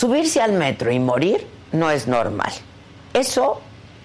Subirse al metro y morir no es normal. Eso,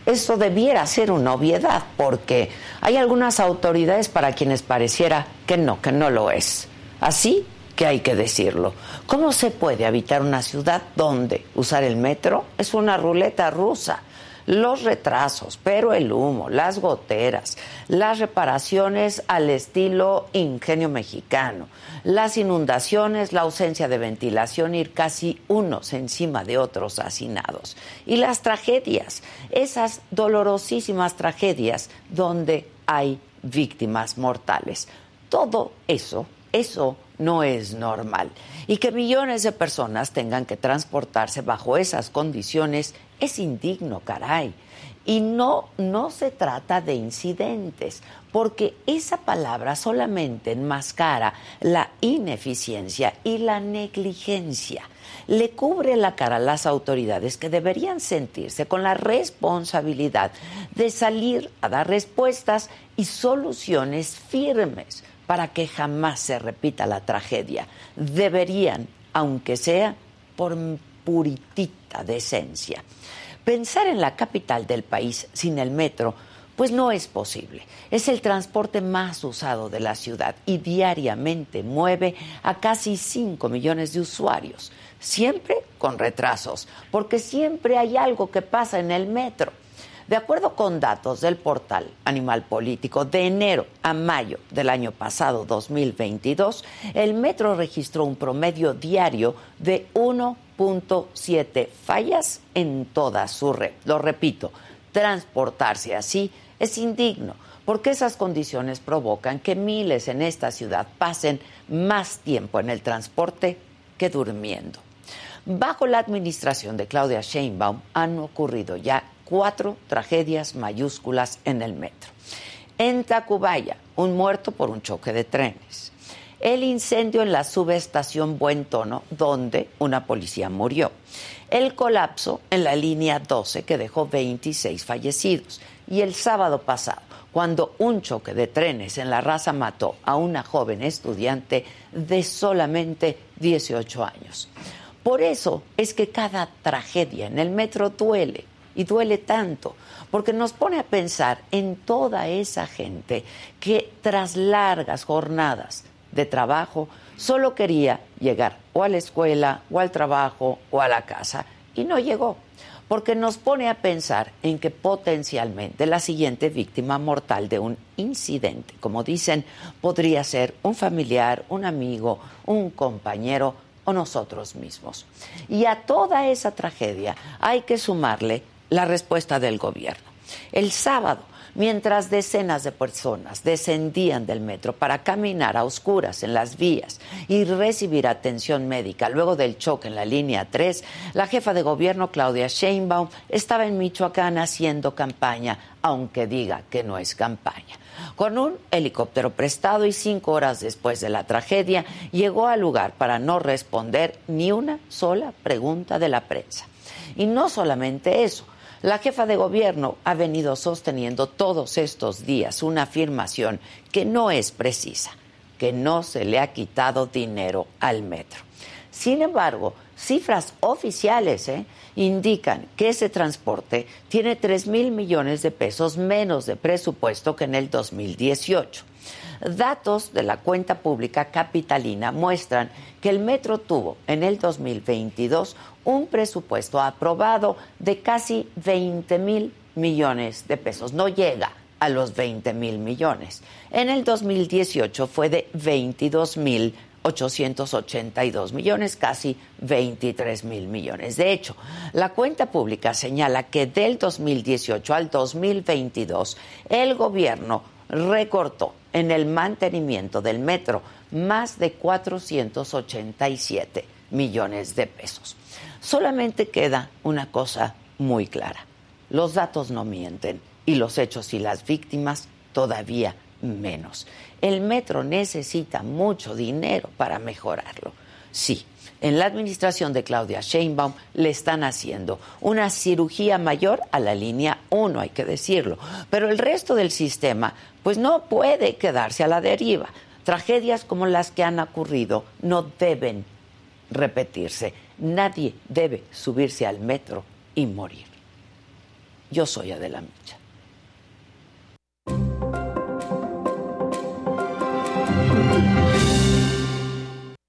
eso debiera ser una obviedad, porque hay algunas autoridades para quienes pareciera que no, que no lo es. Así que hay que decirlo. ¿Cómo se puede habitar una ciudad donde usar el metro es una ruleta rusa? Los retrasos, pero el humo, las goteras, las reparaciones al estilo ingenio mexicano, las inundaciones, la ausencia de ventilación, ir casi unos encima de otros hacinados y las tragedias, esas dolorosísimas tragedias donde hay víctimas mortales. Todo eso, eso no es normal. Y que millones de personas tengan que transportarse bajo esas condiciones es indigno, caray. Y no, no se trata de incidentes, porque esa palabra solamente enmascara la ineficiencia y la negligencia. Le cubre la cara a las autoridades que deberían sentirse con la responsabilidad de salir a dar respuestas y soluciones firmes para que jamás se repita la tragedia. Deberían, aunque sea por puritita decencia. Pensar en la capital del país sin el metro, pues no es posible. Es el transporte más usado de la ciudad y diariamente mueve a casi 5 millones de usuarios, siempre con retrasos, porque siempre hay algo que pasa en el metro. De acuerdo con datos del portal Animal Político, de enero a mayo del año pasado, 2022, el metro registró un promedio diario de 1 siete fallas en toda su red. Lo repito, transportarse así es indigno, porque esas condiciones provocan que miles en esta ciudad pasen más tiempo en el transporte que durmiendo. Bajo la administración de Claudia Sheinbaum han ocurrido ya cuatro tragedias mayúsculas en el metro. En Tacubaya, un muerto por un choque de trenes el incendio en la subestación Buen Tono, donde una policía murió, el colapso en la línea 12 que dejó 26 fallecidos y el sábado pasado, cuando un choque de trenes en la raza mató a una joven estudiante de solamente 18 años. Por eso es que cada tragedia en el metro duele y duele tanto, porque nos pone a pensar en toda esa gente que tras largas jornadas de trabajo, solo quería llegar o a la escuela, o al trabajo, o a la casa, y no llegó, porque nos pone a pensar en que potencialmente la siguiente víctima mortal de un incidente, como dicen, podría ser un familiar, un amigo, un compañero o nosotros mismos. Y a toda esa tragedia hay que sumarle la respuesta del gobierno. El sábado, mientras decenas de personas descendían del metro para caminar a oscuras en las vías y recibir atención médica luego del choque en la línea 3, la jefa de gobierno Claudia Sheinbaum estaba en Michoacán haciendo campaña, aunque diga que no es campaña. Con un helicóptero prestado y cinco horas después de la tragedia, llegó al lugar para no responder ni una sola pregunta de la prensa. Y no solamente eso, la jefa de gobierno ha venido sosteniendo todos estos días una afirmación que no es precisa, que no se le ha quitado dinero al metro. Sin embargo, cifras oficiales ¿eh? indican que ese transporte tiene 3 mil millones de pesos menos de presupuesto que en el 2018. Datos de la cuenta pública capitalina muestran que el metro tuvo en el 2022 un presupuesto aprobado de casi 20 mil millones de pesos. No llega a los 20 mil millones. En el 2018 fue de 22 mil 882 millones, casi 23 mil millones. De hecho, la cuenta pública señala que del 2018 al 2022 el gobierno recortó en el mantenimiento del metro más de 487 millones de pesos. Solamente queda una cosa muy clara. Los datos no mienten y los hechos y las víctimas todavía menos. El metro necesita mucho dinero para mejorarlo. Sí, en la administración de Claudia Sheinbaum le están haciendo una cirugía mayor a la línea 1, hay que decirlo. Pero el resto del sistema, pues no puede quedarse a la deriva. Tragedias como las que han ocurrido no deben repetirse. Nadie debe subirse al metro y morir. Yo soy Adela Micha.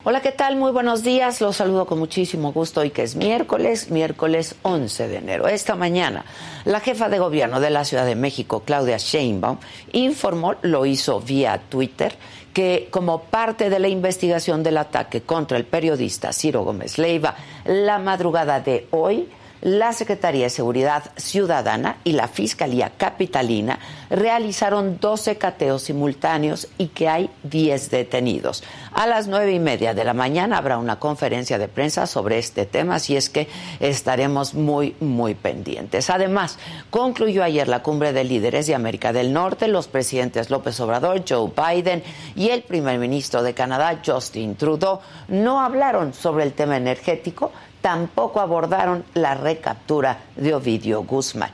Hola, ¿qué tal? Muy buenos días. Los saludo con muchísimo gusto hoy que es miércoles, miércoles 11 de enero. Esta mañana, la jefa de gobierno de la Ciudad de México, Claudia Sheinbaum, informó, lo hizo vía Twitter, que como parte de la investigación del ataque contra el periodista Ciro Gómez Leiva, la madrugada de hoy, la Secretaría de Seguridad Ciudadana y la Fiscalía Capitalina realizaron 12 cateos simultáneos y que hay 10 detenidos. A las nueve y media de la mañana habrá una conferencia de prensa sobre este tema, así es que estaremos muy, muy pendientes. Además, concluyó ayer la cumbre de líderes de América del Norte. Los presidentes López Obrador, Joe Biden y el primer ministro de Canadá, Justin Trudeau, no hablaron sobre el tema energético tampoco abordaron la recaptura de Ovidio Guzmán.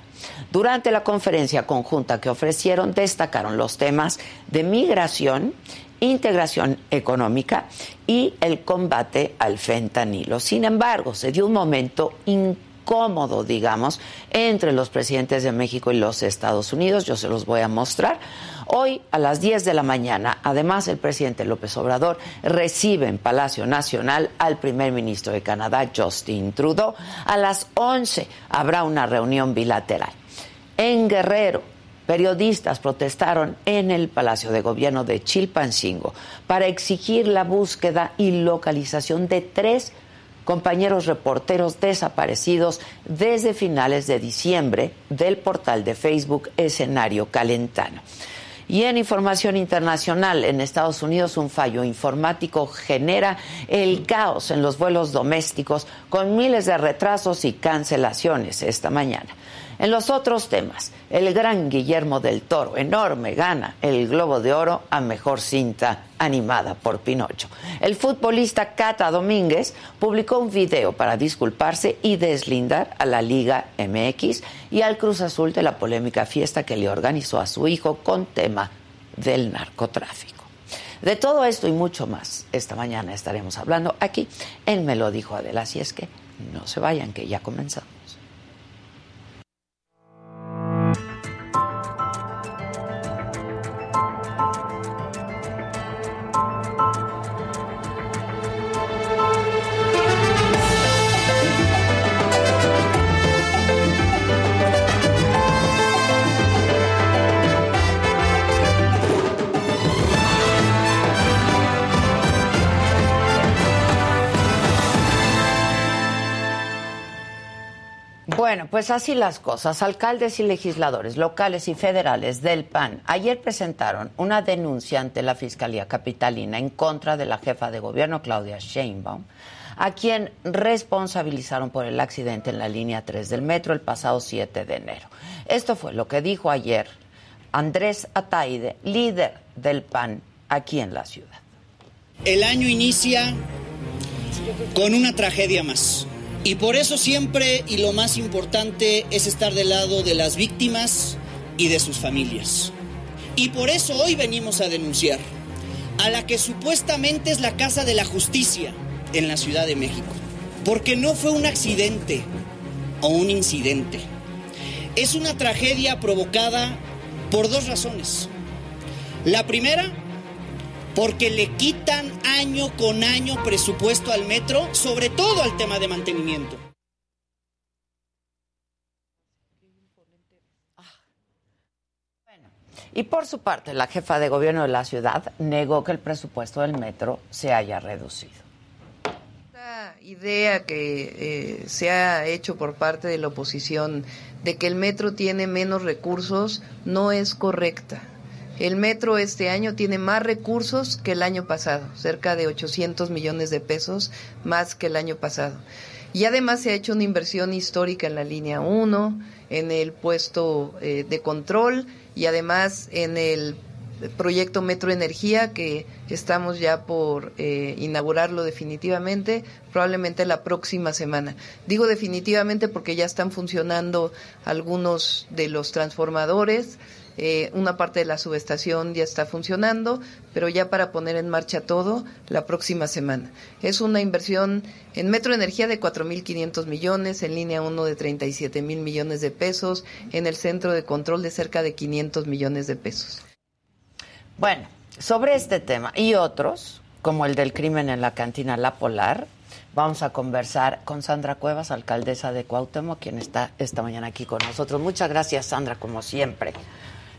Durante la conferencia conjunta que ofrecieron, destacaron los temas de migración, integración económica y el combate al fentanilo. Sin embargo, se dio un momento incómodo, digamos, entre los presidentes de México y los Estados Unidos. Yo se los voy a mostrar. Hoy a las 10 de la mañana, además, el presidente López Obrador recibe en Palacio Nacional al primer ministro de Canadá, Justin Trudeau. A las 11 habrá una reunión bilateral. En Guerrero, periodistas protestaron en el Palacio de Gobierno de Chilpancingo para exigir la búsqueda y localización de tres compañeros reporteros desaparecidos desde finales de diciembre del portal de Facebook Escenario Calentano. Y en información internacional, en Estados Unidos un fallo informático genera el caos en los vuelos domésticos con miles de retrasos y cancelaciones esta mañana. En los otros temas, el gran Guillermo del Toro, enorme, gana el Globo de Oro a Mejor Cinta Animada por Pinocho. El futbolista Cata Domínguez publicó un video para disculparse y deslindar a la Liga MX y al Cruz Azul de la polémica fiesta que le organizó a su hijo con tema del narcotráfico. De todo esto y mucho más, esta mañana estaremos hablando aquí en Me lo dijo Adela, así es que no se vayan, que ya comenzamos. Bueno, pues así las cosas. Alcaldes y legisladores locales y federales del PAN ayer presentaron una denuncia ante la Fiscalía Capitalina en contra de la jefa de gobierno, Claudia Sheinbaum, a quien responsabilizaron por el accidente en la línea 3 del metro el pasado 7 de enero. Esto fue lo que dijo ayer Andrés Ataide, líder del PAN aquí en la ciudad. El año inicia con una tragedia más y por eso siempre y lo más importante es estar del lado de las víctimas y de sus familias. Y por eso hoy venimos a denunciar a la que supuestamente es la Casa de la Justicia, en la Ciudad de México. Porque no fue un accidente o un incidente. Es una tragedia provocada por dos razones. La primera, porque le quitan año con año presupuesto al metro, sobre todo al tema de mantenimiento. Y por su parte, la jefa de gobierno de la ciudad negó que el presupuesto del metro se haya reducido. La idea que eh, se ha hecho por parte de la oposición de que el metro tiene menos recursos no es correcta. El metro este año tiene más recursos que el año pasado, cerca de 800 millones de pesos más que el año pasado. Y además se ha hecho una inversión histórica en la línea 1, en el puesto eh, de control y además en el proyecto Metro Energía que estamos ya por eh, inaugurarlo definitivamente, probablemente la próxima semana. Digo definitivamente porque ya están funcionando algunos de los transformadores, eh, una parte de la subestación ya está funcionando, pero ya para poner en marcha todo la próxima semana. Es una inversión en Metro Energía de 4.500 millones, en línea 1 de 37 mil millones de pesos, en el centro de control de cerca de 500 millones de pesos. Bueno, sobre este tema y otros, como el del crimen en la cantina La Polar, vamos a conversar con Sandra Cuevas, alcaldesa de Cuauhtémoc, quien está esta mañana aquí con nosotros. Muchas gracias, Sandra, como siempre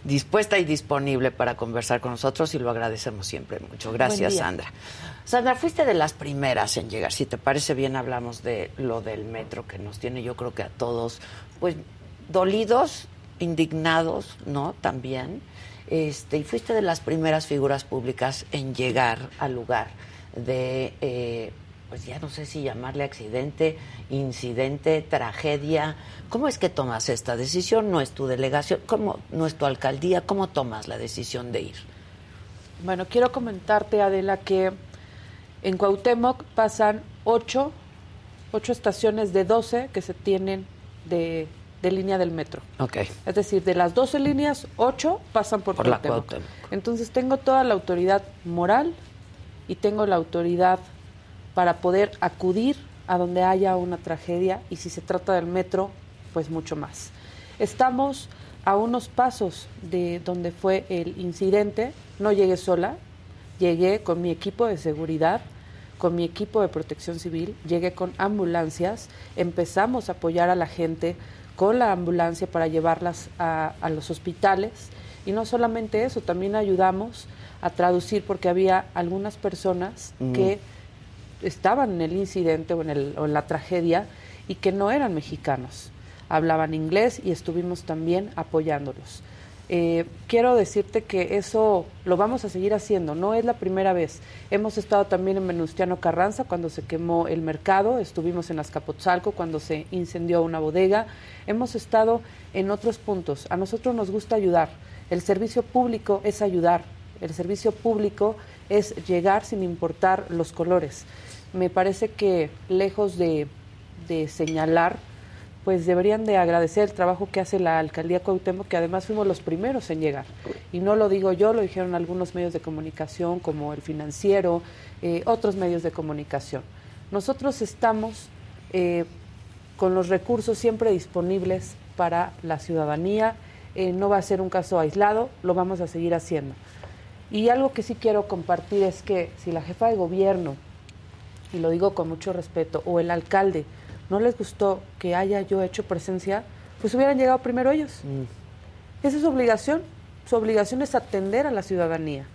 dispuesta y disponible para conversar con nosotros y lo agradecemos siempre mucho. Gracias, Sandra. Sandra, fuiste de las primeras en llegar. Si te parece bien, hablamos de lo del metro que nos tiene, yo creo que a todos, pues, dolidos, indignados, ¿no? También. Este, y fuiste de las primeras figuras públicas en llegar al lugar de eh, pues ya no sé si llamarle accidente, incidente, tragedia. ¿Cómo es que tomas esta decisión? No es tu delegación, ¿cómo no es tu alcaldía? ¿Cómo tomas la decisión de ir? Bueno, quiero comentarte, Adela, que en Cuauhtémoc pasan ocho, ocho estaciones de 12 que se tienen de, línea del metro. Okay. Es decir, de las 12 líneas, ocho pasan por, por Cuauhtémoc. Entonces tengo toda la autoridad moral y tengo la autoridad para poder acudir a donde haya una tragedia y si se trata del metro, pues mucho más. Estamos a unos pasos de donde fue el incidente, no llegué sola, llegué con mi equipo de seguridad, con mi equipo de protección civil, llegué con ambulancias, empezamos a apoyar a la gente con la ambulancia para llevarlas a, los hospitales. Y no solamente eso, también ayudamos a traducir porque había algunas personas que estaban en el incidente o en, el, o en la tragedia y que no eran mexicanos. Hablaban inglés y estuvimos también apoyándolos. Eh, quiero decirte que eso lo vamos a seguir haciendo, no es la primera vez. Hemos estado también en Venustiano Carranza cuando se quemó el mercado, estuvimos en Azcapotzalco cuando se incendió una bodega, hemos estado en otros puntos. A nosotros nos gusta ayudar, el servicio público es ayudar, el servicio público es llegar sin importar los colores me parece que lejos de, señalar, pues deberían de agradecer el trabajo que hace la alcaldía Cuauhtémoc, que además fuimos los primeros en llegar. Y no lo digo yo, lo dijeron algunos medios de comunicación, como el financiero, eh, otros medios de comunicación. Nosotros estamos eh, con los recursos siempre disponibles para la ciudadanía. Eh, no va a ser un caso aislado, lo vamos a seguir haciendo. Y algo que sí quiero compartir es que si la jefa de gobierno y lo digo con mucho respeto, o el alcalde no les gustó que haya yo hecho presencia, pues hubieran llegado primero ellos. Mm. Esa es su obligación. Su obligación es atender a la ciudadanía.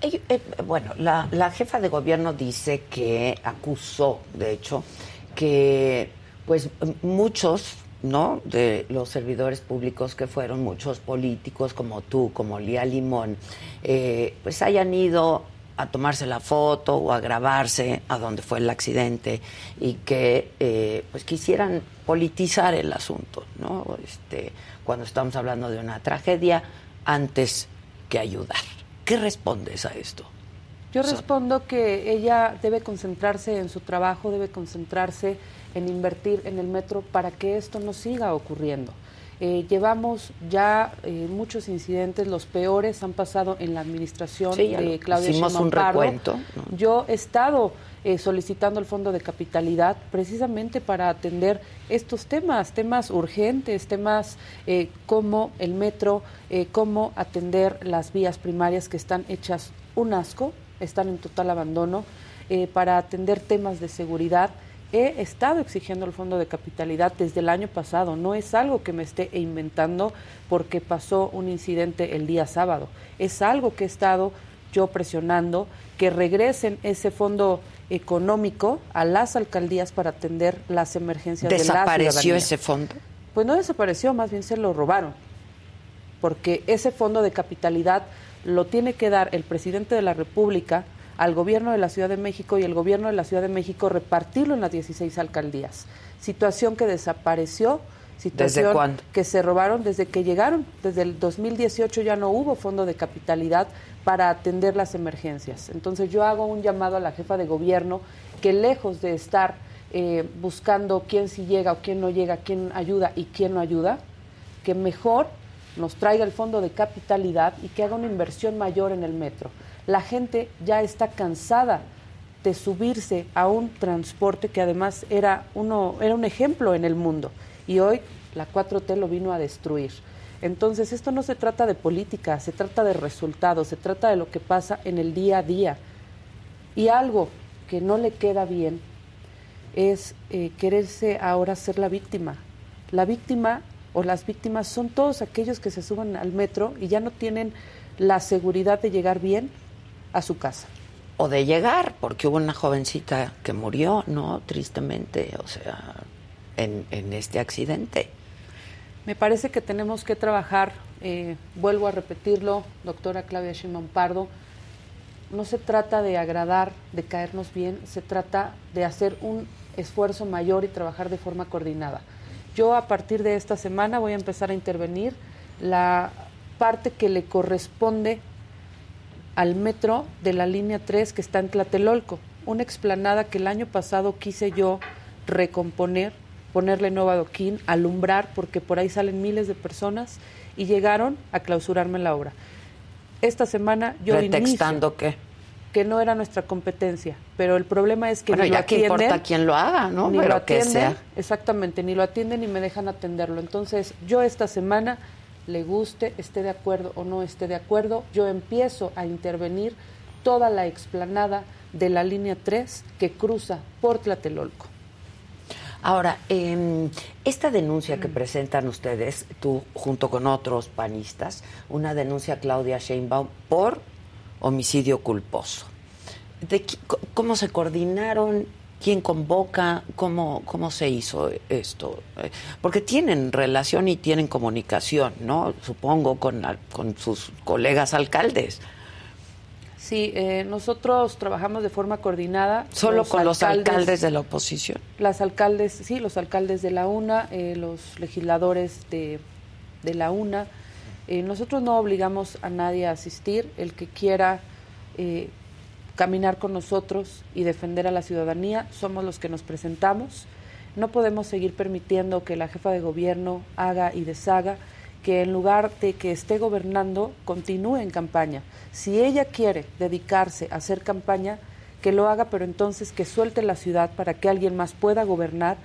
Eh, bueno, la, la, jefa de gobierno dice que acusó, de hecho, que pues muchos ¿no? de los servidores públicos que fueron muchos políticos como tú, como Lía Limón, eh, pues hayan ido a tomarse la foto o a grabarse a donde fue el accidente y que eh, pues quisieran politizar el asunto, ¿no? Este, cuando estamos hablando de una tragedia antes que ayudar. ¿Qué respondes a esto? Yo respondo que ella debe concentrarse en su trabajo, debe concentrarse en invertir en el metro para que esto no siga ocurriendo. Eh, llevamos ya eh, muchos incidentes, los peores han pasado en la administración de Claudia Hicimos un recuento. Yo he estado eh, solicitando el fondo de capitalidad precisamente para atender estos temas, temas urgentes, temas como el metro, cómo atender las vías primarias que están hechas un asco, están en total abandono, para atender temas de seguridad he estado exigiendo el fondo de capitalidad desde el año pasado. No es algo que me esté inventando porque pasó un incidente el día sábado. Es algo que he estado yo presionando que regresen ese fondo económico a las alcaldías para atender las emergencias de la ¿Desapareció ese fondo? Pues no desapareció, más bien se lo robaron. Porque ese fondo de capitalidad lo tiene que dar el presidente de la República al gobierno de la Ciudad de México y el gobierno de la Ciudad de México repartirlo en las 16 alcaldías. Situación que desapareció, situación que se robaron desde que llegaron, desde el 2018 ya no hubo fondo de capitalidad para atender las emergencias. Entonces yo hago un llamado a la jefa de gobierno que lejos de estar eh, buscando quién sí llega o quién no llega, quién ayuda y quién no ayuda, que mejor nos traiga el fondo de capitalidad y que haga una inversión mayor en el metro la gente ya está cansada de subirse a un transporte que además era, uno, era un ejemplo en el mundo y hoy la 4T lo vino a destruir. Entonces esto no se trata de política, se trata de resultados, se trata de lo que pasa en el día a día. Y algo que no le queda bien es eh, quererse ahora ser la víctima. La víctima o las víctimas son todos aquellos que se suben al metro y ya no tienen la seguridad de llegar bien a su casa. O de llegar, porque hubo una jovencita que murió, ¿no? Tristemente, o sea, en, este accidente. Me parece que tenemos que trabajar, eh, vuelvo a repetirlo, doctora Claudia Shimon Pardo, no se trata de agradar, de caernos bien, se trata de hacer un esfuerzo mayor y trabajar de forma coordinada. Yo a partir de esta semana voy a empezar a intervenir la parte que le corresponde al metro de la línea 3 que está en Tlatelolco, una explanada que el año pasado quise yo recomponer, ponerle nuevo adoquín, alumbrar, porque por ahí salen miles de personas y llegaron a clausurarme la obra. Esta semana yo ¿Pretextando qué? Que no era nuestra competencia, pero el problema es que ni ya lo que importa quién lo haga, ¿no? Ni lo atienden, exactamente, ni lo atienden ni me dejan atenderlo. Entonces, yo esta semana le guste, esté de acuerdo o no esté de acuerdo, yo empiezo a intervenir toda la explanada de la línea 3 que cruza por Tlatelolco. Ahora, eh, esta denuncia que presentan ustedes, tú junto con otros panistas, una denuncia Claudia Sheinbaum por homicidio culposo. ¿De ¿Cómo se coordinaron? ¿Quién convoca? ¿Cómo, ¿Cómo se hizo esto? Eh, porque tienen relación y tienen comunicación, ¿no? Supongo con, con sus colegas alcaldes. Sí, eh, nosotros trabajamos de forma coordinada. ¿Solo con los alcaldes de la oposición? Las alcaldes, sí, los alcaldes de la UNA, eh, los legisladores de, de la UNA. nosotros no obligamos a nadie a asistir. El que quiera caminar con nosotros y defender a la ciudadanía, somos los que nos presentamos. No podemos seguir permitiendo que la jefa de gobierno haga y deshaga, que en lugar de que esté gobernando, continúe en campaña. Si ella quiere dedicarse a hacer campaña, que lo haga, pero entonces que suelte la ciudad para que alguien más pueda gobernar,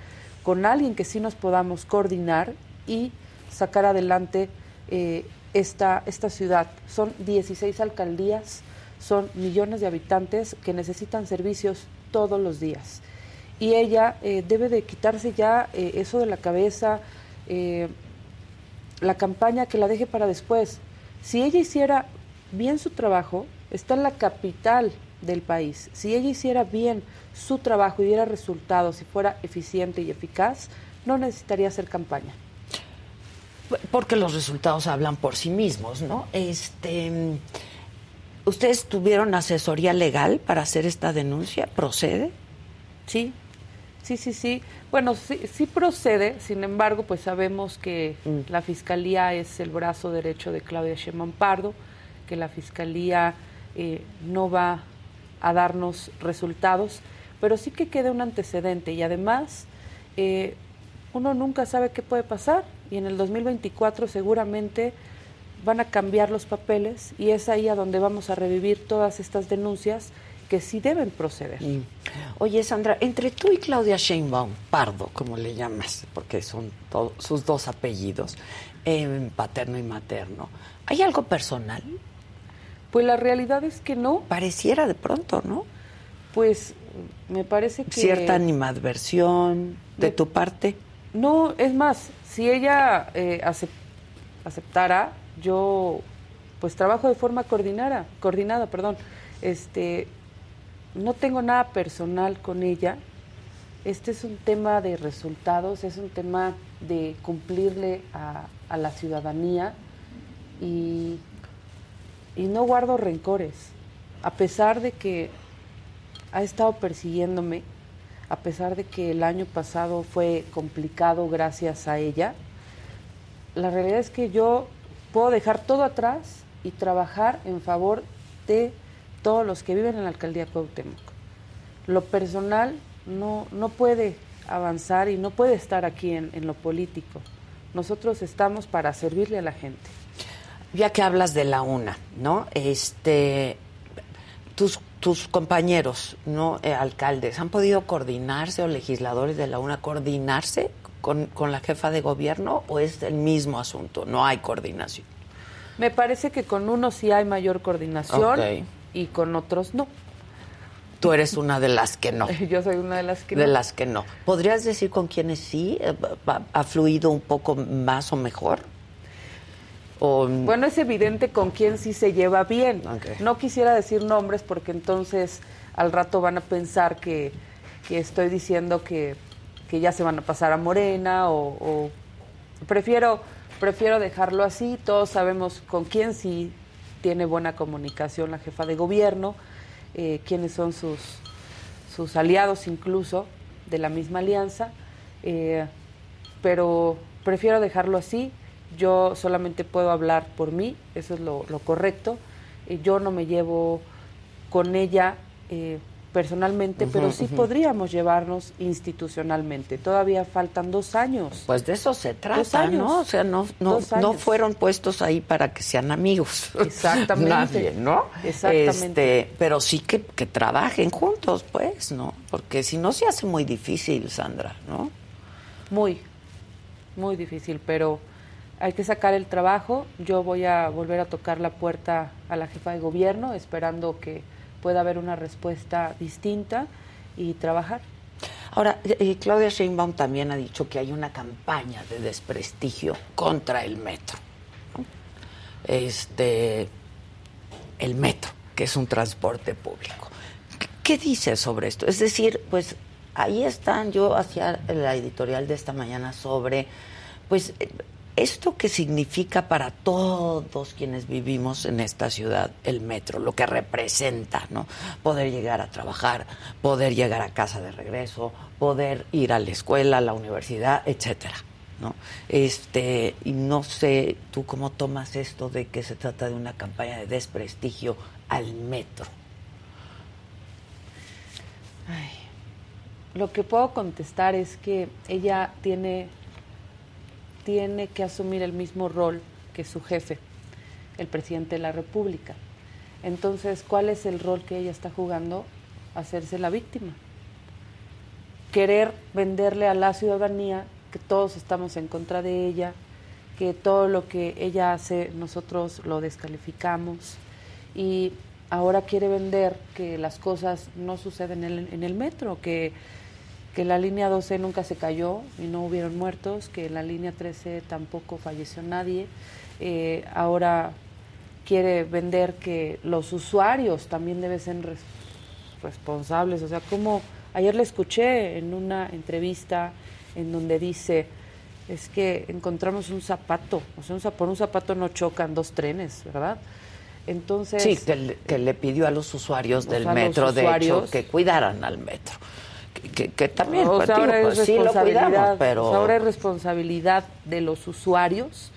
con alguien que sí nos podamos coordinar y sacar adelante eh, esta, esta ciudad. Son 16 alcaldías, son millones de habitantes que necesitan servicios todos los días. Y ella eh, debe de quitarse ya eh, eso de la cabeza, eh, la campaña que la deje para después. Si ella hiciera bien su trabajo, está en la capital del país. Si ella hiciera bien su trabajo y diera resultados, si fuera eficiente y eficaz, no necesitaría hacer campaña. Porque los resultados hablan por sí mismos, ¿no? Este ¿Ustedes tuvieron asesoría legal para hacer esta denuncia? ¿Procede? Sí, sí, sí, sí. Bueno, sí, sí procede, sin embargo, pues sabemos que mm. la Fiscalía es el brazo derecho de Claudia Sheinbaum Pardo, que la Fiscalía eh, no va a darnos resultados, pero sí que queda un antecedente y además eh, uno nunca sabe qué puede pasar y en el 2024 seguramente van a cambiar los papeles y es ahí a donde vamos a revivir todas estas denuncias que sí deben proceder. Mm. Oye, Sandra, entre tú y Claudia Sheinbaum, Pardo, como le llamas, porque son sus dos apellidos, eh, paterno y materno, ¿hay algo personal? Pues la realidad es que no. Pareciera de pronto, ¿no? Pues me parece que... Cierta animadversión de, tu parte. No, es más, si ella eh, aceptara, yo pues trabajo de forma coordinada, coordinada, perdón. Este, no tengo nada personal con ella. Este es un tema de resultados, es un tema de cumplirle a, a la ciudadanía y y no guardo rencores, a pesar de que ha estado persiguiéndome, a pesar de que el año pasado fue complicado gracias a ella, la realidad es que yo puedo dejar todo atrás y trabajar en favor de todos los que viven en la alcaldía Cuauhtémoc. Lo personal no, no puede avanzar y no puede estar aquí en, en lo político. Nosotros estamos para servirle a la gente ya que hablas de la UNA, ¿no? Este, tus, tus compañeros, ¿no? Eh, alcaldes, ¿han podido coordinarse o legisladores de la UNA coordinarse con, la jefa de gobierno o es el mismo asunto? No hay coordinación. Me parece que con unos sí hay mayor coordinación y con otros no. Tú eres una de las que no. Yo soy una de las que no. De las que no. ¿Podrías decir con quiénes sí eh, ha fluido un poco más o mejor? Bueno, es evidente con quién sí se lleva bien. No quisiera decir nombres porque entonces al rato van a pensar que, estoy diciendo que, ya se van a pasar a Morena o, prefiero prefiero dejarlo así. Todos sabemos con quién sí tiene buena comunicación la jefa de gobierno, eh, quiénes son sus, sus aliados incluso de la misma alianza, eh, pero prefiero dejarlo así yo solamente puedo hablar por mí, eso es lo, correcto. Eh, yo no me llevo con ella personalmente, pero sí podríamos llevarnos institucionalmente. Todavía faltan dos años. Pues de eso se trata, ¿no? O sea, no, no, no, fueron puestos ahí para que sean amigos. Exactamente. Nadie, ¿no? Exactamente. Este, pero sí que, que trabajen juntos, pues, ¿no? Porque si no se hace muy difícil, Sandra, ¿no? Muy, muy difícil, pero hay que sacar el trabajo. Yo voy a volver a tocar la puerta a la jefa de gobierno, esperando que pueda haber una respuesta distinta y trabajar. Ahora, Claudia Sheinbaum también ha dicho que hay una campaña de desprestigio contra el metro. Este, el metro, que es un transporte público. ¿Qué dice sobre esto? Es decir, pues ahí están, yo hacía la editorial de esta mañana sobre, pues ¿Esto qué significa para todos quienes vivimos en esta ciudad el metro? Lo que representa, ¿no? Poder llegar a trabajar, poder llegar a casa de regreso, poder ir a la escuela, a la universidad, etcétera, ¿no? Este, y no sé tú cómo tomas esto de que se trata de una campaña de desprestigio al metro. lo que puedo contestar es que ella tiene tiene que asumir el mismo rol que su jefe, el presidente de la República. Entonces, ¿cuál es el rol que ella está jugando? Hacerse la víctima. Querer venderle a la ciudadanía que todos estamos en contra de ella, que todo lo que ella hace nosotros lo descalificamos y ahora quiere vender que las cosas no suceden en el, en el metro, que que la línea 12 nunca se cayó y no hubieron muertos, que en la línea 13 tampoco falleció nadie. Eh, ahora quiere vender que los usuarios también deben ser responsables. O sea, como ayer le escuché en una entrevista en donde dice, es que encontramos un zapato, o sea, un, por un zapato no chocan dos trenes, ¿verdad? Entonces... Sí, que le, pidió a los usuarios del metro, de hecho, que cuidaran al metro que, también pues, ahora es pero... ahora es responsabilidad de los usuarios.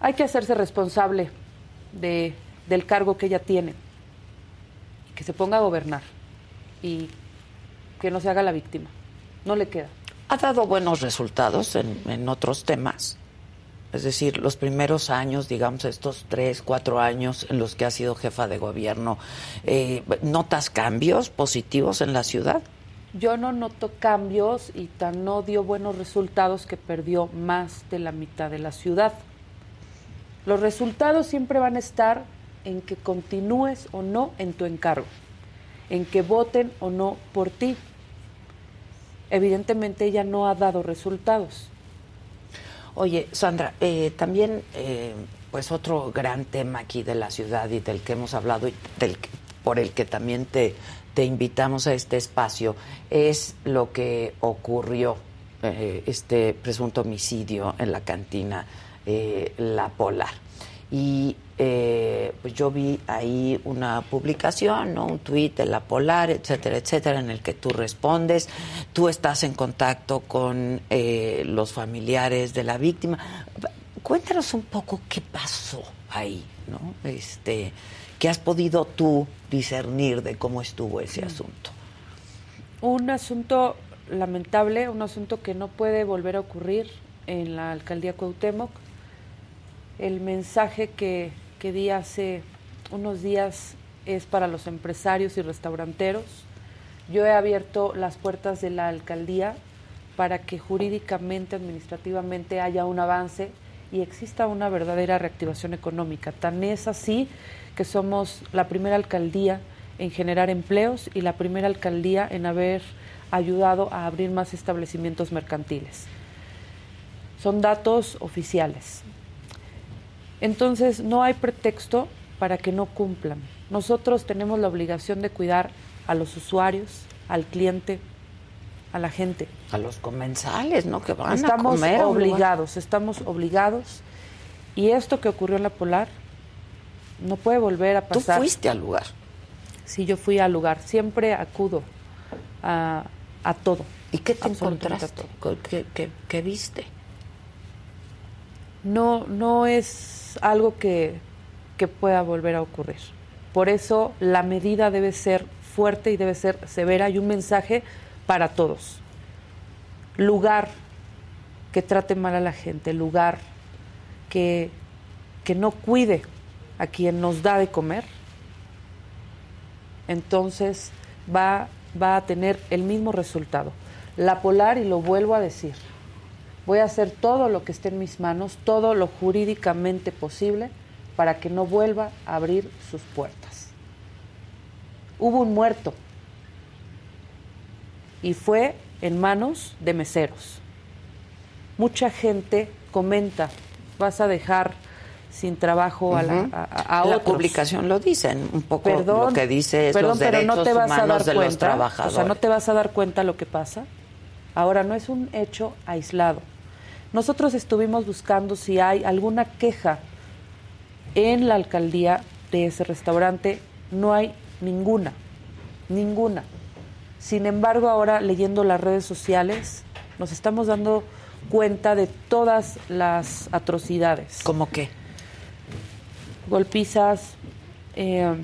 Hay que hacerse responsable de, del cargo que ella tiene, que se ponga a gobernar y que no se haga la víctima. No le queda. ha dado buenos resultados en, otros temas. Es decir, los primeros años, digamos, estos tres, cuatro años en los que ha sido jefa de gobierno, eh, ¿notas cambios positivos en la ciudad? Yo no noto cambios y tan no dio buenos resultados que perdió más de la mitad de la ciudad. Los resultados siempre van a estar en que continúes o no en tu encargo, en que voten o no por ti. Evidentemente ella no ha dado resultados. Oye, Sandra, eh, también, eh, pues otro gran tema aquí de la ciudad y del que hemos hablado y del, por el que también te, invitamos a este espacio es lo que ocurrió, eh, este presunto homicidio en la cantina La Polar. Y eh, pues yo vi ahí una publicación, ¿no? un tuit de la Polar, etcétera, etcétera, en el que tú respondes. Tú estás en contacto con eh, los familiares de la víctima. Cuéntanos un poco qué pasó ahí, ¿no? Este, ¿Qué has podido tú discernir de cómo estuvo ese mm. asunto? Un asunto lamentable, un asunto que no puede volver a ocurrir en la alcaldía Cuauhtémoc. El mensaje que que di hace unos días es para los empresarios y restauranteros. Yo he abierto las puertas de la alcaldía para que jurídicamente, administrativamente haya un avance y exista una verdadera reactivación económica. Tan es así que somos la primera alcaldía en generar empleos y la primera alcaldía en haber ayudado a abrir más establecimientos mercantiles. Son datos oficiales. Entonces, no hay pretexto para que no cumplan. Nosotros tenemos la obligación de cuidar a los usuarios, al cliente, a la gente. A los comensales, ¿no? Que van estamos a comer. obligados, estamos obligados. Y esto que ocurrió en la Polar no puede volver a pasar. ¿Tú fuiste al lugar? Sí, yo fui al lugar. Siempre acudo a, todo. ¿Y qué te encontraste? qué viste? No, no es algo que, que pueda volver a ocurrir. Por eso la medida debe ser fuerte y debe ser severa y un mensaje para todos. Lugar que trate mal a la gente, lugar que, que no cuide a quien nos da de comer, entonces va, va a tener el mismo resultado. La polar, y lo vuelvo a decir, Voy a hacer todo lo que esté en mis manos, todo lo jurídicamente posible para que no vuelva a abrir sus puertas. Hubo un muerto y fue en manos de meseros. Mucha gente comenta, vas a dejar sin trabajo a, la, a, publicación lo dicen un poco lo que dice es los derechos no te vas a dar de cuenta, los trabajadores. O sea, no te vas a dar cuenta lo que pasa. Ahora no es un hecho aislado. Nosotros estuvimos buscando si hay alguna queja en la alcaldía de ese restaurante. No hay ninguna, ninguna. Sin embargo, ahora leyendo las redes sociales, nos estamos dando cuenta de todas las atrocidades. ¿Cómo qué? Golpizas, eh,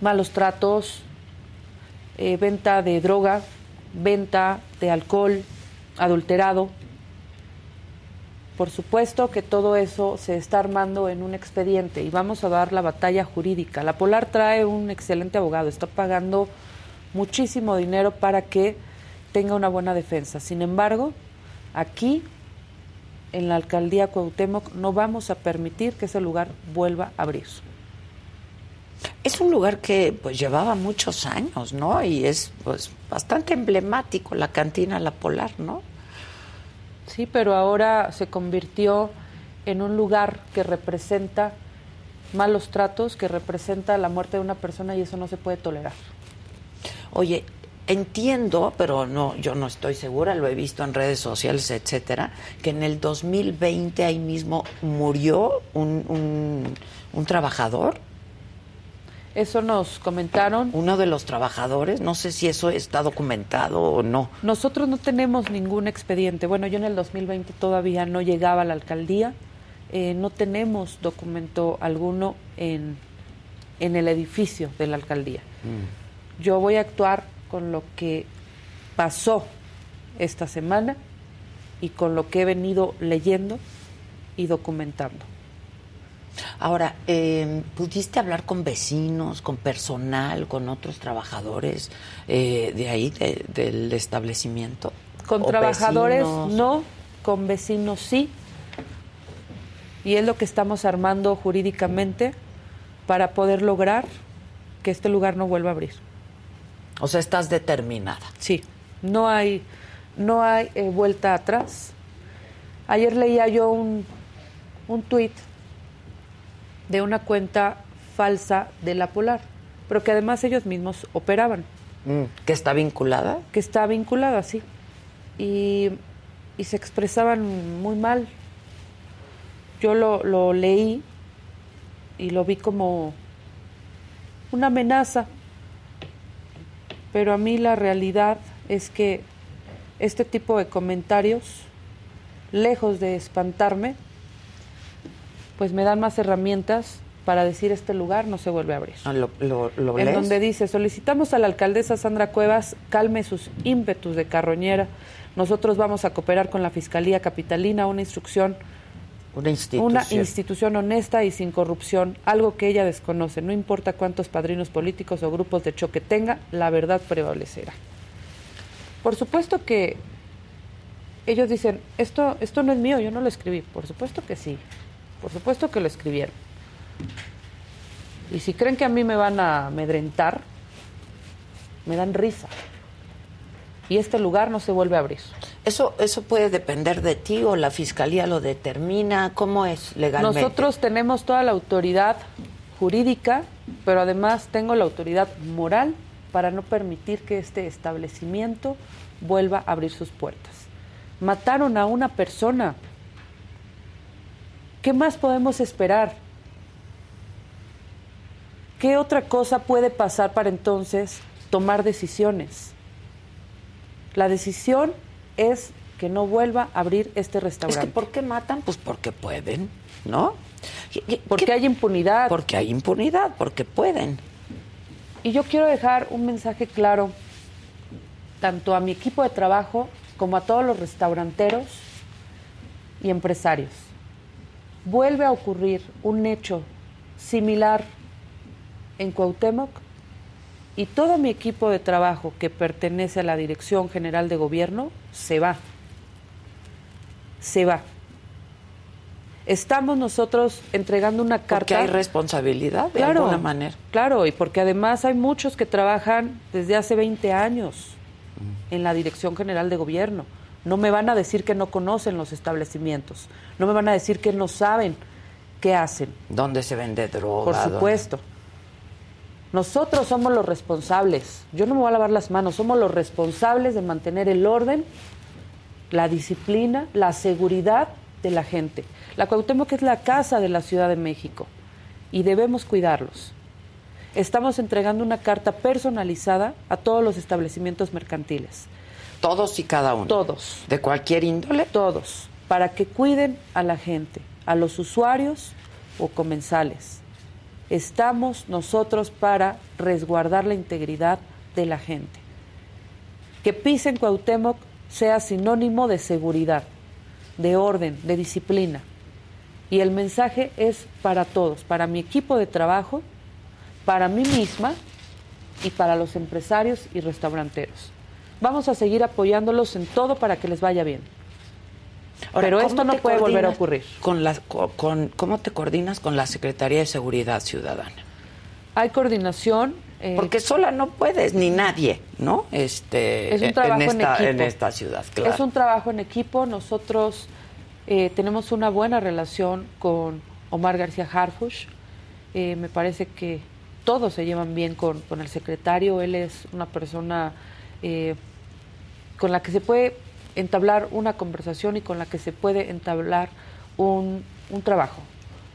malos tratos, eh, venta de droga, venta de alcohol adulterado, por supuesto que todo eso se está armando en un expediente y vamos a dar la batalla jurídica. La Polar trae un excelente abogado, está pagando muchísimo dinero para que tenga una buena defensa. Sin embargo, aquí en la alcaldía Cuauhtémoc no vamos a permitir que ese lugar vuelva a abrir. Es un lugar que pues llevaba muchos años, ¿no? Y es pues bastante emblemático la cantina La Polar, ¿no? Sí, pero ahora se convirtió en un lugar que representa malos tratos, que representa la muerte de una persona y eso no se puede tolerar. Oye, entiendo, pero no, yo no estoy segura, lo he visto en redes sociales, etcétera, que en el 2020 ahí mismo murió un, un, un trabajador eso nos comentaron. Uno de los trabajadores, no sé si eso está documentado o no. Nosotros no tenemos ningún expediente. Bueno, yo en el 2020 todavía no llegaba a la alcaldía. Eh, no tenemos documento alguno en, en, el edificio de la alcaldía. Mm. Yo voy a actuar con lo que pasó esta semana y con lo que he venido leyendo y documentando. Ahora, eh, ¿pudiste hablar con vecinos, con personal, con otros trabajadores eh, de ahí, del establecimiento? Con trabajadores no, con vecinos sí. Y es lo que estamos armando jurídicamente para poder lograr que este lugar no vuelva a abrir. O sea, estás determinada. Sí, no hay, no hay eh, vuelta atrás. Ayer leía yo un, un tuit de una cuenta falsa de la Polar, pero que además ellos mismos operaban. Mm, ¿Que está vinculada? Que está vinculada, sí. Y, y se expresaban muy mal. Yo lo, lo leí y lo vi como una amenaza, pero a mí la realidad es que este tipo de comentarios, lejos de espantarme, pues me dan más herramientas para decir este lugar no se vuelve a abrir. Ah, ¿Lo, lo, en donde dice, solicitamos a la alcaldesa Sandra Cuevas calme sus ímpetus de carroñera. Nosotros vamos a cooperar con la Fiscalía Capitalina, una instrucción, una institución. una institución honesta y sin corrupción, algo que ella desconoce. No importa cuántos padrinos políticos o grupos de choque tenga, la verdad prevalecerá. Por supuesto que ellos dicen, esto, esto no es mío, yo no lo escribí. Por supuesto que sí. Por supuesto que lo escribieron. Y si creen que a mí me van a amedrentar, me dan risa. Y este lugar no se vuelve a abrir. ¿Eso, ¿Eso puede depender de ti o la fiscalía lo determina? ¿Cómo es legalmente? Nosotros tenemos toda la autoridad jurídica, pero además tengo la autoridad moral para no permitir que este establecimiento vuelva a abrir sus puertas. Mataron a una persona ¿Qué más podemos esperar? ¿Qué otra cosa puede pasar para entonces tomar decisiones? La decisión es que no vuelva a abrir este restaurante. ¿por qué matan? Pues porque pueden, ¿no? Porque hay impunidad. Porque hay impunidad, porque pueden. Y yo quiero dejar un mensaje claro, tanto a mi equipo de trabajo como a todos los restauranteros y empresarios vuelve a ocurrir un hecho similar en Cuauhtémoc y todo mi equipo de trabajo que pertenece a la Dirección General de Gobierno se va. Se va. Estamos nosotros entregando una carta. Porque hay responsabilidad de alguna manera. Claro, y porque además hay muchos que trabajan desde hace 20 años en la Dirección General de Gobierno no me van a decir que no conocen los establecimientos. No me van a decir que no saben qué hacen. ¿Dónde se vende droga? Por supuesto. Nosotros somos los responsables. Yo no me voy a lavar las manos. Somos los responsables de mantener el orden, la disciplina, la seguridad de la gente. La Cuauhtémoc es la casa de la Ciudad de México y debemos cuidarlos. Estamos entregando una carta personalizada a todos los establecimientos mercantiles todos y cada uno. Todos. ¿De cualquier índole? Todos. Para que cuiden a la gente, a los usuarios o comensales. Estamos nosotros para resguardar la integridad de la gente. Que pisen Cuauhtémoc sea sinónimo de seguridad, de orden, de disciplina. Y el mensaje es para todos, para mi equipo de trabajo, para mí misma y para los empresarios y restauranteros. Vamos a seguir apoyándolos en todo para que les vaya bien. Pero esto no puede volver a ocurrir. Con la, con, ¿Cómo te coordinas con la Secretaría de Seguridad Ciudadana? Hay coordinación. Eh, Porque sola no puedes, ni nadie, ¿no? Este, es un trabajo en, esta, en, esta ciudad, claro. Es un trabajo en equipo. Nosotros eh, tenemos una buena relación con Omar García Harfush. Eh, me parece que todos se llevan bien con, con el secretario. Él es una persona con la que se puede entablar una conversación y con la que se puede entablar un, trabajo.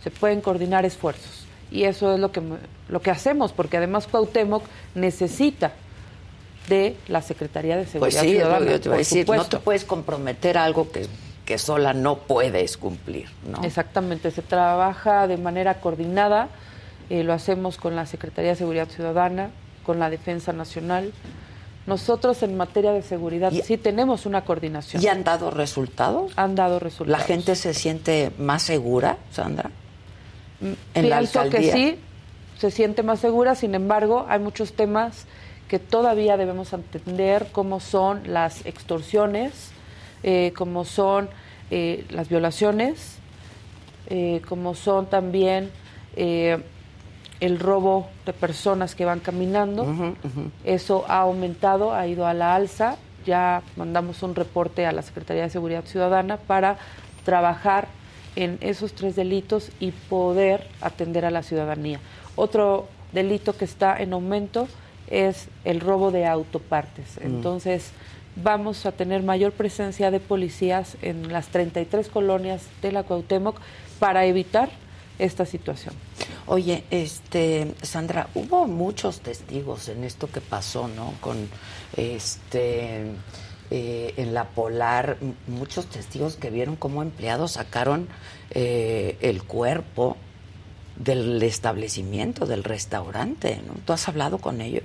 Se pueden coordinar esfuerzos. Y eso es lo que, lo que hacemos, porque además Cuauhtémoc necesita de la Secretaría de Seguridad pues sí, Ciudadana. te voy a decir, no te puedes comprometer algo que, que sola no puedes cumplir. ¿no? Exactamente, se trabaja de manera coordinada, eh, lo hacemos con la Secretaría de Seguridad Ciudadana, con la Defensa Nacional, Nosotros en materia de seguridad sí tenemos una coordinación. ¿Y han dado resultados? Han dado resultados. ¿La gente se siente más segura, Sandra? Mm, en Pienso que sí, se siente más segura, sin embargo, hay muchos temas que todavía debemos entender, como son las extorsiones, eh, como son eh, las violaciones, eh, como son también el robo de personas que van caminando. Eso ha aumentado, ha ido a la alza. Ya mandamos un reporte a la Secretaría de Seguridad Ciudadana para trabajar en esos tres delitos y poder atender a la ciudadanía. Otro delito que está en aumento es el robo de autopartes. Mm. Entonces, vamos a tener mayor presencia de policías en las 33 colonias de la Cuauhtémoc para evitar esta situación. Oye, este Sandra, hubo muchos testigos en esto que pasó, ¿no? Con este eh, en la Polar, muchos testigos que vieron cómo empleados sacaron eh, el cuerpo del establecimiento, del restaurante. ¿no? ¿Tú has hablado con ellos?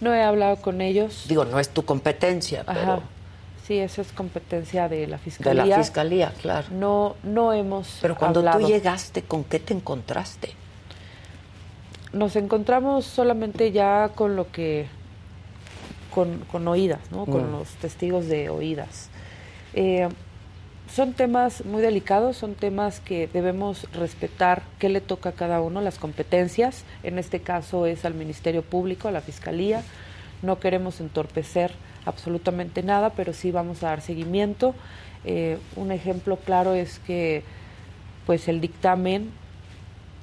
No he hablado con ellos. Digo, no es tu competencia, pero Sí, eso es competencia de la fiscalía. De la fiscalía, claro. No, no hemos. Pero cuando tú llegaste, ¿con qué te encontraste? Nos encontramos solamente ya con lo que, con, con oídas, ¿no? Con mm. los testigos de oídas. Eh, son temas muy delicados, son temas que debemos respetar qué le toca a cada uno, las competencias. En este caso es al Ministerio Público, a la Fiscalía. No queremos entorpecer absolutamente nada, pero sí vamos a dar seguimiento. Eh, un ejemplo claro es que pues el dictamen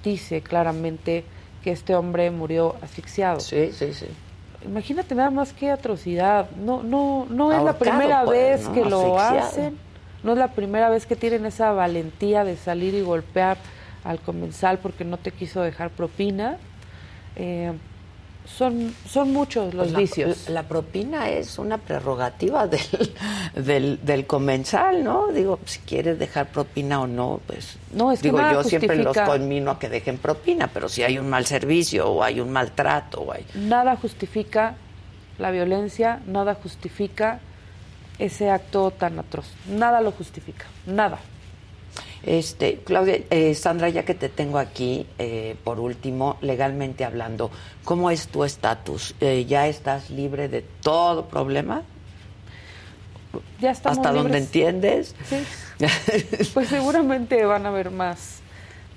dice claramente que este hombre murió asfixiado. Sí, sí, sí. Imagínate nada más qué atrocidad. No, no, no es la primera pues, vez que lo hacen. No es la primera vez que tienen esa valentía de salir y golpear al comensal porque no te quiso dejar propina. Eh, son, son muchos los pues vicios. La, propina es una prerrogativa del, del, del, comensal, ¿no? Digo, si quieres dejar propina o no, pues. No, es digo, yo siempre los conmino a que dejen propina, pero si hay un mal servicio o hay un maltrato o hay. Nada justifica la violencia, nada justifica ese acto tan atroz. Nada lo justifica, nada. Este, Claudia, eh, Sandra, ya que te tengo aquí, eh, por último, legalmente hablando, ¿cómo es tu estatus? Eh, ¿Ya estás libre de todo problema? Ya estamos ¿Hasta donde entiendes? Sí. pues seguramente van a haber más,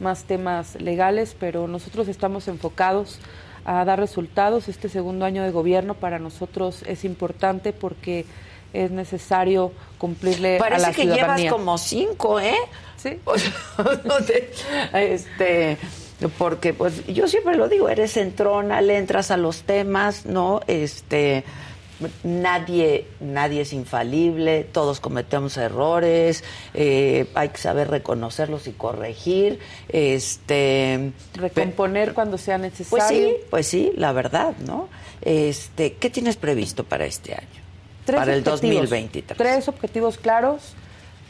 más temas legales, pero nosotros estamos enfocados a dar resultados. Este segundo año de gobierno para nosotros es importante porque es necesario cumplirle a la que llevas como cinco, ¿eh? Sí. este, porque pues yo siempre lo digo, eres entrona, le entras a los temas, ¿no? Este, nadie, nadie es infalible, todos cometemos errores, eh, hay que saber reconocerlos y corregir, este, recomponer cuando sea necesario. Pues sí, pues sí, la verdad, ¿no? Este, ¿qué tienes previsto para este año? Para el 2023. Tres objetivos claros.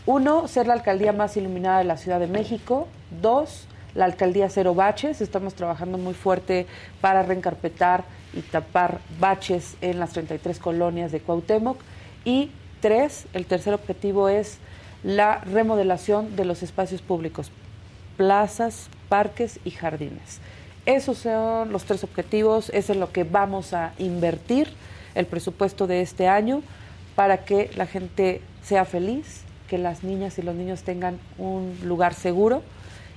Uno, ser la alcaldía más iluminada de la Ciudad de México. Dos, la alcaldía cero baches. Estamos trabajando muy fuerte para reencarpetar y tapar baches en las 33 colonias de Cuauhtémoc. Y tres, el tercer objetivo es la remodelación de los espacios públicos, plazas, parques y jardines. Esos son los tres objetivos, eso es lo que vamos a invertir el presupuesto de este año para que la gente sea feliz, que las niñas y los niños tengan un lugar seguro,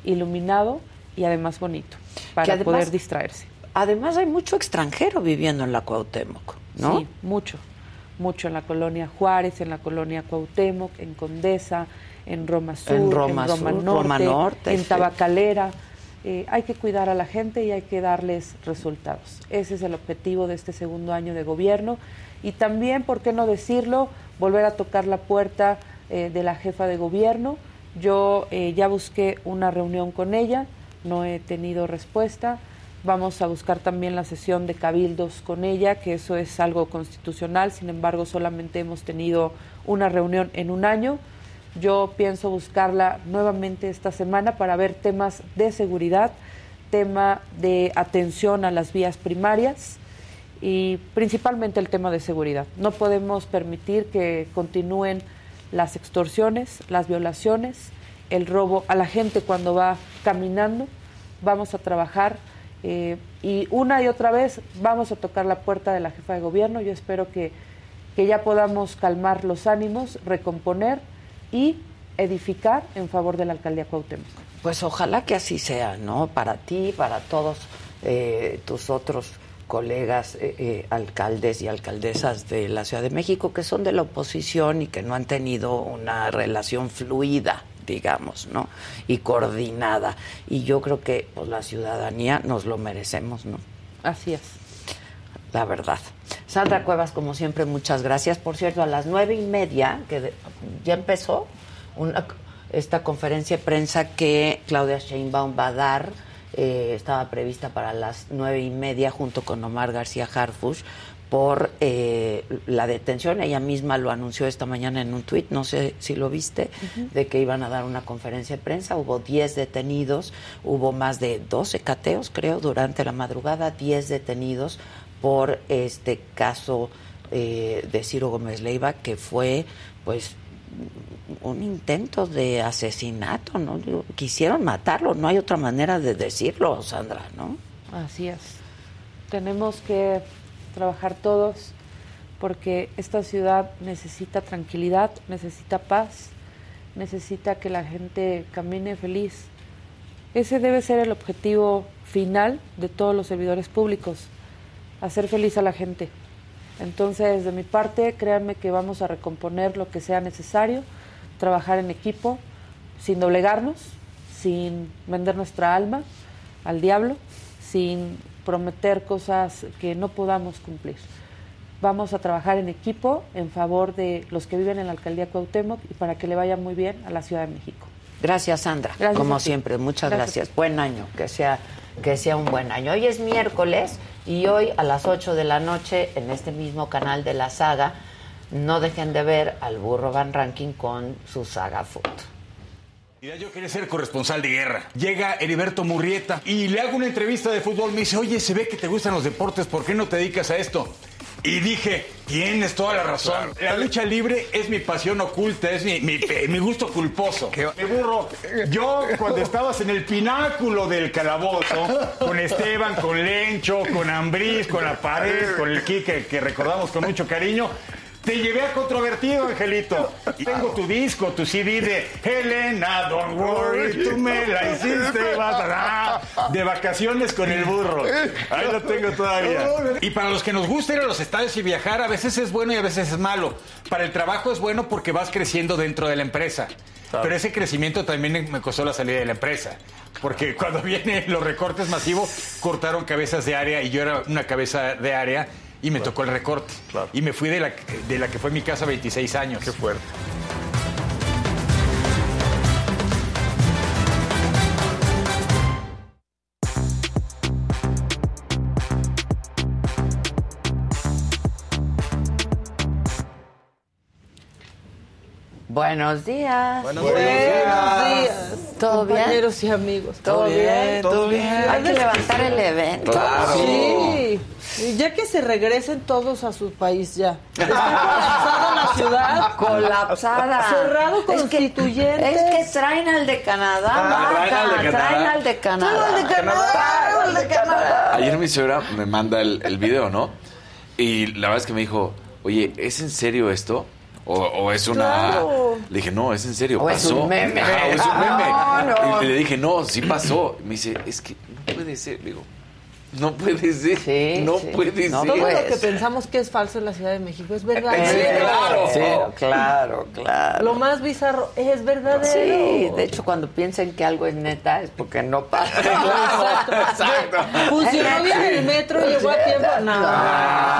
iluminado y además bonito para poder distraerse. Además hay mucho extranjero viviendo en la Cuauhtémoc, ¿no? Sí, mucho, mucho en la colonia Juárez, en la colonia Cuauhtémoc, en Condesa, en Roma Sur, en Roma, Norte, en Tabacalera. Eh, hay que cuidar a la gente y hay que darles resultados. Ese es el objetivo de este segundo año de gobierno. Y también, ¿por qué no decirlo? Volver a tocar la puerta eh, de la jefa de gobierno. Yo eh, ya busqué una reunión con ella, no he tenido respuesta. Vamos a buscar también la sesión de cabildos con ella, que eso es algo constitucional, sin embargo solamente hemos tenido una reunión en un año. Yo pienso buscarla nuevamente esta semana para ver temas de seguridad, tema de atención a las vías primarias y principalmente el tema de seguridad. No podemos permitir que continúen las extorsiones, las violaciones, el robo a la gente cuando va caminando. Vamos a trabajar eh, y una y otra vez vamos a tocar la puerta de la jefa de gobierno. Yo espero que, que ya podamos calmar los ánimos, recomponer y edificar en favor de la alcaldía Cuauhtémoc. Pues ojalá que así sea, ¿no? Para ti, para todos eh, tus otros colegas eh, eh, alcaldes y alcaldesas de la Ciudad de México que son de la oposición y que no han tenido una relación fluida, digamos, ¿no? Y coordinada. Y yo creo que pues, la ciudadanía nos lo merecemos, ¿no? Así es. La verdad. Sandra Cuevas, como siempre, muchas gracias. Por cierto, a las nueve y media, que ya empezó una, esta conferencia de prensa que Claudia Sheinbaum va a dar eh, estaba prevista para las nueve y media junto con Omar García Harfush por eh, la detención. Ella misma lo anunció esta mañana en un tuit, no sé si lo viste, de que iban a dar una conferencia de prensa. Hubo 10 detenidos, hubo más de 12 cateos, creo, durante la madrugada, 10 detenidos por este caso eh, de Ciro Gómez Leiva, que fue, pues, un intento de asesinato, ¿no? Quisieron matarlo, no hay otra manera de decirlo, Sandra, ¿no? Así es. Tenemos que trabajar todos porque esta ciudad necesita tranquilidad, necesita paz, necesita que la gente camine feliz. Ese debe ser el objetivo final de todos los servidores públicos, hacer feliz a la gente. Entonces, de mi parte, créanme que vamos a recomponer lo que sea necesario trabajar en equipo, sin doblegarnos, sin vender nuestra alma al diablo, sin prometer cosas que no podamos cumplir. Vamos a trabajar en equipo en favor de los que viven en la alcaldía Cuauhtémoc y para que le vaya muy bien a la Ciudad de México. Gracias, Sandra. Como siempre, muchas gracias. Buen año, que sea, que sea un buen año. Hoy es miércoles y hoy a las 8 de la noche en este mismo canal de la saga no dejen de ver al burro Van Ranking con su saga foto. Yo quería ser corresponsal de guerra. Llega Heriberto Murrieta y le hago una entrevista de fútbol. Me dice, oye, se ve que te gustan los deportes, ¿por qué no te dedicas a esto? Y dije, tienes toda la razón. La lucha libre es mi pasión oculta, es mi, mi, gusto culposo. Me burro. Yo, cuando estabas en el pináculo del calabozo, con Esteban, con Lencho, con Ambriz, con la pared, con el Kike, que recordamos con mucho cariño, te llevé a Controvertido, Angelito. Y tengo tu disco, tu CD de Helena, don't worry, tú me la hiciste, de vacaciones con el burro. Ahí lo tengo todavía. Y para los que nos gusta ir a los estadios y viajar, a veces es bueno y a veces es malo. Para el trabajo es bueno porque vas creciendo dentro de la empresa. Pero ese crecimiento también me costó la salida de la empresa. Porque cuando vienen los recortes masivos, cortaron cabezas de área y yo era una cabeza de área y me tocó el recorte. Y me fui de la, de la que fue mi casa 26 años. Qué fuerte. Buenos días. Buenos, días. ¿Todo bien? Compañeros y amigos. ¿Todo, bien? ¿Todo bien? Hay que levantar el evento. Claro. Sí. Ya que se regresen todos a su país ya. Está colapsada la ciudad. Colapsada. Cerrado constituyente. Es que traen al de Canadá. Ah, traen al de Canadá. Traen al de Canadá. Traen al de Canadá. Al de Canadá. Ayer mi suegra me manda el, el video, ¿no? Y la verdad es que me dijo, oye, ¿es en serio esto? O, o es una. Claro. Le dije, no, es en serio, O es pasó. un meme. Ajá, o es un meme. No, no. Y le dije, no, sí pasó. Me dice, es que no puede ser. Le digo, no puede ser. Sí, no sí. puede No ser. Todo lo que ser. pensamos que es falso en la Ciudad de México es verdad. Sí, claro. Sí, claro, claro. Lo más bizarro es verdadero. Sí, de hecho, cuando piensen que algo es neta es porque no pasa. Exacto. Exacto. Funcionó bien el metro, llegó a tiempo. No,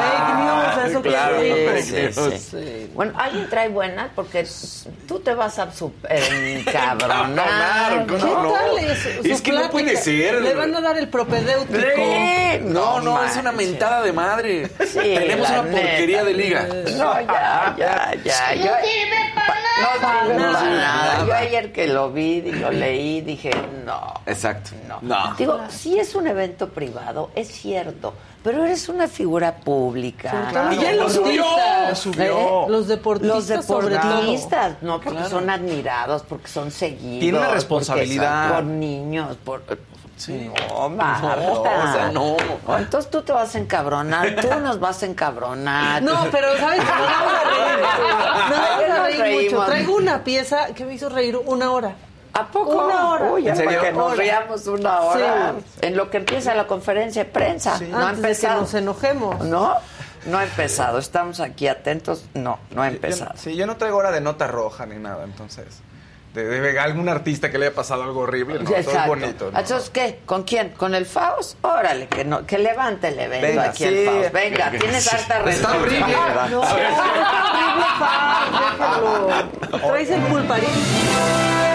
fake news, eso Claro, que no. Sí. Bueno, alguien trae buenas porque tú te vas a super encabronar. ¿cómo ¿Qué no? tal es, su Es que no puede ser. Le van a dar el propedéutico. No, no, es una mentada de madre. Sí, Tenemos una porquería de liga. No, ya, ya, ya. No Yo- sirve para nada. No, nada. Yo ayer que lo vi, lo leí, dije, no. Exacto. No. No. Digo, sí es un evento privado, es cierto, pero eres una figura pública. Y ya los subió, subió. ¿eh? Los deportistas, Los sobre todo. deportistas, no, porque son admirados, porque son seguidos. Tiene una responsabilidad. son Por niños, por... Sí. No, Marta. No, o sea, no. Entonces tú te vas a encabronar, tú nos vas a encabronar. No, pero ¿sabes qué? Nos vamos a reír. Ay, vamos a reír reímos. mucho. Traigo una pieza que me hizo reír una hora. ¿A poco? Una hora. Uy, ¿En serio? que nos una hora. Sí. En lo que empieza la conferencia de prensa. No ha Antes de que empezado. nos enojemos. ¿No? No ha empezado. Estamos aquí atentos. No, no ha empezado. Yo, sí, yo no traigo hora de nota roja ni nada, entonces. De, de algún artista que le haya pasado algo horrible, no, todo es Exacto. bonito. ¿no? Entonces, ¿qué? ¿Con quién? ¿Con el Faust? Órale, que, no, que levante el evento Venga, aquí sí. el Faust. Venga, tienes harta Está horrible. responsabilidad. No, horrible, Fab, déjalo. Traes el pulparín.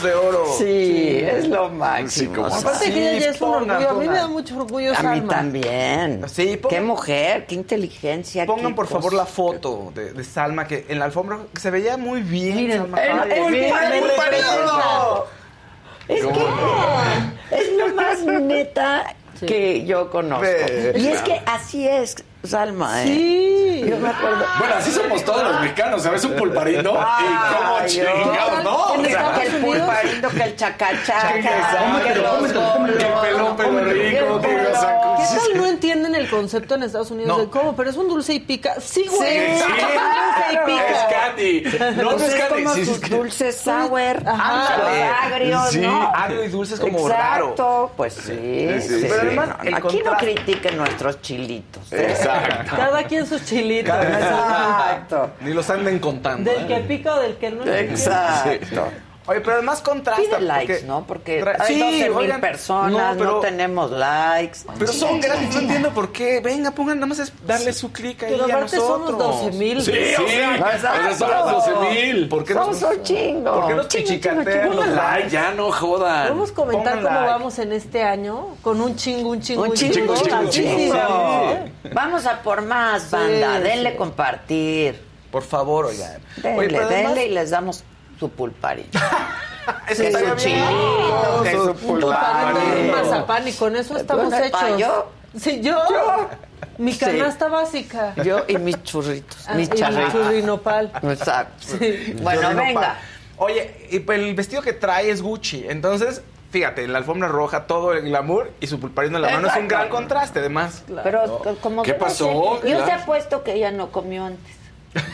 Globos de Oro. Sí, es lo máximo. Sí, como no. Aparte Sí, que ella ya es un orgullo. A mí me da mucho orgullo A mí también. Sí, Qué mujer, qué inteligencia. Pongan qué por favor la foto de, de Salma que en la alfombra que se veía muy bien. Miren, Salma que- el pulparindo. Es que es lo más neta que yo conozco. Ve. Y es que así es, Salma, ¿eh? Sí. Yo me acuerdo. Bueno, así somos todos los mexicanos, ¿sabes? Un pulparindo. y cómo chingados, ¿no? En O sea, Estados que el pulparindo, que el chacachaca, que Que pelón, pelo rico, que que el o sea, pelón. ¿Qué tal no entienden concepto en Estados Unidos No. de cómo? Pero es un dulce y pica. Sí, güey. Sí, es un dulce y pica. Es candy. No, no es candy. como Sí, sus dulces sour, agrios, Sí, agrio y dulce es como Exacto, raro. pues sí. Sí, sí, sí. sí. Pero además, aquí no critiquen nuestros chilitos. ¿eh? Exacto. Cada quien sus chilitos. Exacto. Ni los anden contando. Del ¿eh? que pica o del que no. Exacto. Oye, pero además contrasta. Pide likes, porque ¿no? Porque hay Sí, 12 mil personas, no, no, pero- tenemos likes. Pero son gratis, no entiendo por qué. Venga, pongan, nada más es darle su clic ahí Pero a aparte nosotros. somos 12 mil. Sí, o sea, Exacto. o sea, son las 12 mil. ¿Por qué Somos nos, un chingo. ¿Por qué nos Chingo, chingo, chingo. los likes? ya no jodan. Podemos comentar Pongan cómo like. vamos en este año con un chingo, un chingo, Un chingo, chingo, chingo, chingo. chingo. Sí. Vamos a por más, banda. Sí, denle sí. compartir. Por favor, oigan. Denle, Oye, además- denle y les damos su pulparito. Eso que estaría su bien. chilito, que su mazapán y con eso estamos Bueno, hechos. ¿yo? Sí, yo. Mi canasta básica. Yo y mis churritos, Ah, mis y mi charritos. churrinopal. Exacto. Sí. Bueno, venga. Oye, y pues el vestido que trae es Gucci. Entonces, fíjate, en la alfombra roja, todo el glamour y su pulparino en la mano es un gran contraste, además. Pero como ¿Qué pasó? Yo te Claro. apuesto que ella no comió antes.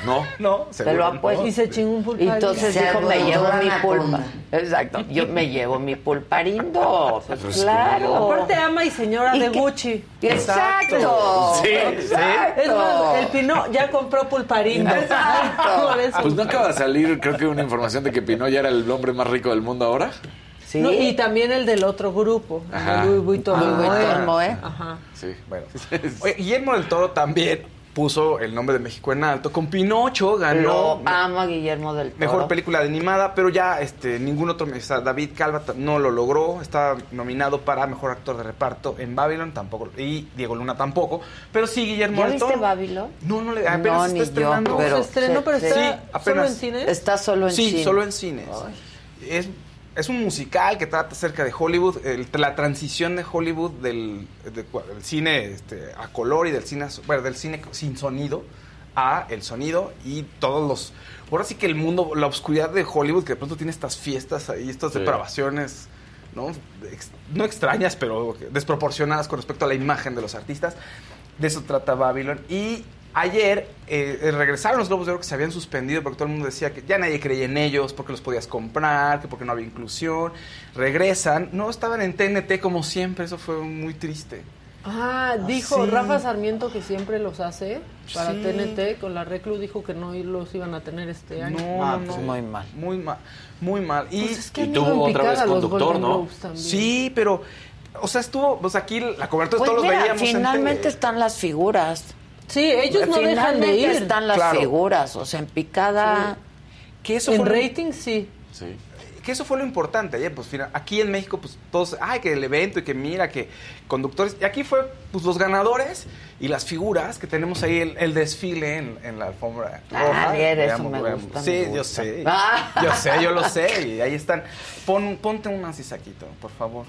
No. No, seguro lo no. apuesto. Y se chingó un Y pulparín. entonces Se dijo, me llevo mi pulpa. Exacto, yo me llevo mi pulparindo. Pues, Pues, claro. Aparte ama y señora ¿Y de qué? Gucci. Exacto. Sí, Exacto. Es más, el Pino ya compró pulparindo. Exacto. Pues no acaba de salir, creo que una información de que Pinot ya era el hombre más rico del mundo ahora. Sí. No, y también el del otro grupo, Ajá. Louis Vuitton. Louis Vuitton, Moët. Ajá. Sí. Bueno. Oye, Guillermo del Toro también puso el nombre de México en alto. Con Pinocho ganó Lo amo a Guillermo del Toro. mejor película de animada, pero ya este ningún otro, o sea, David Calva no lo logró. Está nominado para mejor actor de reparto en Babylon tampoco y Diego Luna tampoco. Pero sí Guillermo ¿Ya del viste Toro. Babylon? No, no le apenas No, se ni está yo, estrenando. pero- se estrenó, pero sí, está sí, solo apenas. en cine. Está solo en sí, cine. solo en cines. Es, es un musical que trata acerca de Hollywood, el- la transición de Hollywood del, de cua- del cine este, a color y del cine, bueno, del cine sin sonido a el sonido y todos los... Ahora sí que el mundo, la oscuridad de Hollywood, que de pronto tiene estas fiestas ahí, estas Sí. depravaciones, ¿no? Ex- no extrañas, pero desproporcionadas con respecto a la imagen de los artistas. De eso trata Babylon. Y ayer eh, eh, regresaron los Globos de Oro que se habían suspendido porque todo el mundo decía que ya nadie creía en ellos, porque los podías comprar, que porque no había inclusión. Regresan, no estaban en TNT como siempre, eso fue muy triste. Ah, dijo sí. Rafa Sarmiento que siempre los hace para Sí. TNT. Con la Reclu dijo que no los iban a tener este año. No, Ah, no, pues no. muy mal. Muy mal, muy mal. Y, Pues es que y tuvo otra vez conductor, ¿no? Sí, pero, o sea, estuvo, pues aquí la cobertura Pues todos mira, los veíamos. en finalmente están las figuras. Sí, ellos no dejan de ir. están las Claro. figuras, o sea, en picada. Que eso En fue lo- rating sí. Sí. que eso fue lo importante. Ayer, pues aquí en México, pues todos, ay, que el evento y que mira, que conductores. Y aquí fue, pues los ganadores y las figuras que tenemos ahí, el, desfile en, la alfombra ah, roja. Bien, eso me gusta, Sí, yo sé. Ah. Yo sé, yo lo sé. Y ahí están. Pon, ponte un saquito, por favor.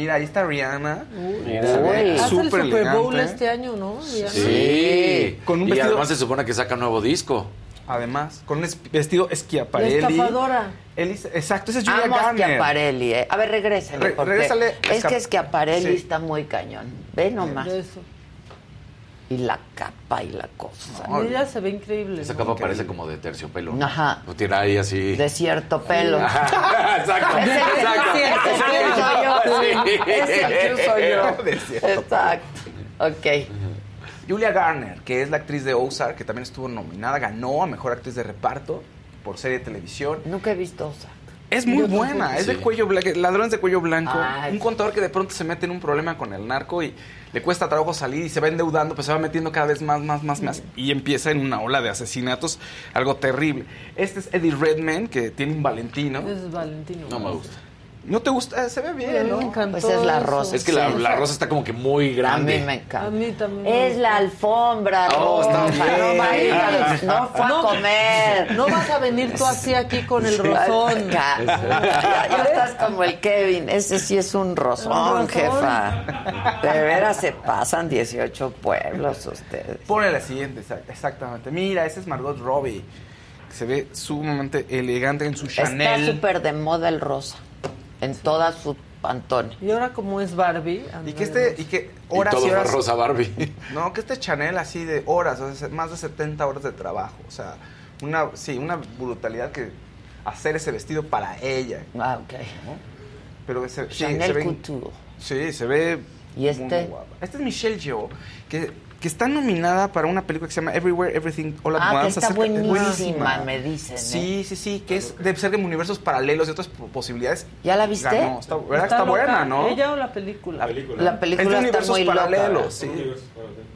Mira, ahí está Rihanna. Uy, Hace el Super Bowl este año, ¿no? Sí. Con un y además se supone que saca un nuevo disco. Además, con un vestido esquiaparelli. La estafadora. exacto, ese es Julia Amo Garner. Esquiaparelli, eh. A ver, regrésale. Re es que Esquiaparelli está muy cañón. Ve nomás. Eso y la capa y la cosa. ella se ve increíble. Esa capa parece como de terciopelo. Ajá. Lo tiene ahí así. De cierto pelo. exacto. Ese, exacto. Ese soy yo. Ese soy yo. Exacto. Ok. Julia Garner, que es la actriz de Ozark, que también estuvo nominada, ganó a Mejor Actriz de Reparto por serie de televisión. Nunca he visto Ozark. Es muy buena, es de cuello blanco, ladrones de cuello blanco, un contador que de pronto se mete en un problema con el narco y le cuesta trabajo salir y se va endeudando, pues se va metiendo cada vez más, más, más, más y empieza en una ola de asesinatos, algo terrible. Este es Eddie Redman, que tiene un Valentino. Es Valentino. No me gusta. ¿No te gusta? Se ve bien, ¿no? Me encantó pues es la rosa. Es que la, rosa está como que muy grande. A mí me encanta. A mí también. Es la alfombra oh, Está bien. No, fue a comer. No vas a venir tú así aquí con el rosón. Ya, estás como el Kevin. Ese sí es un rosón, jefa. De veras se pasan 18 pueblos ustedes. Pone la siguiente, exactamente. Mira, ese es Margot Robbie. Se ve sumamente elegante en su Chanel. Está súper de moda el rosa en toda su pantone. Y ahora como es Barbie. Y que este, y que horas y, horas. rosa Barbie. No, que este Chanel así de horas, más de 70 horas de trabajo. O sea, una, sí, una brutalidad que hacer ese vestido para ella. Ah, ok. Pero se, Chanel se ve, Couture. Sí, se ve. ¿Y este? Este es Michelle Yeoh, que que está nominada para una película que se llama Everywhere, Everything, All at ah, Once. Que está buenísima, me dicen. Sí, sí, sí, que es, debe ser de universos paralelos y otras posibilidades. ¿Ya la viste? Ganó. Está, está, buena, ¿no? ¿Ella o la película? La película. La película es de está muy paralelos, sí.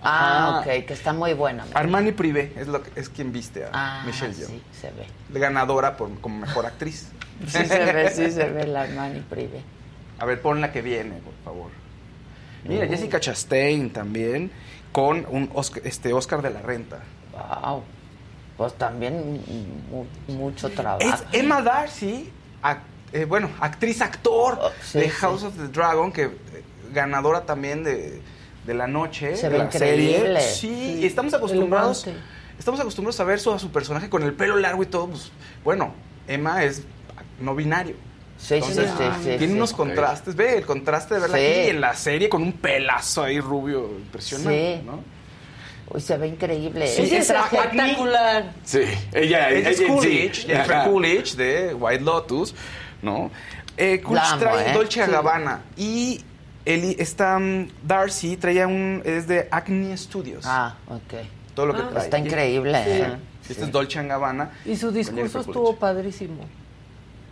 Ah, ok, que está muy buena. Armani Privé es, lo que, es quien viste a ah, Michelle Yeoh. Sí, se ve. Ganadora por, como mejor actriz. sí se ve, sí se ve la Armani Privé. A ver, pon la que viene, por favor. Mira, Jessica Chastain también con un Oscar, este Oscar de la Renta. Wow. Pues también mucho trabajo. Es Emma Darcy, eh, bueno, actriz actor oh, de House of the Dragon, que eh, ganadora también de, la noche, Se de la serie. Sí, y estamos acostumbrados estamos acostumbrados a ver su, a su personaje con el pelo largo y todo, pues, bueno, Emma es no binario. Sí, sí, sí, Tiene unos contrastes. Ve el contraste de verla aquí en la serie con un pelazo ahí rubio impresionante, ¿no? Uy, se ve increíble. Sí, es espectacular. Sí, ella, ella, es Coolidge, Jennifer Coolidge de White Lotus, ¿no? Eh, Coolidge trae ¿eh? Dolce Gabbana y Eli, esta um, Darcy traía un es de Acne Studios. Ah, ok. Todo lo que ah, trae. Está increíble, ¿eh? Este es Dolce Gabbana. Y su discurso estuvo padrísimo.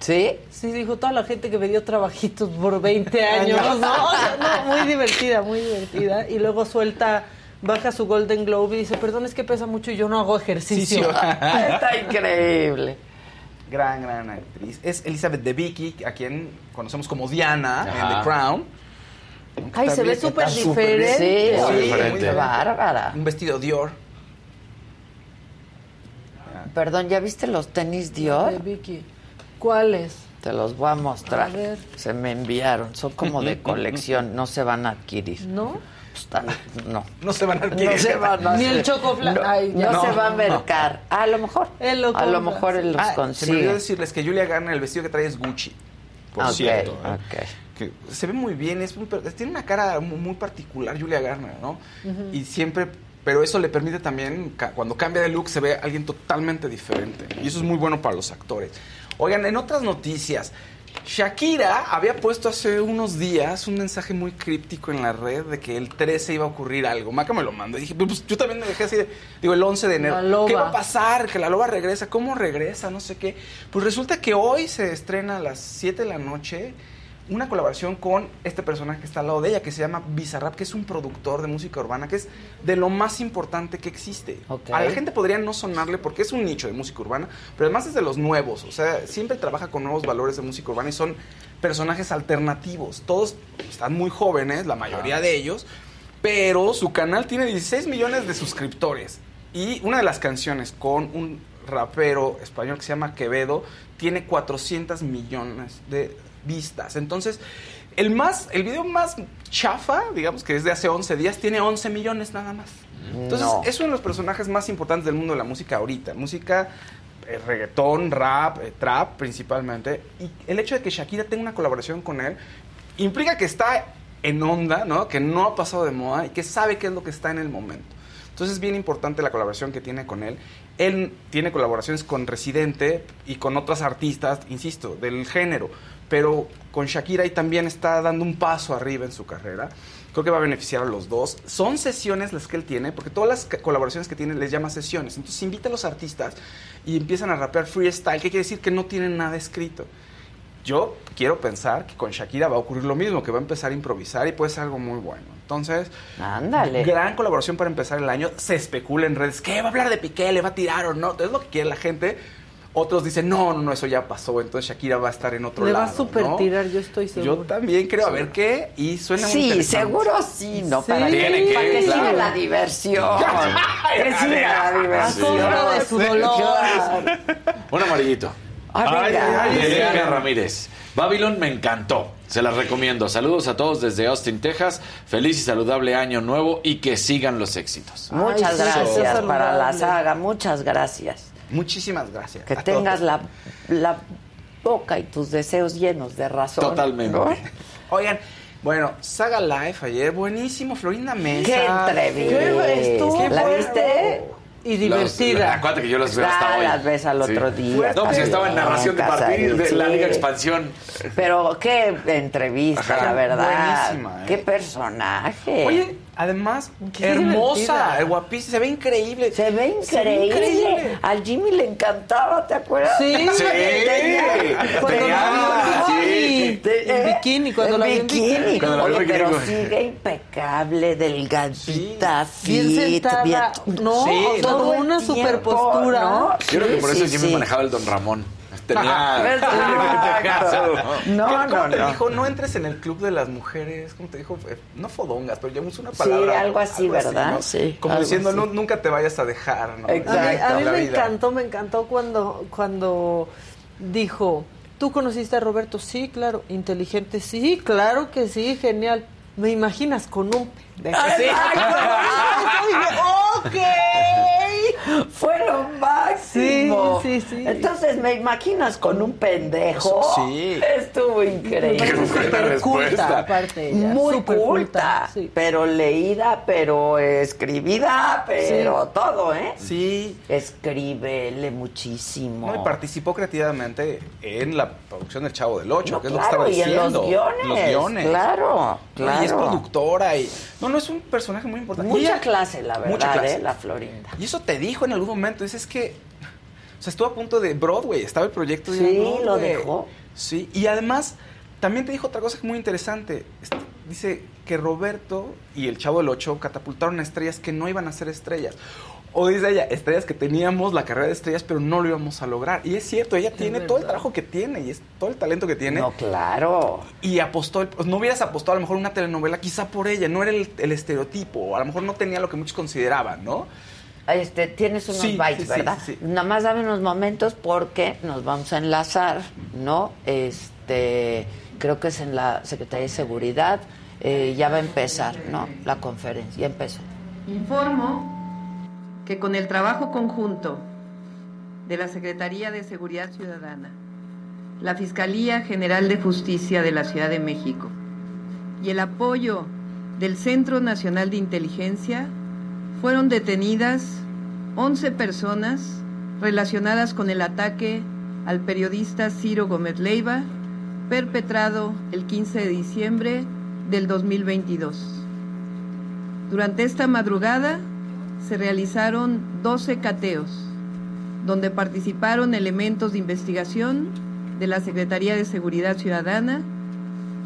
¿Sí? Sí, dijo toda la gente que me dio trabajitos por 20 años. no, no, muy divertida, muy divertida. Y luego suelta, baja su Golden Globe y dice, perdón, es que pesa mucho y yo no hago ejercicio. Está increíble. Gran, gran actriz. Es Elizabeth de Vicky, a quien conocemos como Diana en The Crown. Ay, se ve súper diferente. Sí, diferente. bárbara. Un vestido Dior. Perdón, ¿ya viste los tenis Dior? De Vicky. ¿Cuáles? Te los voy a mostrar. Se me enviaron. Son como de colección. No se van a adquirir. ¿No? no. No se van a adquirir. No se van a Ni el chocolate. No, no, se va a mercar. A lo mejor. a lo mejor él los ah, consigue. Se me olvidó decirles que Julia Garner, el vestido que trae es Gucci. Por cierto. ¿eh? Que se ve muy bien. Es tiene una cara muy, particular, Julia Garner, ¿no? Y siempre pero eso le permite también, cuando cambia de look, se ve alguien totalmente diferente. Y eso es muy bueno para los actores. Oigan, en otras noticias, Shakira había puesto hace unos días un mensaje muy críptico en la red de que el 13 iba a ocurrir algo. Maca me lo mandó. Y dije, pues yo también me dejé así, digo, el 11 de enero. ¿Qué va a pasar? Que la loba regresa. ¿Cómo regresa? No sé qué. Pues resulta que hoy se estrena a las 7 de la noche una colaboración con este personaje que está al lado de ella, que se llama Bizarrap, que es un productor de música urbana, que es de lo más importante que existe. A la gente podría no sonarle porque es un nicho de música urbana, pero además es de los nuevos, o sea, siempre trabaja con nuevos valores de música urbana y son personajes alternativos. Todos están muy jóvenes, la mayoría de ellos, pero su canal tiene 16 millones de suscriptores. Y una de las canciones con un rapero español que se llama Quevedo tiene 400 millones de vistas. Entonces, el más el video más chafa, digamos que es de hace 11 días, tiene 11 millones nada más. Entonces, es uno de los personajes más importantes del mundo de la música ahorita. Música eh, reggaetón, rap, eh, trap principalmente. Y el hecho de que Shakira tenga una colaboración con él implica que está en onda, ¿no? Que no ha pasado de moda y que sabe qué es lo que está en el momento. Entonces es bien importante la colaboración que tiene con él. Él tiene colaboraciones con Residente y con otras artistas, insisto, del género pero con Shakira y también está dando un paso arriba en su carrera. Creo que va a beneficiar a los dos. Son sesiones las que él tiene, porque todas las colaboraciones que tiene les llama sesiones. Entonces invita a los artistas y empiezan a rapear freestyle, que quiere decir que no tienen nada escrito. Yo quiero pensar que con Shakira va a ocurrir lo mismo, que va a empezar a improvisar y puede ser algo muy bueno. Entonces, Ándale. gran colaboración para empezar el año. Se especula en redes, ¿qué va a hablar de Piqué? ¿Le va a tirar o no? Es lo que quiere la gente otros dicen, no, no, eso ya pasó, entonces Shakira va a estar en otro Le lado. Le va a super tirar, yo estoy seguro. Yo también creo, a ver qué, y suena sí, muy Sí, seguro sí, ¿no? Sí. Para, Tiene que, para que claro. siga la diversión. que siga la diversión. A de su dolor. Un amarillito. Ah, venga. De Elena Ramírez. Babylon me encantó. Se las recomiendo. Saludos a todos desde Austin, Texas. Feliz y saludable año nuevo y que sigan los éxitos. Muchas Ay, gracias para la saga, muchas gracias. Muchísimas gracias. Que tengas la, la boca y tus deseos llenos de razón. Totalmente. ¿no? Oigan, bueno, Saga Live ayer, buenísimo, Florinda Mesa. ¡Qué entrevista! ¿Qué estuvo? ¿La viste? Y Los- divertida. acuérdate que yo las veo Ah, hasta hoy. las ves al otro día. No, pues Está estaba en narración de partidos de la Liga. Expansión. Pero qué entrevista, Ajá. la verdad. Buenísima, ¿eh? Qué personaje. Oye, además, Qué hermosa, divertida. eh, guapísima, se ve increíble. se ve Se ve increíble. increíble. Al Jimmy le encantaba, ¿te acuerdas? Sí. Sí. Tenía- Cuando la vio sí. en en bikini, cuando la bikini. Oye, pero bikini. sigue impecable, delgadita, Bien fit, sentada. bien- No, Sí, todo una super postura. creo que por eso sí, Jimmy sí. manejaba el Don Ramón. Ah, Tenía. exacto. No, ¿Cómo, cómo no, te no. dijo? No entres en el club de las mujeres. ¿Cómo te dijo? Eh, No fodongas, pero ya usó una Sí, palabra. algo así, ¿verdad? ¿no? Sí, Como algo diciendo, así. "No, nunca te vayas a dejar, ¿no? Exacto. A mí, a mí me vida. encantó, me encantó cuando, cuando dijo, ¿tú conociste a Roberto? Sí, claro. Inteligente, sí, claro que sí, genial. ¿Me imaginas con un pendejo? ¡Ok! Fue lo máximo. Sí, sí, sí. Entonces, ¿me imaginas con un pendejo? Sí. Estuvo increíble. Qué Súper culta, aparte ella. Muy súper culta, sí. pero leída, pero escribida, pero todo, ¿eh? Sí. Escríbele muchísimo. No, y participó creativamente en la producción del Chavo del Ocho, No, que es claro, lo que y estaba en diciendo. los guiones. Los guiones. Claro, claro. Y es productora y... No, no, es un personaje muy importante. Y Mucha ella- clase, la verdad, Mucha clase. ¿eh? La Florinda. Y eso te dijo en algún momento, dices que... O sea, estuvo a punto de Broadway, estaba el proyecto de Sí, Broadway. lo dejó. Sí, y además también te dijo otra cosa muy interesante. Este, Dice que Roberto y el Chavo del Ocho catapultaron a estrellas que no iban a ser estrellas. O dice ella, estrellas que teníamos la carrera de estrellas, pero no lo íbamos a lograr. Y es cierto, ella tiene todo el trabajo que tiene y es todo el talento que tiene. No, claro. Y apostó, el- pues, no hubieras apostado a lo mejor una telenovela quizá por ella, no era el, el estereotipo, o a lo mejor no tenía lo que muchos consideraban, ¿no? Este, tienes unos Sí, bytes, sí, sí, ¿verdad? sí. Nada más dame unos momentos porque nos vamos a enlazar, ¿no? Este, creo que es en la Secretaría de Seguridad. eh, ya va a empezar, ¿no? La conferencia, ya empezó. Informo que con el trabajo conjunto de la Secretaría de Seguridad Ciudadana, la Fiscalía General de Justicia de la Ciudad de México y el apoyo del Centro Nacional de Inteligencia, fueron detenidas 11 personas relacionadas con el ataque al periodista Ciro Gómez Leiva, perpetrado el 15 de diciembre del 2022. Durante esta madrugada se realizaron 12 cateos, donde participaron elementos de investigación de la Secretaría de Seguridad Ciudadana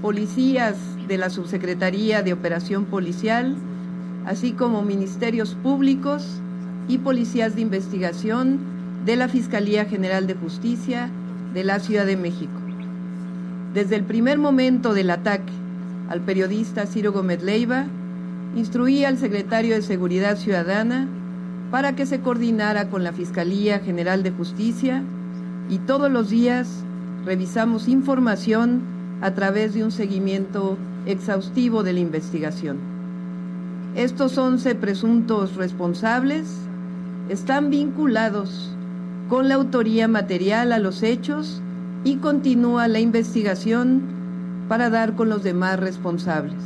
policías de la Subsecretaría de Operación Policial, así como ministerios públicos y policías de investigación de la Fiscalía General de Justicia de la Ciudad de México. Desde el primer momento del ataque al periodista Ciro Gómez Leiva, instruí al secretario de Seguridad Ciudadana para que se coordinara con la Fiscalía General de Justicia y todos los días revisamos información a través de un seguimiento exhaustivo de la investigación. Estos 11 presuntos responsables están vinculados con la autoría material a los hechos y continúa la investigación para dar con los demás responsables.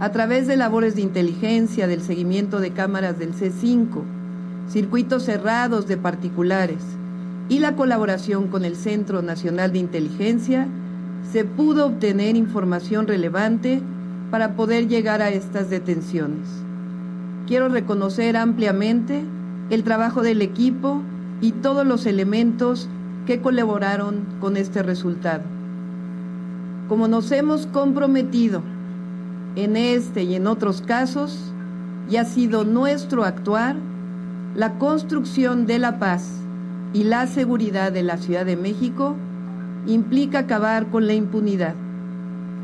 A través de labores de inteligencia, del seguimiento de cámaras del C5, circuitos cerrados de particulares y la colaboración con el Centro Nacional de Inteligencia, se pudo obtener información relevante para poder llegar a estas detenciones. Quiero reconocer ampliamente el trabajo del equipo y todos los elementos que colaboraron con este resultado. Como nos hemos comprometido en este y en otros casos, y ha sido nuestro actuar, la construcción de la paz y la seguridad de la Ciudad de México implica acabar con la impunidad.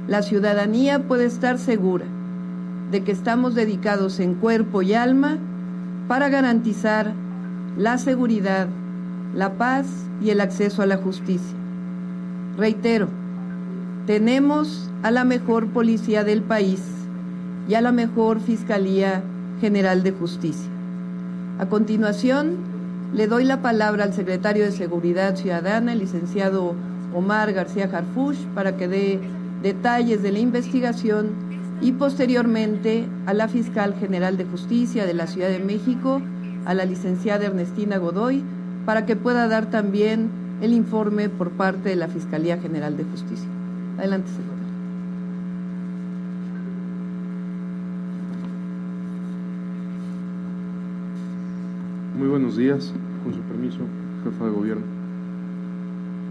La ciudadanía puede estar segura de que estamos dedicados en cuerpo y alma para garantizar la seguridad, la paz y el acceso a la justicia. Reitero, tenemos a la mejor policía del país y a la mejor Fiscalía General de Justicia. A continuación, le doy la palabra al secretario de Seguridad Ciudadana, el licenciado Omar García Harfush, para que dé detalles de la investigación y posteriormente a la fiscal general de justicia de la Ciudad de México, a la licenciada Ernestina Godoy, para que pueda dar también el informe por parte de la Fiscalía General de Justicia. Adelante, secretario. Muy buenos días, con su permiso, jefa de gobierno.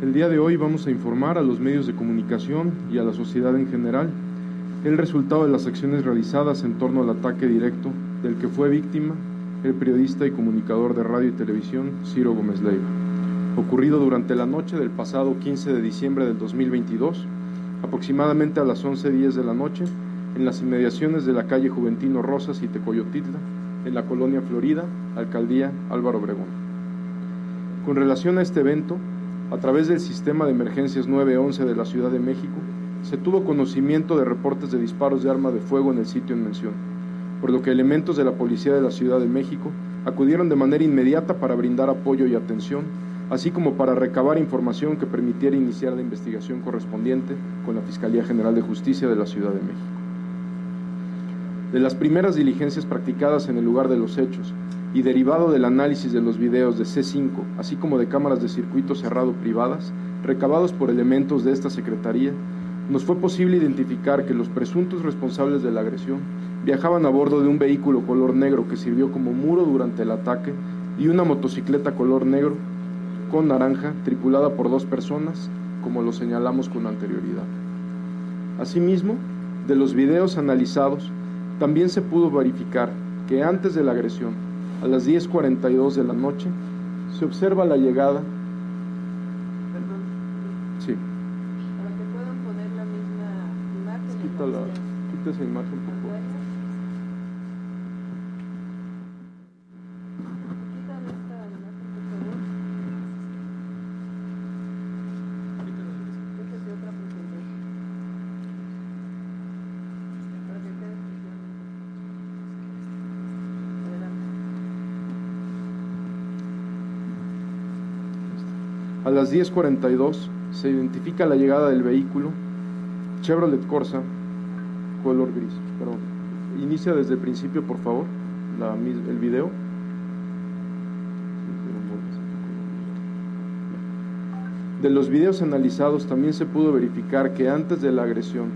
El día de hoy vamos a informar a los medios de comunicación y a la sociedad en general el resultado de las acciones realizadas en torno al ataque directo del que fue víctima el periodista y comunicador de radio y televisión Ciro Gómez Leiva, ocurrido durante la noche del pasado 15 de diciembre del 2022, aproximadamente a las 11.10 de la noche, en las inmediaciones de la calle Juventino Rosas y Tecoyotitla, en la colonia Florida, alcaldía Álvaro Obregón. Con relación a este evento, a través del sistema de emergencias 911 de la Ciudad de México, se tuvo conocimiento de reportes de disparos de arma de fuego en el sitio en mención, por lo que elementos de la Policía de la Ciudad de México acudieron de manera inmediata para brindar apoyo y atención, así como para recabar información que permitiera iniciar la investigación correspondiente con la Fiscalía General de Justicia de la Ciudad de México. De las primeras diligencias practicadas en el lugar de los hechos y derivado del análisis de los videos de C5, así como de cámaras de circuito cerrado privadas, recabados por elementos de esta Secretaría, nos fue posible identificar que los presuntos responsables de la agresión viajaban a bordo de un vehículo color negro que sirvió como muro durante el ataque y una motocicleta color negro con naranja tripulada por dos personas, como lo señalamos con anterioridad. Asimismo, de los videos analizados, también se pudo verificar que antes de la agresión, a las 10.42 de la noche, se observa la llegada. Perdón. Sí. Para que puedan poner la misma imagen. Quita, la, quita esa imagen, por favor. Quitan esta imagen, por favor. Esta es de otra presentación. Para que quede exclusivamente. Adelante. A las 10.42 se identifica la llegada del vehículo Chevrolet Corsa color gris. Perdón. Inicia desde el principio, por favor, el video. De los videos analizados también se pudo verificar que antes de la agresión,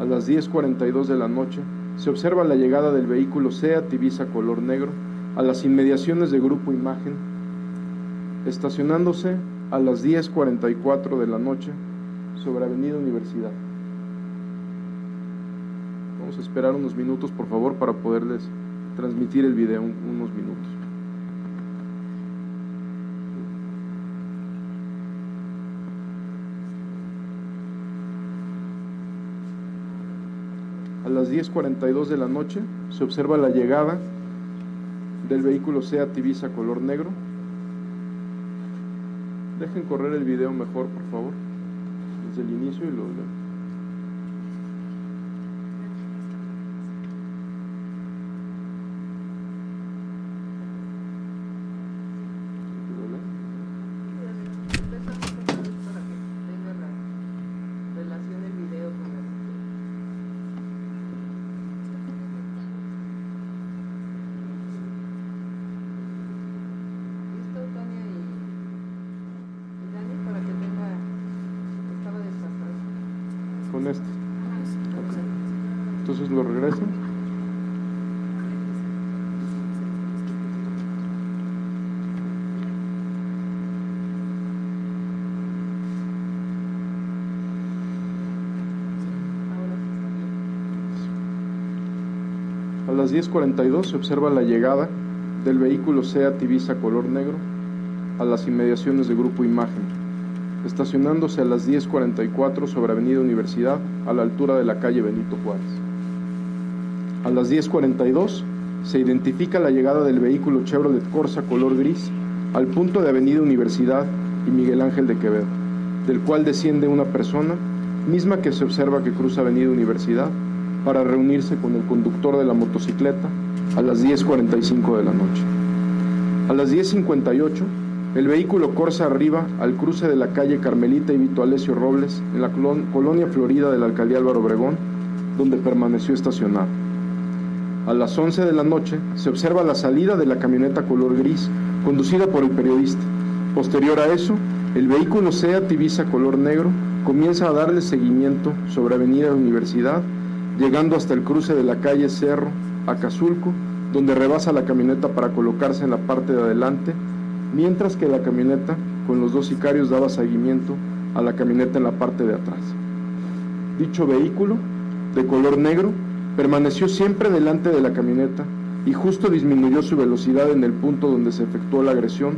a las 10.42 de la noche, se observa la llegada del vehículo Seat Ibiza color negro a las inmediaciones de Grupo Imagen, estacionándose a las 10.44 de la noche sobre Avenida Universidad. Vamos a esperar unos minutos, por favor, para poderles transmitir el video unos minutos. A las 10.42 de la noche se observa la llegada del vehículo Seat Ibiza color negro. Dejen correr el video mejor, por favor, desde el inicio y lo 10.42 se observa la llegada del vehículo SEAT Ibiza color negro a las inmediaciones de Grupo Imagen, estacionándose a las 10.44 sobre Avenida Universidad a la altura de la calle Benito Juárez. A las 10.42 se identifica la llegada del vehículo Chevrolet Corsa color gris al punto de Avenida Universidad y Miguel Ángel de Quevedo, del cual desciende una persona, misma que se observa que cruza Avenida Universidad para reunirse con el conductor de la motocicleta a las 10.45 de la noche. A las 10.58, el vehículo corsa arriba al cruce de la calle Carmelita y Vito Alessio Robles en la colonia Florida de la alcaldía Álvaro Obregón, donde permaneció estacionado. A las 11 de la noche se observa la salida de la camioneta color gris conducida por el periodista. Posterior a eso, el vehículo SEAT Ibiza color negro comienza a darle seguimiento sobre Avenida Universidad llegando hasta el cruce de la calle Cerro, Acazulco, donde rebasa la camioneta para colocarse en la parte de adelante, mientras que la camioneta con los dos sicarios daba seguimiento a la camioneta en la parte de atrás. Dicho vehículo, de color negro, permaneció siempre delante de la camioneta y justo disminuyó su velocidad en el punto donde se efectuó la agresión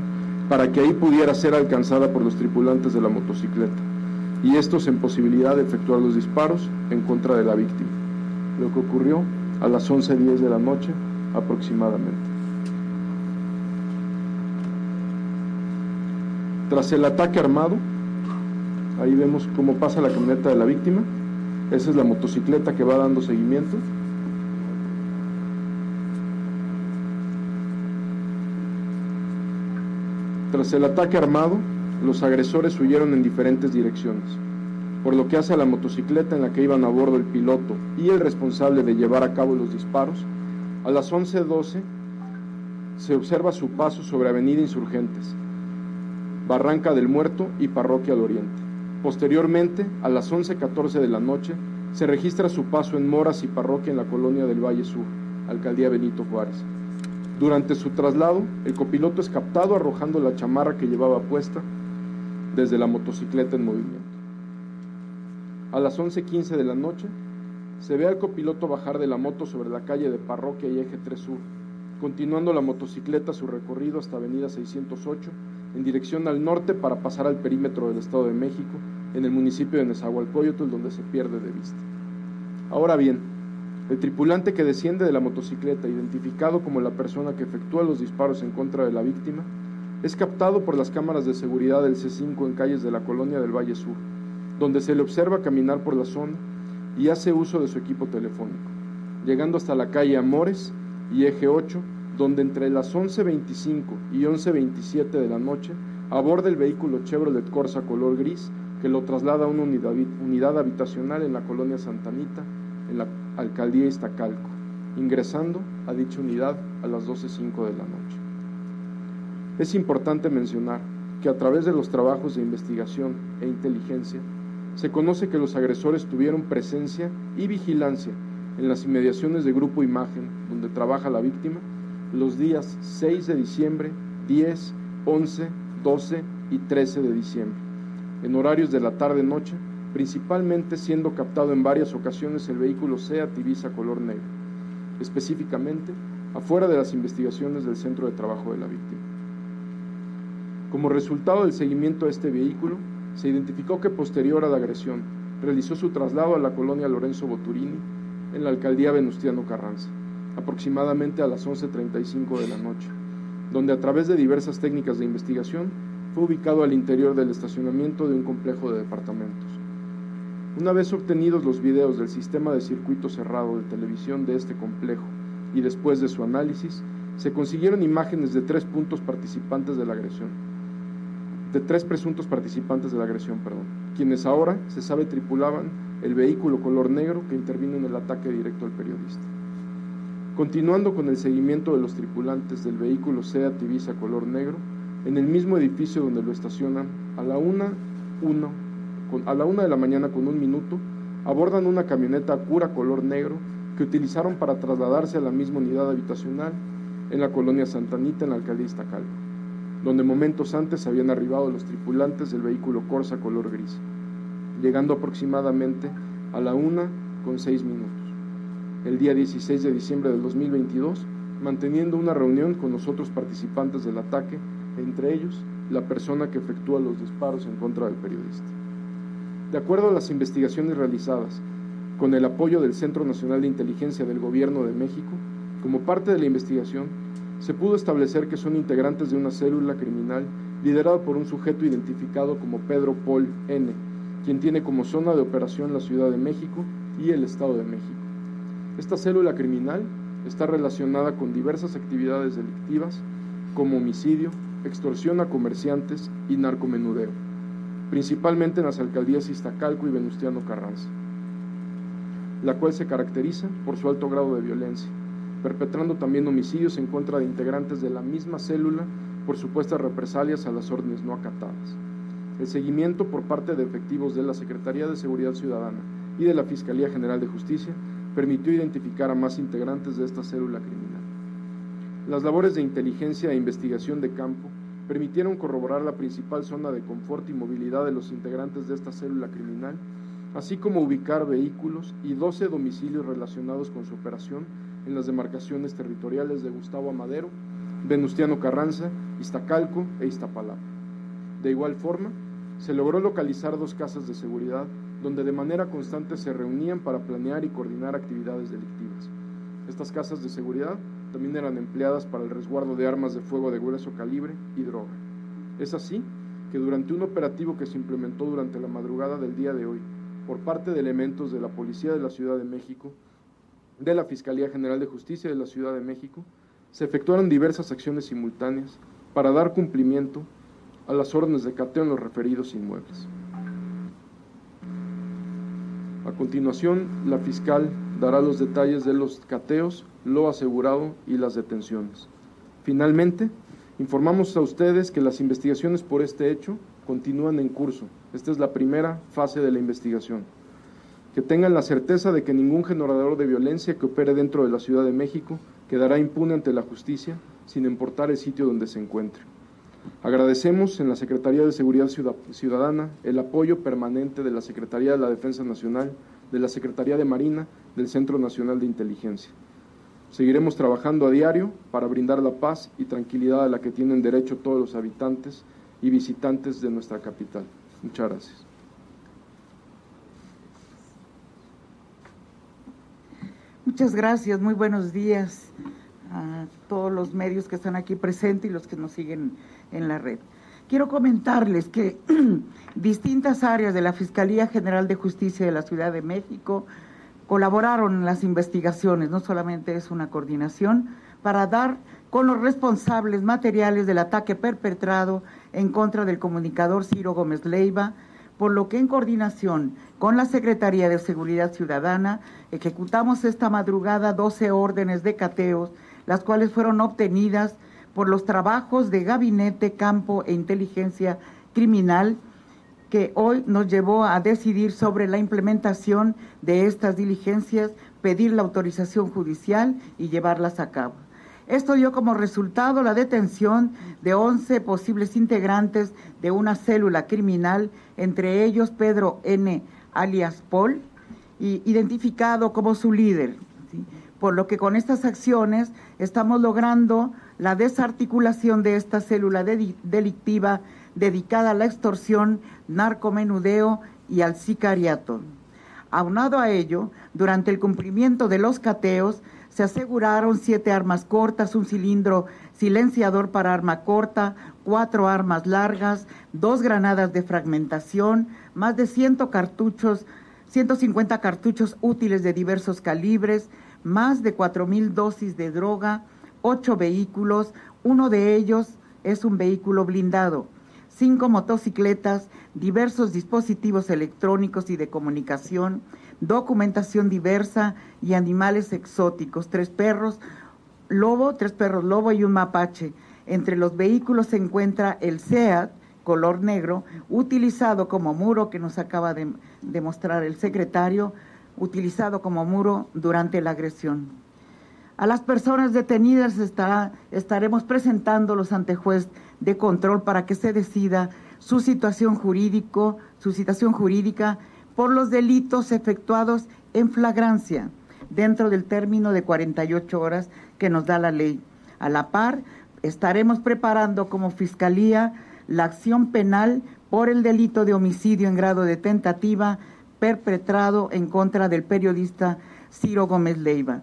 para que ahí pudiera ser alcanzada por los tripulantes de la motocicleta, y estos en posibilidad de efectuar los disparos en contra de la víctima lo que ocurrió a las 11.10 de la noche aproximadamente. Tras el ataque armado, ahí vemos cómo pasa la camioneta de la víctima, esa es la motocicleta que va dando seguimiento. Tras el ataque armado, los agresores huyeron en diferentes direcciones por lo que hace a la motocicleta en la que iban a bordo el piloto y el responsable de llevar a cabo los disparos, a las 11.12 se observa su paso sobre Avenida Insurgentes, Barranca del Muerto y Parroquia al Oriente. Posteriormente, a las 11.14 de la noche, se registra su paso en Moras y Parroquia en la colonia del Valle Sur, Alcaldía Benito Juárez. Durante su traslado, el copiloto es captado arrojando la chamarra que llevaba puesta desde la motocicleta en movimiento. A las 11.15 de la noche, se ve al copiloto bajar de la moto sobre la calle de Parroquia y Eje 3 Sur, continuando la motocicleta su recorrido hasta Avenida 608 en dirección al norte para pasar al perímetro del Estado de México en el municipio de Nezahualcóyotl donde se pierde de vista. Ahora bien, el tripulante que desciende de la motocicleta, identificado como la persona que efectúa los disparos en contra de la víctima, es captado por las cámaras de seguridad del C5 en calles de la colonia del Valle Sur donde se le observa caminar por la zona y hace uso de su equipo telefónico, llegando hasta la calle Amores y Eje 8, donde entre las 11.25 y 11.27 de la noche aborda el vehículo Chevrolet Corsa color gris que lo traslada a una unidad, habitacional en la colonia Santanita, en la alcaldía Iztacalco, ingresando a dicha unidad a las 12.05 de la noche. Es importante mencionar que a través de los trabajos de investigación e inteligencia, se conoce que los agresores tuvieron presencia y vigilancia en las inmediaciones de Grupo Imagen, donde trabaja la víctima, los días 6 de diciembre, 10, 11, 12 y 13 de diciembre, en horarios de la tarde-noche, principalmente siendo captado en varias ocasiones el vehículo Seat Ibiza color negro, específicamente afuera de las investigaciones del centro de trabajo de la víctima. Como resultado del seguimiento a este vehículo, se identificó que posterior a la agresión realizó su traslado a la colonia Lorenzo Boturini en la alcaldía Venustiano Carranza, aproximadamente a las 11.35 de la noche, donde a través de diversas técnicas de investigación fue ubicado al interior del estacionamiento de un complejo de departamentos. Una vez obtenidos los videos del sistema de circuito cerrado de televisión de este complejo y después de su análisis, se consiguieron imágenes de tres puntos participantes de la agresión, de tres presuntos participantes de la agresión, perdón, quienes ahora se sabe tripulaban el vehículo color negro que intervino en el ataque directo al periodista. Continuando con el seguimiento de los tripulantes del vehículo Seat Ibiza color negro, en el mismo edificio donde lo estacionan, a la una, uno, a la una de la mañana con un minuto, abordan una camioneta Cura color negro que utilizaron para trasladarse a la misma unidad habitacional en la colonia Santanita en la alcaldía Iztacalco, donde momentos antes habían arribado los tripulantes del vehículo Corsa color gris, llegando aproximadamente a la una con seis minutos. El día 16 de diciembre del 2022, manteniendo una reunión con los otros participantes del ataque, entre ellos la persona que efectúa los disparos en contra del periodista. De acuerdo a las investigaciones realizadas, con el apoyo del Centro Nacional de Inteligencia del Gobierno de México, como parte de la investigación, se pudo establecer que son integrantes de una célula criminal liderada por un sujeto identificado como Pedro Paul N., quien tiene como zona de operación la Ciudad de México y el Estado de México. Esta célula criminal está relacionada con diversas actividades delictivas como homicidio, extorsión a comerciantes y narcomenudeo, principalmente en las alcaldías Iztacalco y Venustiano Carranza, la cual se caracteriza por su alto grado de violencia, perpetrando también homicidios en contra de integrantes de la misma célula por supuestas represalias a las órdenes no acatadas. El seguimiento por parte de efectivos de la Secretaría de Seguridad Ciudadana y de la Fiscalía General de Justicia permitió identificar a más integrantes de esta célula criminal. Las labores de inteligencia e investigación de campo permitieron corroborar la principal zona de confort y movilidad de los integrantes de esta célula criminal, así como ubicar vehículos y 12 domicilios relacionados con su operación en las demarcaciones territoriales de Gustavo Amadero, Venustiano Carranza, Iztacalco e Iztapalapa. De igual forma, se logró localizar dos casas de seguridad donde de manera constante se reunían para planear y coordinar actividades delictivas. Estas casas de seguridad también eran empleadas para el resguardo de armas de fuego de grueso calibre y droga. Es así que durante un operativo que se implementó durante la madrugada del día de hoy por parte de elementos de la Policía de la Ciudad de México, de la Fiscalía General de Justicia de la Ciudad de México, se efectuaron diversas acciones simultáneas para dar cumplimiento a las órdenes de cateo en los referidos inmuebles. A continuación, la fiscal dará los detalles de los cateos, lo asegurado y las detenciones. Finalmente, informamos a ustedes que las investigaciones por este hecho continúan en curso. Esta es la primera fase de la investigación. Que tengan la certeza de que ningún generador de violencia que opere dentro de la Ciudad de México quedará impune ante la justicia, sin importar el sitio donde se encuentre. Agradecemos en la Secretaría de Seguridad Ciudadana el apoyo permanente de la Secretaría de la Defensa Nacional, de la Secretaría de Marina, del Centro Nacional de Inteligencia. Seguiremos trabajando a diario para brindar la paz y tranquilidad a la que tienen derecho todos los habitantes y visitantes de nuestra capital. Muchas gracias. Muchas gracias, muy buenos días a todos los medios que están aquí presentes y los que nos siguen en la red. Quiero comentarles que distintas áreas de la Fiscalía General de Justicia de la Ciudad de México colaboraron en las investigaciones, no solamente es una coordinación, para dar con los responsables materiales del ataque perpetrado en contra del comunicador Ciro Gómez Leiva, por lo que en coordinación con la Secretaría de Seguridad Ciudadana ejecutamos esta madrugada 12 órdenes de cateos, las cuales fueron obtenidas por los trabajos de gabinete, campo e inteligencia criminal que hoy nos llevó a decidir sobre la implementación de estas diligencias, pedir la autorización judicial y llevarlas a cabo. Esto dio como resultado la detención de 11 posibles integrantes de una célula criminal, entre ellos Pedro N., alias Paul, y identificado como su líder. Por lo que con estas acciones estamos logrando la desarticulación de esta célula delictiva dedicada a la extorsión, narcomenudeo y al sicariato. Aunado a ello, durante el cumplimiento de los cateos, se aseguraron siete armas cortas, un cilindro silenciador para arma corta, cuatro armas largas, dos granadas de fragmentación, más de 100 cartuchos, 150 cartuchos útiles de diversos calibres, más de cuatro mil dosis de droga, ocho vehículos, uno de ellos es un vehículo blindado, cinco motocicletas, diversos dispositivos electrónicos y de comunicación, documentación diversa y animales exóticos, tres perros lobo, tres perros lobo y un mapache. Entre los vehículos se encuentra el SEAT, color negro, utilizado como muro que nos acaba de, demostrar el secretario, utilizado como muro durante la agresión. A las personas detenidas estará, estaremos presentándolos ante juez de control para que se decida su situación jurídico, su situación jurídica por los delitos efectuados en flagrancia dentro del término de 48 horas que nos da la ley. A la par, estaremos preparando como Fiscalía la acción penal por el delito de homicidio en grado de tentativa perpetrado en contra del periodista Ciro Gómez Leiva.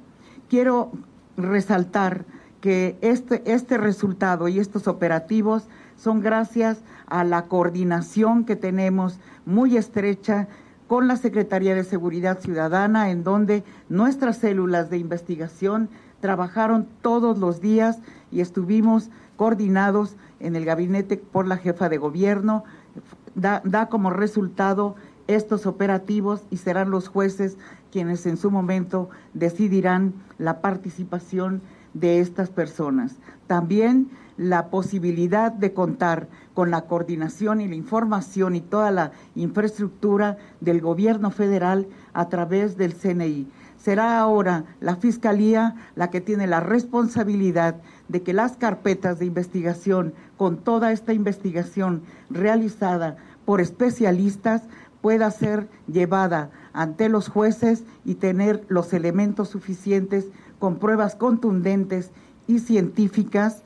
Quiero resaltar que este, este resultado y estos operativos son gracias a la coordinación que tenemos muy estrecha con la Secretaría de Seguridad Ciudadana, en donde nuestras células de investigación trabajaron todos los días y estuvimos coordinados en el gabinete por la jefa de gobierno. Da, como resultado estos operativos y serán los jueces quienes en su momento decidirán la participación de estas personas. También la posibilidad de contar con la coordinación y la información y toda la infraestructura del gobierno federal a través del CNI. Será ahora la Fiscalía la que tiene la responsabilidad de que las carpetas de investigación, con toda esta investigación realizada por especialistas, pueda ser llevada ante los jueces y tener los elementos suficientes con pruebas contundentes y científicas,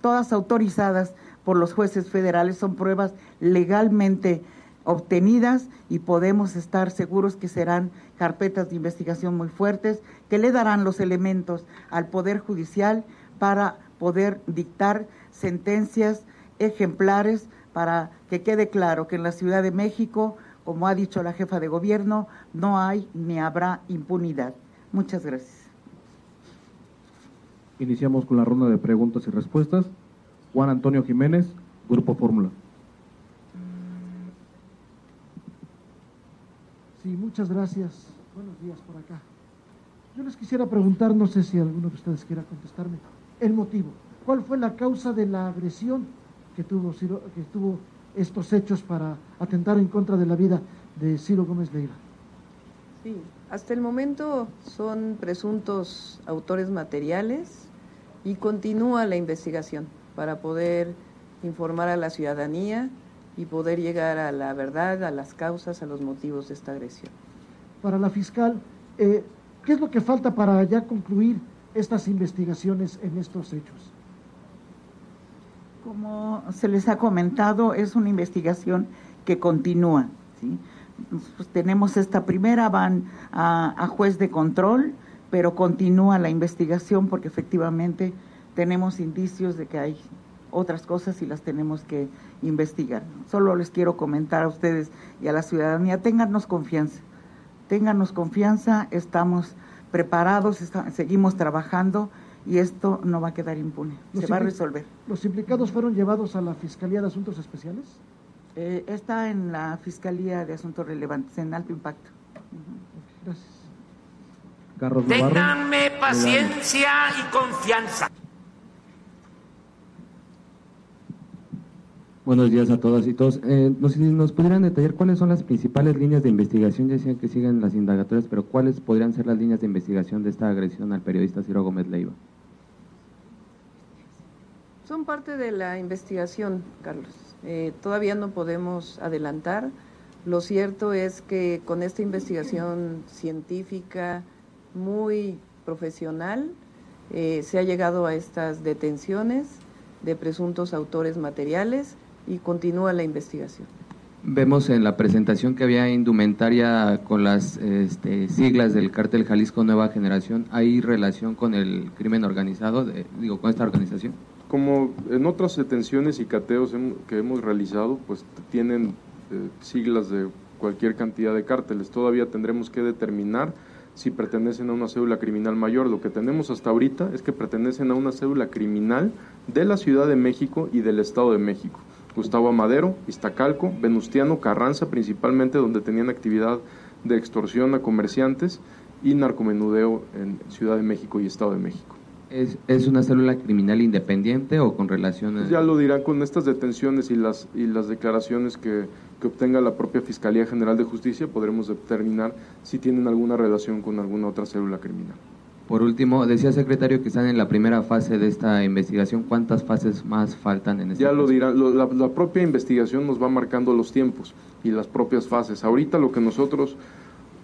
todas autorizadas por los jueces federales, son pruebas legalmente obtenidas y podemos estar seguros que serán carpetas de investigación muy fuertes que le darán los elementos al Poder Judicial para poder dictar sentencias ejemplares para que quede claro que en la Ciudad de México, como ha dicho la jefa de gobierno, no hay ni habrá impunidad. Muchas gracias. Iniciamos con la ronda de preguntas y respuestas. Juan Antonio Jiménez, Grupo Fórmula. Sí, muchas gracias. Buenos días por acá. Yo les quisiera preguntar, no sé si alguno de ustedes quiera contestarme, el motivo. ¿Cuál fue la causa de la agresión que tuvo, que tuvo estos hechos para atentar en contra de la vida de Ciro Gómez Leiva? Sí, hasta el momento son presuntos autores materiales y continúa la investigación para poder informar a la ciudadanía y poder llegar a la verdad, a las causas, a los motivos de esta agresión. Para la fiscal, eh, ¿qué es lo que falta para ya concluir estas investigaciones en estos hechos? Como se les ha comentado, es una investigación que continúa. Pues tenemos esta primera, van a, a juez de control, pero continúa la investigación porque efectivamente tenemos indicios de que hay otras cosas y las tenemos que investigar. Solo les quiero comentar a ustedes y a la ciudadanía, téngannos confianza, téngannos confianza, estamos preparados, seguimos trabajando y esto no va a quedar impune, se va a resolver. ¿Los implicados fueron llevados a la Fiscalía de Asuntos Especiales? Eh, está en la Fiscalía de Asuntos Relevantes, en alto impacto. Gracias. Carlos Ténganme paciencia y confianza. Buenos días a todas y todos. Eh, nos, nos pudieran detallar cuáles son las principales líneas de investigación, ya decían que siguen las indagatorias, pero cuáles podrían ser las líneas de investigación de esta agresión al periodista Ciro Gómez Leiva. Son parte de la investigación, Carlos. Eh, todavía no podemos adelantar Lo cierto es que con esta investigación científica muy profesional eh, se ha llegado a estas detenciones de presuntos autores materiales y continúa la investigación. Vemos en la presentación que había indumentaria con las este, siglas del cártel Jalisco Nueva Generación. ¿Hay relación con el crimen organizado, digo, con esta organización? Como en otras detenciones y cateos que hemos realizado, pues tienen eh, siglas de cualquier cantidad de cárteles. Todavía tendremos que determinar si pertenecen a una cédula criminal mayor. Lo que tenemos hasta ahorita es que pertenecen a una cédula criminal de la Ciudad de México y del Estado de México. Gustavo Amadero, Iztacalco, Venustiano, Carranza, principalmente donde tenían actividad de extorsión a comerciantes y narcomenudeo en Ciudad de México y Estado de México. ¿Es, ¿Es, una célula criminal independiente o con relaciones? ya lo dirán con estas detenciones y las, y las declaraciones que, que obtenga la propia Fiscalía General de Justicia, podremos determinar si tienen alguna relación con alguna otra célula criminal. Por último, decía secretario que están en la primera fase de esta investigación. ¿Cuántas fases más faltan en este Ya lo dirán, la, la, propia investigación nos va marcando los tiempos y las propias fases. Ahorita lo que nosotros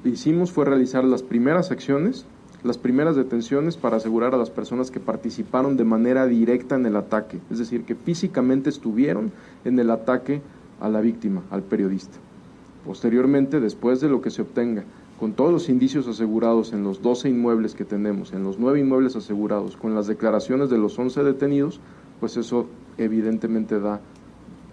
hicimos fue realizar las primeras acciones, las primeras detenciones para asegurar a las personas que participaron de manera directa en el ataque, es decir, que físicamente estuvieron en el ataque a la víctima, al periodista. Posteriormente, después de lo que se obtenga con todos los indicios asegurados en los 12 inmuebles que tenemos, en los 9 inmuebles asegurados, con las declaraciones de los 11 detenidos, pues eso evidentemente da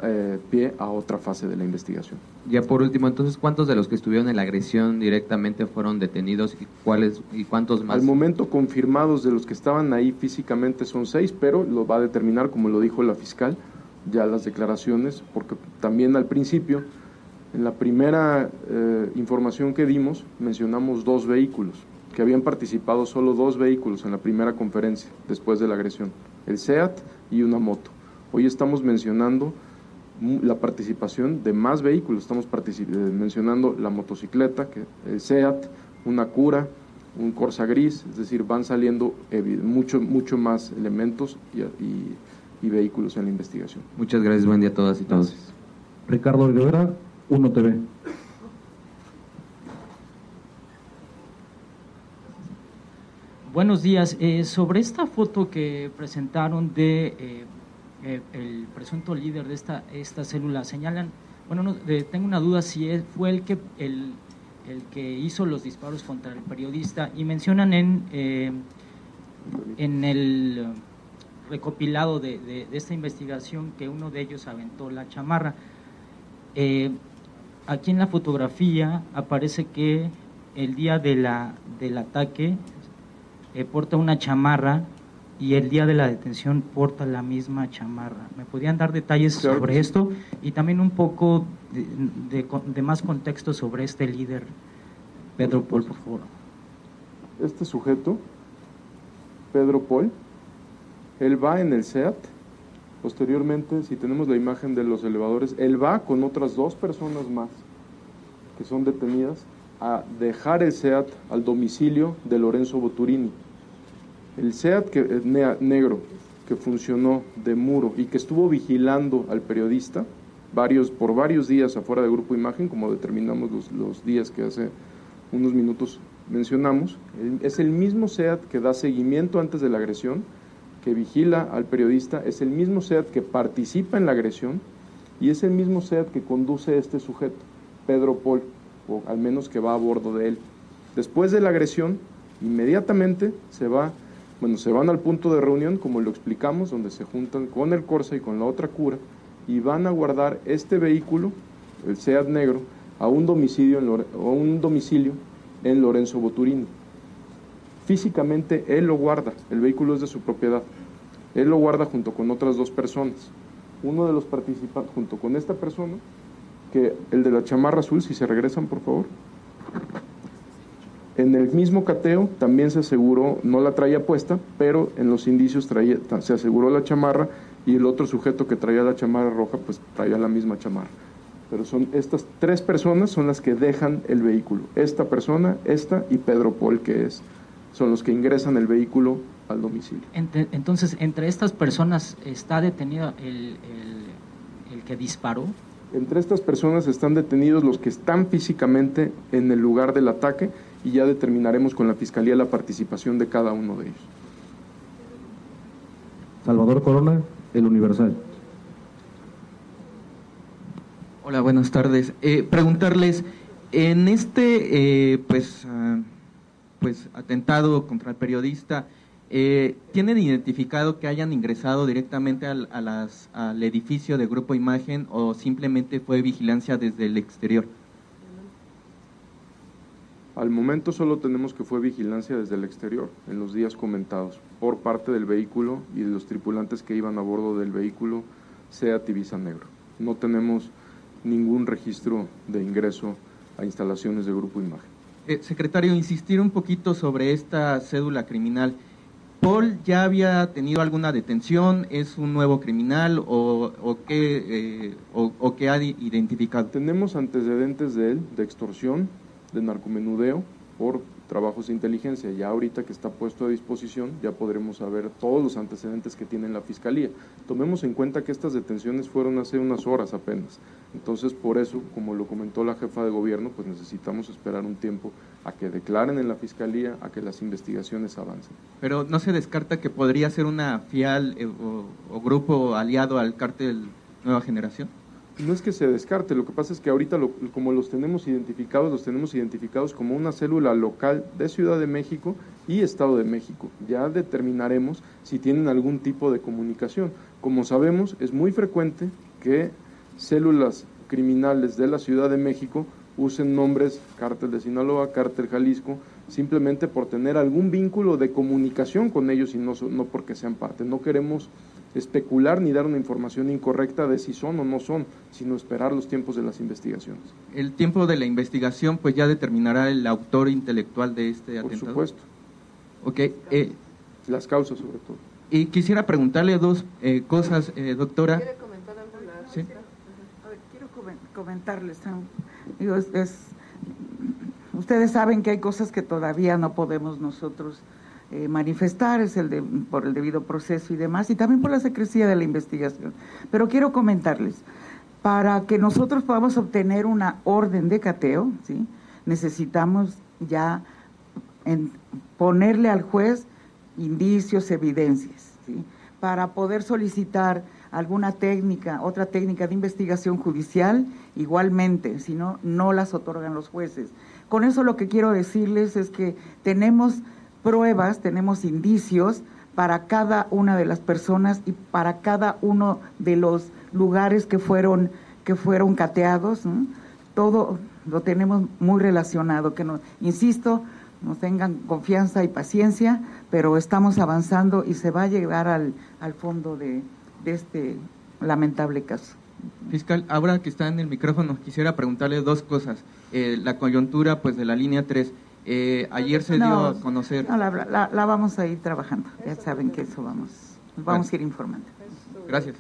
eh, pie a otra fase de la investigación. Ya por último, entonces, ¿cuántos de los que estuvieron en la agresión directamente fueron detenidos y cuáles y cuántos más? Al momento confirmados de los que estaban ahí físicamente son seis, pero lo va a determinar, como lo dijo la fiscal, ya las declaraciones, porque también al principio en la primera eh, información que dimos mencionamos dos vehículos, que habían participado solo dos vehículos en la primera conferencia después de la agresión, el SEAT y una moto. Hoy estamos mencionando la participación de más vehículos, estamos eh, mencionando la motocicleta, que, el SEAT, una cura, un Corsa gris, es decir, van saliendo mucho, mucho más elementos y, vehículos en la investigación. Muchas gracias, buen día a todas y todos. Ricardo Rivera, uno TV. Buenos días. Eh, sobre esta foto que presentaron de eh, eh, el presunto líder de esta, esta célula, señalan, bueno, tengo una duda si fue el que, el, el, que hizo los disparos contra el periodista. Y mencionan en, en el recopilado de, de, de, esta investigación que uno de ellos aventó la chamarra. Aquí en la fotografía aparece que el día de la, del ataque eh, porta una chamarra y el día de la detención porta la misma chamarra. ¿Me podrían dar detalles sobre esto y también un poco de, de, más contexto sobre este líder, Pedro Paul, por favor? Este sujeto, Pedro Paul, él va en el SEAT Posteriormente, si tenemos la imagen de los elevadores, él va con otras dos personas más que son detenidas a dejar el SEAT al domicilio de Lorenzo Boturini. El SEAT negro que funcionó de muro y que estuvo vigilando al periodista varios, por varios días afuera del Grupo Imagen, como determinamos los, los días que hace unos minutos mencionamos, es el mismo SEAT que da seguimiento antes de la agresión que vigila al periodista, es el mismo SEAT que participa en la agresión y es el mismo SEAT que conduce este sujeto, Pedro Paul, o al menos que va a bordo de él. Después de la agresión, inmediatamente se va, bueno, se van al punto de reunión, como lo explicamos, donde se juntan con el Corsa y con la otra cura, y van a guardar este vehículo, el SEAT negro, a un domicilio en, a un domicilio en Lorenzo Boturini. Físicamente él lo guarda, el vehículo es de su propiedad. Él lo guarda junto con otras dos personas. Uno de los participantes, junto con esta persona, que el de la chamarra azul, si se regresan por favor. En el mismo cateo también se aseguró, no la traía puesta, pero en los indicios traía, se aseguró la chamarra y el otro sujeto que traía la chamarra roja, pues traía la misma chamarra. Pero son estas tres personas son las que dejan el vehículo. Esta persona, esta y Pedro Paul, que es son los que ingresan el vehículo al domicilio. Entonces, entre estas personas está detenido el, el, que disparó. Entre estas personas están detenidos los que están físicamente en el lugar del ataque y ya determinaremos con la Fiscalía la participación de cada uno de ellos. Salvador Corona, El Universal. Hola, buenas tardes. Eh, preguntarles, en este eh, pues, ah, pues atentado contra el periodista, eh, ¿tienen identificado que hayan ingresado directamente al, al edificio de Grupo Imagen o simplemente fue vigilancia desde el exterior? Al momento solo tenemos que fue vigilancia desde el exterior, en los días comentados, por parte del vehículo y de los tripulantes que iban a bordo del vehículo, sea Tibisa Negro. No tenemos ningún registro de ingreso a instalaciones de Grupo Imagen. Eh, secretario, insistir un poquito sobre esta cédula criminal. ¿Paul ya había tenido alguna detención? ¿Es un nuevo criminal o, o qué, eh, o, o qué ha identificado? Tenemos antecedentes de él, de extorsión, de narcomenudeo por trabajos de inteligencia. Ya ahorita que está puesto a disposición, ya podremos saber todos los antecedentes que tiene la Fiscalía. Tomemos en cuenta que estas detenciones fueron hace unas horas apenas. Entonces, por eso, como lo comentó la jefa de gobierno, pues necesitamos esperar un tiempo a que declaren en la Fiscalía, a que las investigaciones avancen. Pero no se descarta que podría ser una fial eh, o, o grupo aliado al cártel Nueva Generación no es que se descarte, lo que pasa es que ahorita como los tenemos identificados, los tenemos identificados como una célula local de Ciudad de México y Estado de México. Ya determinaremos si tienen algún tipo de comunicación. Como sabemos, es muy frecuente que células criminales de la Ciudad de México usen nombres cártel de Sinaloa, cártel Jalisco, simplemente por tener algún vínculo de comunicación con ellos y no, no porque sean parte. No queremos especular ni dar una información incorrecta de si son o no son, sino esperar los tiempos de las investigaciones. El tiempo de la investigación pues ya determinará el autor intelectual de este atentado. Por supuesto. Ok. Eh, las causas sobre todo. Y quisiera preguntarle dos eh, cosas, eh, doctora. ¿Quiere comentar algo? ¿Sí? A ver, quiero comentarles. Digo, es, ustedes saben que hay cosas que todavía no podemos nosotros eh, manifestar, es el de, por el debido proceso y demás, y también por la secrecía de la investigación. Pero quiero comentarles, para que nosotros podamos obtener una orden de cateo, ¿sí? necesitamos ya ponerle al juez indicios, evidencias, ¿sí? para poder solicitar alguna técnica, otra técnica de investigación judicial, igualmente, si no, no las otorgan los jueces. Con eso lo que quiero decirles es que tenemos pruebas, tenemos indicios para cada una de las personas y para cada uno de los lugares que fueron que fueron cateados, todo lo tenemos muy relacionado, que no, insisto, nos tengan confianza y paciencia, pero estamos avanzando y se va a llegar al, al fondo de, de este lamentable caso. Fiscal, ahora que está en el micrófono, quisiera preguntarle dos cosas. Eh, la coyuntura pues de la línea 3, eh, ayer se dio a conocer. No, la, la, vamos a ir trabajando. Ya saben que eso vamos, nos vamos a ir informando. Gracias.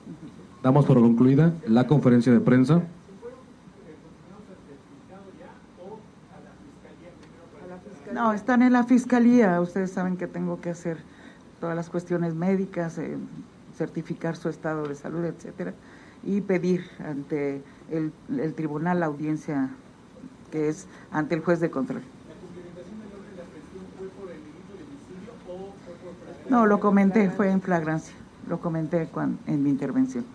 Damos por concluida la conferencia de prensa. No, están en la fiscalía. Ustedes saben que tengo que hacer todas las cuestiones médicas, eh, certificar su estado de salud, etcétera, y pedir ante el, el tribunal la audiencia que es ante el juez de control. No, lo comenté, fue en flagrancia, lo comenté en mi intervención.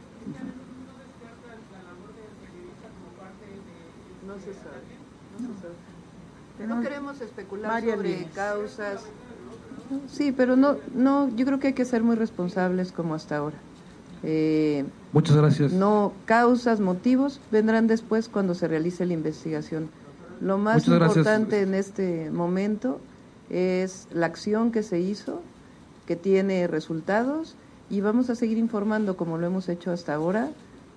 No se sabe. No, queremos especular sobre causas. Sí, pero no, no, yo creo que hay que ser muy responsables como hasta ahora. Eh, Muchas gracias. No, causas, motivos vendrán después cuando se realice la investigación. Lo más importante en este momento es la acción que se hizo que tiene resultados y vamos a seguir informando como lo hemos hecho hasta ahora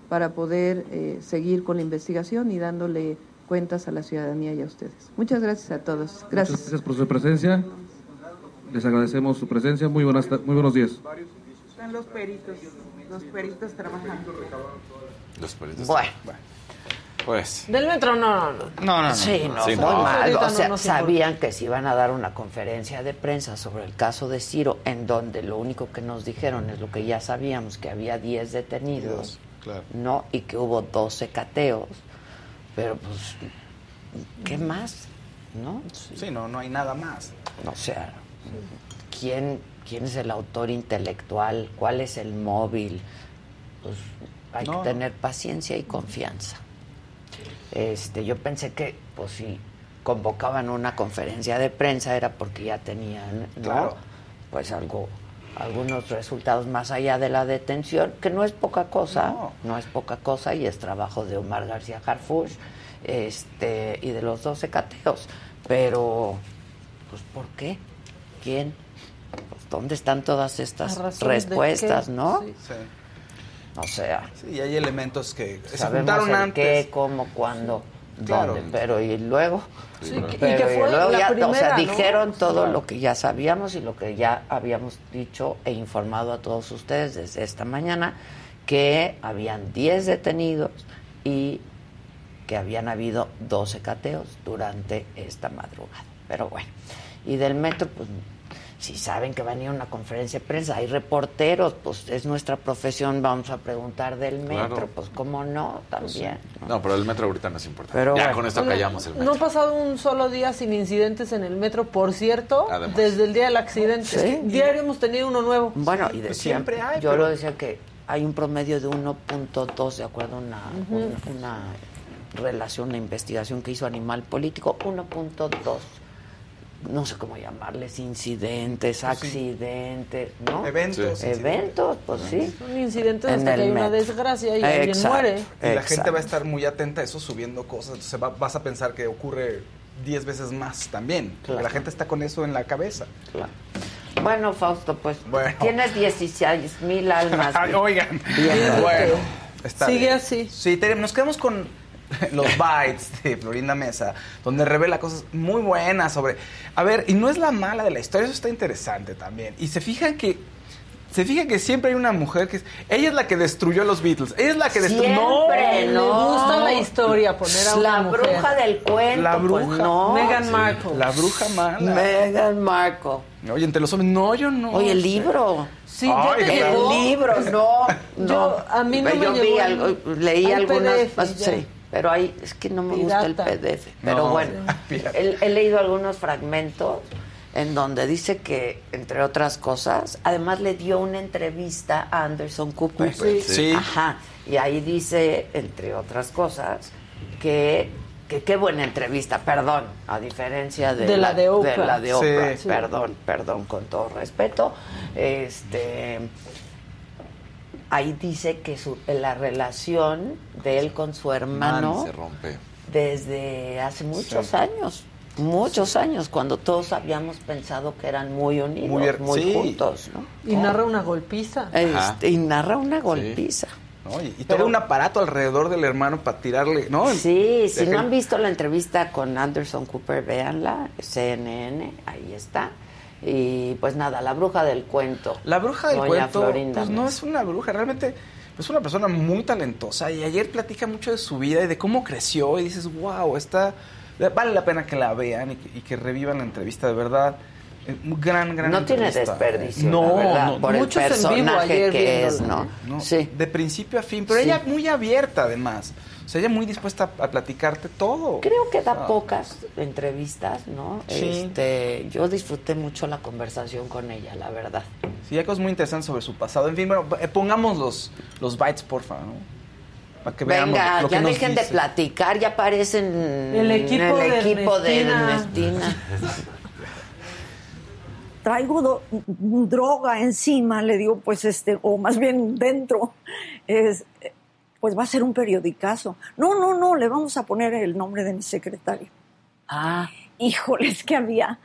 para poder eh, seguir con la investigación y dándole cuentas a la ciudadanía y a ustedes. Muchas gracias a todos. Gracias. Muchas gracias por su presencia. Les agradecemos su presencia. Muy, buenas, muy buenos días. Están los peritos, los peritos trabajando. Los peritos. Bueno. Pues. Del metro no, no. No, no. Sí, no, muy mal. O sea, sabían que se iban a dar una conferencia de prensa sobre el caso de Ciro, en donde lo único que nos dijeron es lo que ya sabíamos, que había 10 detenidos ¿no? Y que hubo 12 cateos, pero pues, ¿qué más? ¿No? Sí, no, no hay nada más. O sea, ¿quién, quién es el autor intelectual? ¿Cuál es el móvil? Pues hay que tener paciencia y confianza. Este, yo pensé que, pues si convocaban una conferencia de prensa era porque ya tenían, ¿no? Pues algo, algunos resultados más allá de la detención, que no es poca cosa, no, es poca cosa y es trabajo de Omar García Harfush, este, y de los 12 cateos. Pero, pues, ¿por qué? ¿Quién? Pues, ¿dónde están todas estas respuestas, no? Sí. O sea. Sí, hay elementos que se juntaron antes. qué, cómo, cuándo, dónde, pero y luego. pero y luego ya, o sea, dijeron todo lo que ya sabíamos y lo que ya habíamos dicho e informado a todos ustedes desde esta mañana, que habían 10 detenidos y que habían habido 12 cateos durante esta madrugada. Pero bueno, y del metro, pues si saben que va a ir a una conferencia de prensa, hay reporteros, pues es nuestra profesión, vamos a preguntar del metro, pues cómo no, también. ¿no? pero el metro ahorita no es importante. Pero ya con esto callamos el metro. No ha pasado un solo día sin incidentes en el metro, por cierto, desde el día del accidente. Diario hemos tenido uno nuevo. Bueno, y de siempre hay. Yo lo decía que hay un promedio de 1.2, de acuerdo a una, una relación, una investigación que hizo Animal Político, 1.2 no sé cómo llamarles, incidentes, accidentes, ¿no? Eventos. Eventos, pues sí. Un incidente hasta que hay una desgracia y alguien muere. Y la gente va a estar muy atenta a eso subiendo cosas, entonces vas a pensar que ocurre 10 veces más también. La gente está con eso en la cabeza. Bueno, Fausto, pues tienes 16 mil almas. Oigan, bueno, Sigue así. Sí, nos quedamos con los bytes de Florinda Mesa, donde revela cosas muy buenas sobre... A ver, y no es la mala de la historia, eso está interesante también. Y se fijan que... Se fijan que siempre hay una mujer que es, ella es la que destruyó a los Beatles. Ella es la que destruyó. No, no. gusta la historia poner a la bruja del cuento. La pues, bruja. no. Meghan Markle. La bruja mala. Meghan Markle. Oye, entre los hombres, no, yo no. Oye, el libro. Sí, Ay, el libro, no, no. Yo, a mí no yo me vi algo, leí algunas. sí pero hay, es que no me gusta el PDF. Pero bueno, he, leído algunos fragmentos en donde dice que, entre otras cosas, además le dio una entrevista a Anderson Cooper. Sí. Ajá. Y ahí dice, entre otras cosas, que que qué buena entrevista, perdón, a diferencia de, la, de Oprah. De la de Oprah. Perdón, perdón, con todo respeto. Este ahí dice que su, la relación de él con su hermano se rompe. desde hace muchos años. Muchos años, cuando todos habíamos pensado que eran muy unidos, muy, juntos, ¿no? Y narra una golpiza. Este, y narra una golpiza. Y, todo un aparato alrededor del hermano para tirarle, ¿no? Sí, si no han visto la entrevista con Anderson Cooper, véanla, CNN, ahí está. Y pues nada, la bruja del cuento. La bruja del cuento, pues no es una bruja, realmente es una persona muy talentosa y ayer platica mucho de su vida y de cómo creció y dices, wow, está, vale la pena que la vean y que, revivan la entrevista de verdad. Eh, gran, gran No tiene desperdicio, no, no, por el personaje que es, ¿no? Sí. De principio a fin, pero ella muy abierta además. O sea, ella muy dispuesta a, platicarte todo. Creo que da pocas entrevistas, ¿no? Este, yo disfruté mucho la conversación con ella, la verdad. Sí, hay cosas muy interesantes sobre su pasado. En fin, bueno, eh, pongamos los, los bytes, porfa, ¿no? Para que veamos Venga, ya dejen de platicar, ya aparecen el equipo, el de, equipo de Ernestina. Traigo droga encima, le digo, pues este, o más bien dentro. Es, pues va a ser un periodicazo. No, no, no, le vamos a poner el nombre de mi secretario. Ah. Híjoles, que había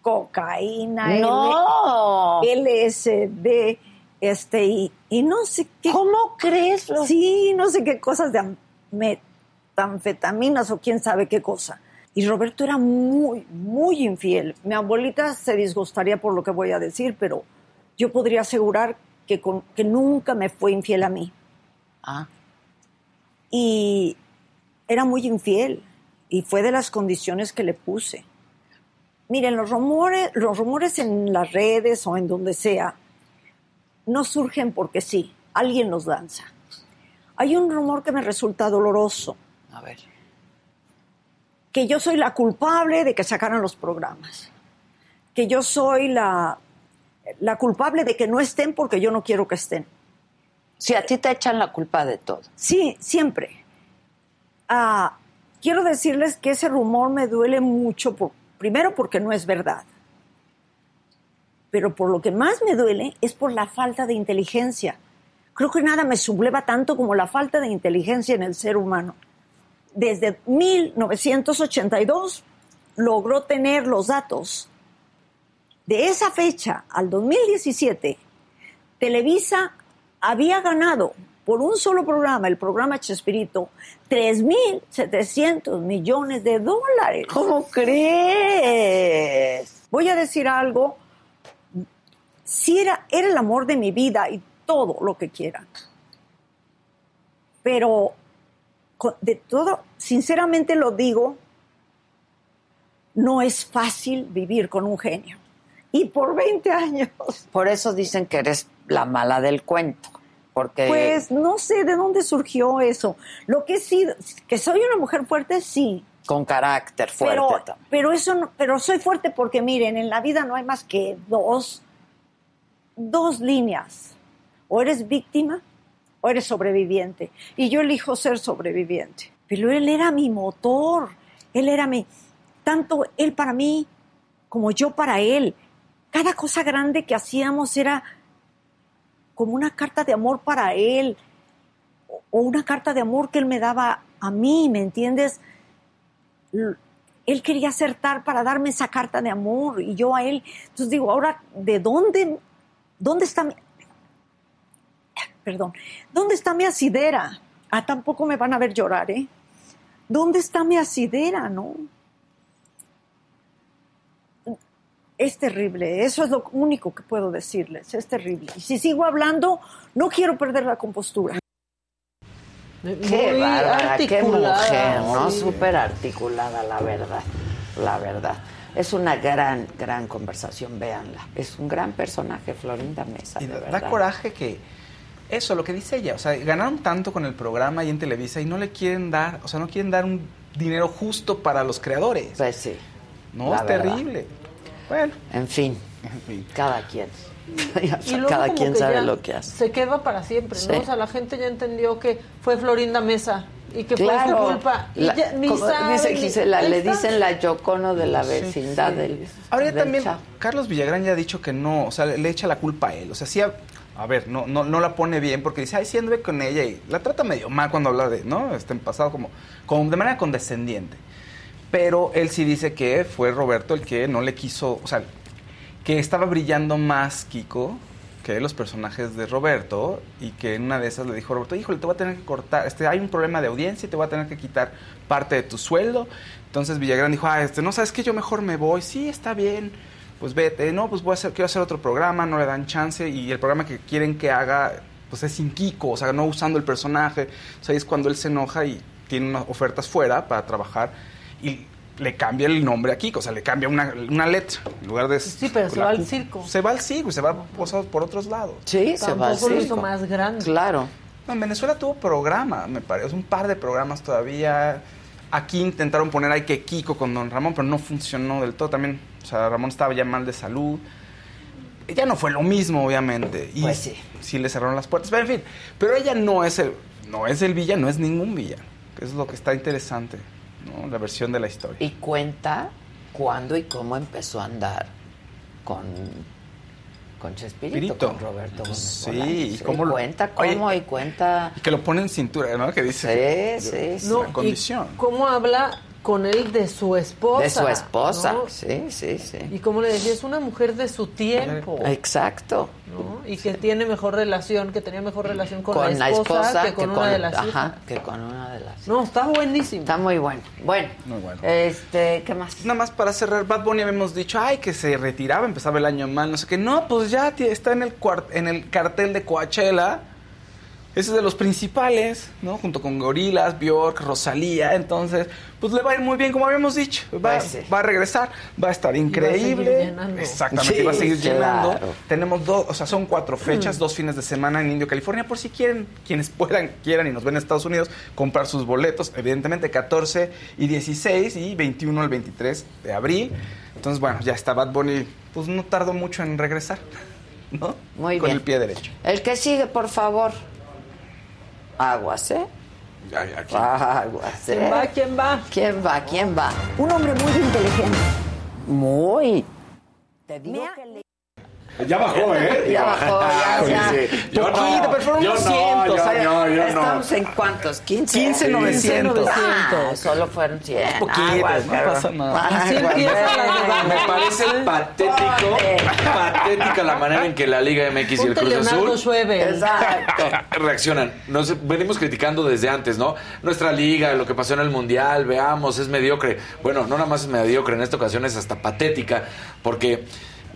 cocaína, no. LSD, este, y, no sé qué. ¿Cómo crees? Sí, no sé qué cosas de metanfetaminas o quién sabe qué cosa. Y Roberto era muy, muy infiel. Mi abuelita se disgustaría por lo que voy a decir, pero yo podría asegurar que, que nunca me fue infiel a mí. Ah y era muy infiel y fue de las condiciones que le puse. Miren, los rumores, los rumores en las redes o en donde sea no surgen porque sí, alguien los lanza. Hay un rumor que me resulta doloroso. A ver. Que yo soy la culpable de que sacaran los programas. Que yo soy la, la culpable de que no estén porque yo no quiero que estén. Si a ti te echan la culpa de todo. Sí, siempre. Ah, quiero decirles que ese rumor me duele mucho, primero porque no es verdad. Pero por lo que más me duele es por la falta de inteligencia. Creo que nada me subleva tanto como la falta de inteligencia en el ser humano. Desde 1982 logró tener los datos. De esa fecha al 2017, Televisa había ganado por un solo programa, el programa Chespirito, 3.700 millones de dólares. ¿Cómo crees? Voy a decir algo. Sí era, era el amor de mi vida y todo lo que quieran. Pero de todo, sinceramente lo digo, no es fácil vivir con un genio. Y por 20 años. Por eso dicen que eres la mala del cuento. Porque... Pues no sé de dónde surgió eso. Lo que sí, que soy una mujer fuerte, sí. Con carácter fuerte. Pero, pero eso no, pero soy fuerte porque miren, en la vida no hay más que dos, dos líneas. O eres víctima o eres sobreviviente. Y yo elijo ser sobreviviente. Pero él era mi motor. Él era mi, tanto él para mí como yo para él. Cada cosa grande que hacíamos era como una carta de amor para él o una carta de amor que él me daba a mí, ¿me entiendes? Él quería acertar para darme esa carta de amor y yo a él. Entonces digo, ahora, ¿de dónde, dónde está mi, perdón, dónde está mi asidera? Ah, tampoco me van a ver llorar, ¿eh? ¿Dónde está mi asidera, no? Es terrible, eso es lo único que puedo decirles, es terrible. Y si sigo hablando, no quiero perder la compostura. Qué bárbara, qué mujer, ¿no? Súper articulada, la verdad, la verdad. Es una gran, gran conversación, véanla. Es un gran personaje, Florinda Mesa, y de da verdad. coraje que eso, lo que dice ella, o sea, ganaron tanto con el programa y en Televisa y no le quieren dar, o sea, no quieren dar un dinero justo para los creadores. Pues sí. No, la es verdad. terrible. Bueno. En fin, cada quien. Y luego cada como quien que sabe ya lo que hace. Se queda para siempre, Sí. ¿no? O sea, la gente ya entendió que fue Florinda Mesa y que Claro. fue su culpa. Y La- ya ni como saben, dice Gisela, le está. dicen la Yocono de la vecindad sí. del. Ahora ya del también, Chavo. Carlos Villagrán ya ha dicho que no, o sea, le echa la culpa a él. O sea, sí, a, a ver, no, no, no la pone bien porque dice, ay, sí anduve con ella y la trata medio mal cuando habla de, ¿no? Este, en pasado como, como de manera condescendiente. Pero él sí dice que fue Roberto el que no le quiso, o sea, que estaba brillando más Kiko que los personajes de Roberto y que en una de esas le dijo Roberto, híjole, te voy a tener que cortar, este, hay un problema de audiencia y te voy a tener que quitar parte de tu sueldo. Entonces Villagrán dijo, ah, este, no, sabes que yo mejor me voy, sí, está bien, pues vete, no, pues voy a hacer, quiero hacer otro programa, no le dan chance y el programa que quieren que haga, pues es sin Kiko, o sea, no usando el personaje. O sea, es cuando él se enoja y tiene unas ofertas fuera para trabajar y le cambia el nombre a Kiko, o sea, le cambia una, una letra en lugar de... Sí, pero se va al circo. Se va al circo y se va por, por otros lados. Sí, Tampoco lo hizo más grande. Claro. No, en Venezuela tuvo programa, me parece, un par de programas todavía. Aquí intentaron poner ahí que Kiko con Don Ramón, pero no funcionó del todo. También, o sea, Ramón estaba ya mal de salud. Ya no fue lo mismo, obviamente. Y Pues sí. sí le cerraron las puertas. Pero en fin, pero ella no es el, no es el villano, no es ningún villano. Que es lo que está interesante, ¿no? La versión de la historia. Y cuenta cuándo y cómo empezó a andar con, con Chespirito, Espíritu. con Roberto Gómez Sí, Bolaños. y cómo lo- cuenta Oye, cómo y cuenta... Y que lo pone en cintura, ¿no? Que dice. Sí, sí, sí. No, La y condición. ¿Cómo habla con él de su esposa? De su esposa, ¿no? sí, sí, sí. Y como le decía, es una mujer de su tiempo. Exacto. ¿no? Y que tiene mejor relación, que tenía mejor relación con, Con la esposa, que con una de las ajá, hijas. que con una de las No, está buenísimo. Está muy bueno. Bueno, Muy bueno. este, ¿qué más? Nada más para cerrar, Bad Bunny habíamos dicho, ay, que se retiraba, empezaba el año mal, no sé qué. No, pues ya está en el, cuart- en el cartel de Coachella. Ese es de los principales, ¿no? Junto con Gorilas, Bjork, Rosalía. Entonces, pues le va a ir muy bien, como habíamos dicho. Va, Pues sí. va a regresar, va a estar increíble. llenando. Exactamente, Sí, va a seguir llenando. Tenemos dos, o sea, son cuatro fechas, dos fines de semana en Indio, California, por si quieren, quienes puedan, quieran y nos ven en Estados Unidos, comprar sus boletos, evidentemente 14 y 16 y 21 al 23 de abril. Entonces, bueno, ya está Bad Bunny, pues no tardó mucho en regresar, ¿no? Muy Con bien. el pie derecho. El que sigue, por favor. Aguas, ¿eh? Aquí. Aguas, ¿eh? ¿Quién va? ¿Quién va? ¿Quién va? ¿Quién va? Un hombre muy inteligente. Muy. Te digo que le... Ya bajó, ¿eh? Ya bajó, ya, ya. sí. Yo Poquito, no, pero fueron yo unos no, cientos, yo ¿sabes? no, yo. ¿Estamos en cuántos? ¿15? 15, 900. Ah, solo fueron 100. Poquito, Aguas, no pasa nada. Así empieza novela. Me parece patético, patética la manera en que la Liga MX y el Cruz Leonardo Azul Schwebel. Exacto. reaccionan. Nos venimos criticando desde antes, ¿no? Nuestra liga, lo que pasó en el Mundial, veamos, es mediocre. Bueno, no nada más es mediocre, en esta ocasión es hasta patética, porque,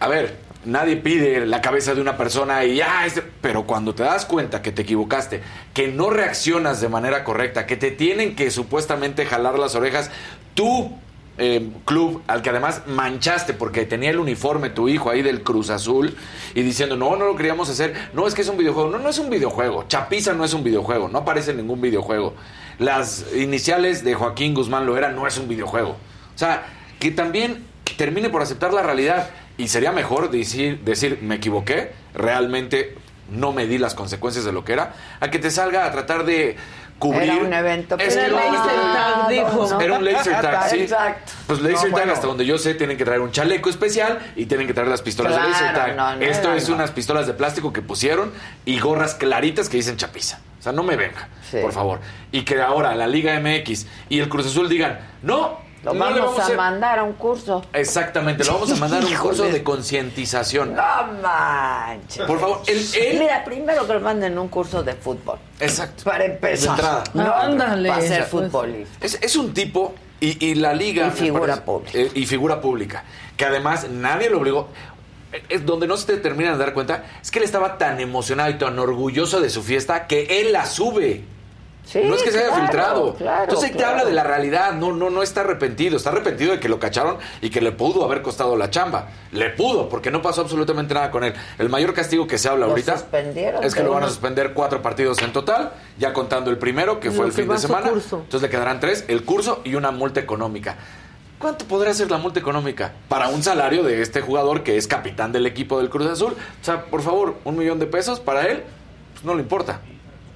a ver, nadie pide la cabeza de una persona y ya, este- pero cuando te das cuenta que te equivocaste, que no reaccionas de manera correcta, que te tienen que supuestamente jalar las orejas, tú eh, club al que además manchaste porque tenía el uniforme tu hijo ahí del Cruz Azul y diciendo no, no lo queríamos hacer, no es que es un videojuego, no, no es un videojuego, Chapiza no es un videojuego, no aparece en ningún videojuego, las iniciales de Joaquín Guzmán Loera no es un videojuego, o sea, que también termine por aceptar la realidad y sería mejor decir, decir me equivoqué, realmente no me di las consecuencias de lo que era, a que te salga a tratar de cubrir Era un evento Es que Era lo- laser tag, dijo. ¿no? era un laser tag, sí. Exacto. Pues laser No, tag, bueno. hasta donde yo sé, tienen que traer un chaleco especial y tienen que traer las pistolas Claro, de laser tag. no, no Esto es no. unas pistolas de plástico que pusieron y gorras claritas que dicen chapiza. O sea, no me venga, Sí. por favor. Y que ahora la Liga MX y el Cruz Azul digan, no, Lo no vamos a hacer-". mandar a un curso. Exactamente, lo vamos a mandar a un curso de concientización. No manches. Por favor, él, él- Mira, primero que lo manden un curso de fútbol. Exacto. Para empezar. De entrada. No, Ándale. Para ser Pues. futbolista. Es, es un tipo y, y la liga. Y figura parece- pública. eh, y figura pública. Que además nadie lo obligó. Eh, Es donde no se te terminan de dar cuenta es que él estaba tan emocionado y tan orgulloso de su fiesta que él la sube. Sí, no es que se haya claro, filtrado. claro, Entonces ahí te claro. habla de la realidad. No, no, no está arrepentido. Está arrepentido de que lo cacharon y que le pudo haber costado la chamba. Le pudo, porque no pasó absolutamente nada con él. El mayor castigo que se habla Lo ahorita es que lo van a suspender cuatro partidos en total, ya contando el primero, que fue el fin de semana. curso. Entonces le quedarán tres, el curso y una multa económica. ¿Cuánto podría ser la multa económica para un salario de este jugador que es capitán del equipo del Cruz Azul? O sea, por favor, un millón de pesos para él, pues no le importa.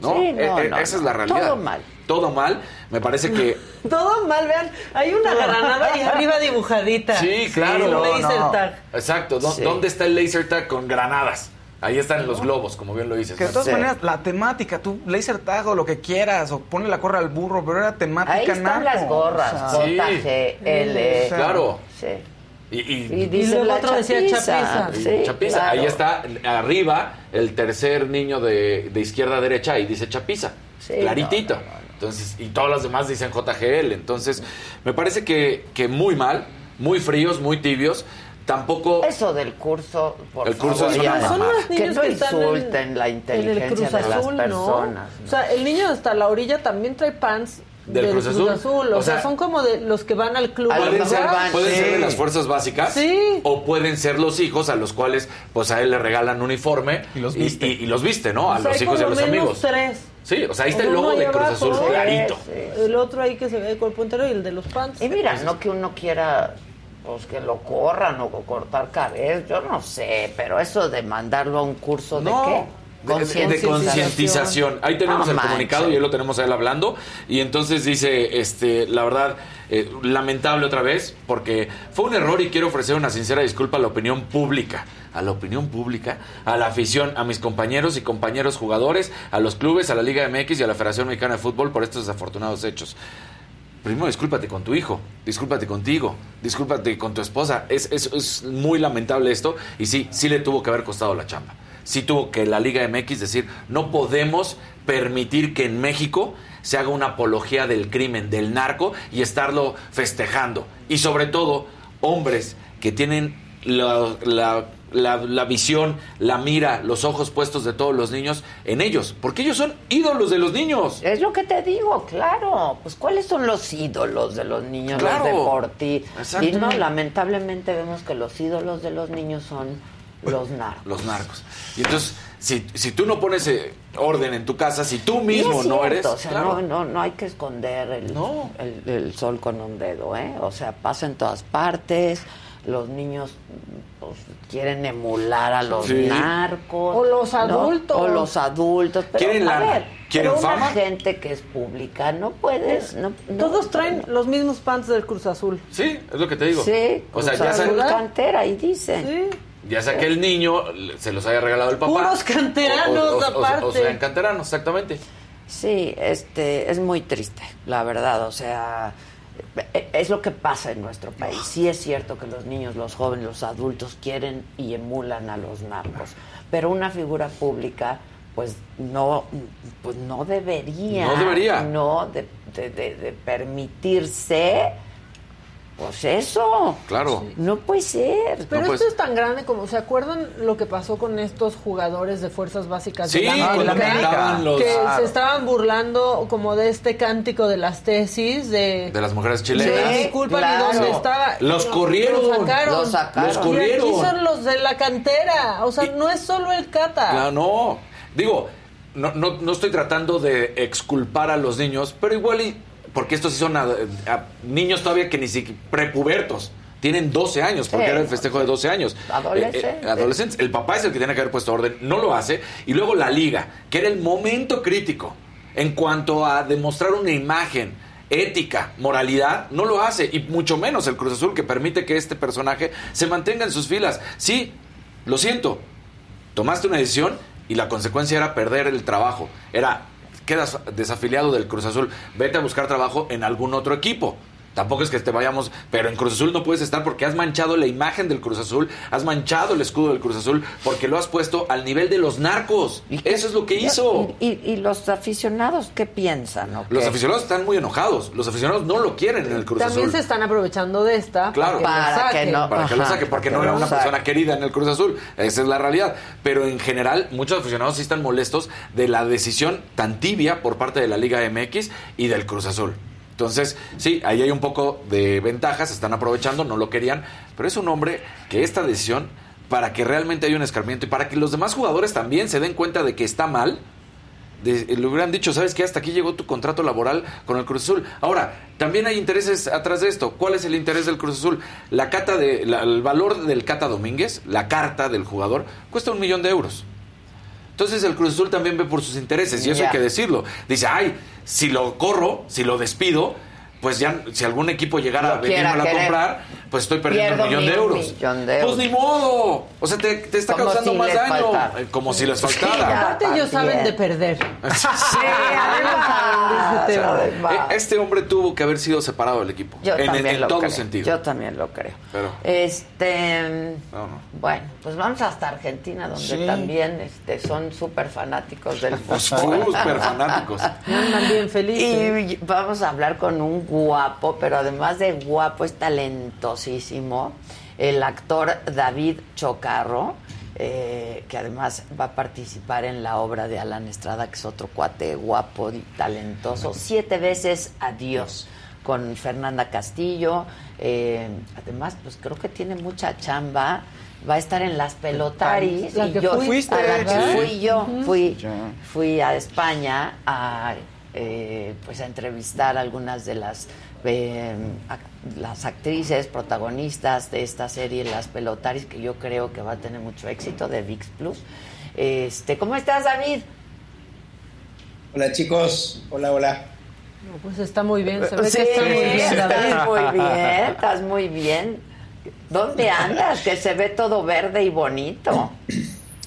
¿No? Sí, no, Eh, eh, no, esa es la realidad. Todo mal. Todo mal. Me parece que. Todo mal, vean. Hay una granada y arriba dibujadita. Sí, claro. Un no, laser no. tag. Exacto. ¿Dó- Sí. ¿Dónde está el laser tag con granadas? Ahí están los globos, como bien lo dices. Que de todas Sí. maneras, la temática, tú laser tag o lo que quieras, o ponle la corra al burro, pero era temática Ahí están las gorras. o sea, Sí. L. Claro. Sí. Y, y- Y dice luego la otro decía chapiza. Sí, Chapiza. claro. Ahí está arriba el tercer niño de, de izquierda a derecha y dice Chapiza. Sí, Claritito. no, no, no. Entonces, y todas las demás dicen JGL. Entonces, me parece que, que muy mal, muy fríos, muy tibios. Tampoco. Eso del curso, por El curso favor, es una. Son Que no que están en- insulten la en inteligencia el Cruz de las personas. ¿no? O sea, el niño hasta la orilla también trae pants Del del, Cruz Cruz, Azul. Azul. O, O sea, sea, son como de los que van al club. Pueden ser, de las fuerzas básicas Sí. o pueden ser los hijos a los cuales pues a él le regalan uniforme Y los viste. y, y los viste, ¿no? A O sea, los hijos y a los menos amigos. tres. Sí, o sea, ahí está el logo de Cruz Azul, sí, clarito. sí. El otro ahí que se ve de cuerpo entero y el de los pants. Y mira, no que uno quiera pues que lo corran o cortar cabezas, yo no sé, pero eso de mandarlo a un curso No, de- qué? De, concientización. Ahí tenemos No el comunicado y ahí lo tenemos a él hablando. Y entonces dice, este, la verdad, eh, lamentable otra vez, porque fue un error y quiero ofrecer una sincera disculpa a la opinión pública. A la opinión pública, a la afición, a mis compañeros y compañeros jugadores, a los clubes, a la Liga MX y a la Federación Mexicana de Fútbol por estos desafortunados hechos. Primero, discúlpate con tu hijo, discúlpate contigo, discúlpate con tu esposa. Es, es, es muy lamentable esto y sí, sí le tuvo que haber costado la chamba. Sí tuvo que la Liga MX decir, no podemos permitir que en México se haga una apología del crimen, del narco y estarlo festejando. Y sobre todo, hombres que tienen la, la, visión, la mira, los ojos puestos de todos los niños en ellos, porque ellos son ídolos de los niños. Es lo que te digo, claro. Pues cuáles son los ídolos de los niños, los deportistas. Y no, lamentablemente vemos que los ídolos de los niños son los narcos. Los narcos. Y entonces, si, si tú no pones eh, orden en tu casa, si tú mismo no eres... O sea, no, no, no hay que esconder el, el, sol con un dedo, ¿eh? O sea, pasa en todas partes los niños pues, quieren emular a los narcos. O los adultos. O los adultos. Pero, ¿Quieren a ver, ¿quieren fama? gente que es pública, no puedes... No, Todos traen los mismos pants del Cruz Azul. Sí, es lo que te digo. Sí, o sea, ya Azul cantera, y dice. Sí. Ya sea que el niño se los haya regalado el papá. Puros canteranos, aparte. O, sean canteranos, exactamente. Sí, este, es muy triste, la verdad. O sea, e, es lo que pasa en nuestro país. Sí es cierto que los niños, los jóvenes, los adultos quieren y emulan a los narcos, pero una figura pública pues no pues no debería no debería no de, de permitirse pues eso. Claro. No puede ser. Pero esto es tan grande como, ¿se acuerdan lo que pasó con estos jugadores de fuerzas básicas sí, de la América? Los... Que se estaban burlando como de este cántico de las tesis de... De las mujeres chilenas. Sí, disculpa ni dónde estaba. Los corrieron. Los sacaron. Los sacaron. Los corrieron. Y aquí son los de la cantera. O sea, no es solo el cata. Claro, no. Digo, no, no, no estoy tratando de exculpar a los niños, pero igual y porque estos sí son niños todavía que ni siquiera prepubertos. Tienen 12 años, porque era el festejo de 12 años. Adolescentes. Eh, eh, adolescentes. El papá es el que tiene que haber puesto orden, no lo hace. Y luego la liga, que era el momento crítico en cuanto a demostrar una imagen ética, moralidad, no lo hace. Y mucho menos el Cruz Azul, que permite que este personaje se mantenga en sus filas. Sí, lo siento. Tomaste una decisión y la consecuencia era perder el trabajo. Era quedas desafiliado del Cruz Azul, vete a buscar trabajo en algún otro equipo. Tampoco es que te vayamos, pero en Cruz Azul no puedes estar porque has manchado la imagen del Cruz Azul, has manchado el escudo del Cruz Azul porque lo has puesto al nivel de los narcos. ¿Y Eso es lo que hizo. ¿Y, los aficionados qué piensan? Los aficionados están muy enojados. Los aficionados no lo quieren en el Cruz Azul. También se están aprovechando de esta claro, para, que, no, para que lo saque, porque no era una persona querida en el Cruz Azul. Esa es la realidad. Pero en general, muchos aficionados sí están molestos de la decisión tan tibia por parte de la Liga MX y del Cruz Azul. Entonces, sí, ahí hay un poco de ventajas, están aprovechando, no lo querían, pero es un hombre que esta decisión, para que realmente haya un escarmiento y para que los demás jugadores también se den cuenta de que está mal, le hubieran dicho, ¿sabes qué? Hasta aquí llegó tu contrato laboral con el Cruz Azul. Ahora, también hay intereses atrás de esto. ¿Cuál es el interés del Cruz Azul? La cata de, el valor del Cata Domínguez, la carta del jugador, cuesta un millón de euros. Entonces el Cruz Azul también ve por sus intereses, y eso hay que decirlo. Dice, ay, si lo corro, si lo despido, pues ya si algún equipo llegara a venirme a comprar, pues estoy perdiendo un millón de, euros. Pues ni modo. O sea, te, te está causando más daño. Eh, como si les faltara. aparte ellos saben de perder. sí, además. Eh, este hombre tuvo que haber sido separado del equipo. Yo en, en, todo creo. sentido. Yo también lo creo. Pero, este bueno, pues vamos hasta Argentina, donde también este, son súper fanáticos del fútbol. Súper fanáticos. Andan bien felices. Y vamos a hablar con un guapo, pero además de guapo es talentosísimo, el actor David Chocarro, eh, que además va a participar en la obra de Alan Estrada, que es otro cuate guapo y talentoso, siete veces adiós con Fernanda Castillo. Eh, además, pues creo que tiene mucha chamba. Va a estar en las pelotaris. La que yo, fuiste. a la que fui yo. Fui, fui a España a eh, pues a entrevistar a algunas de las eh, las actrices protagonistas de esta serie Las Pelotaris que yo creo que va a tener mucho éxito de VIX Plus. Este, ¿cómo estás, David? Hola, chicos. Hola, hola. pues está muy bien, se sí, está muy bien, Estás muy bien, estás muy bien. ¿Dónde andas? Que se ve todo verde y bonito.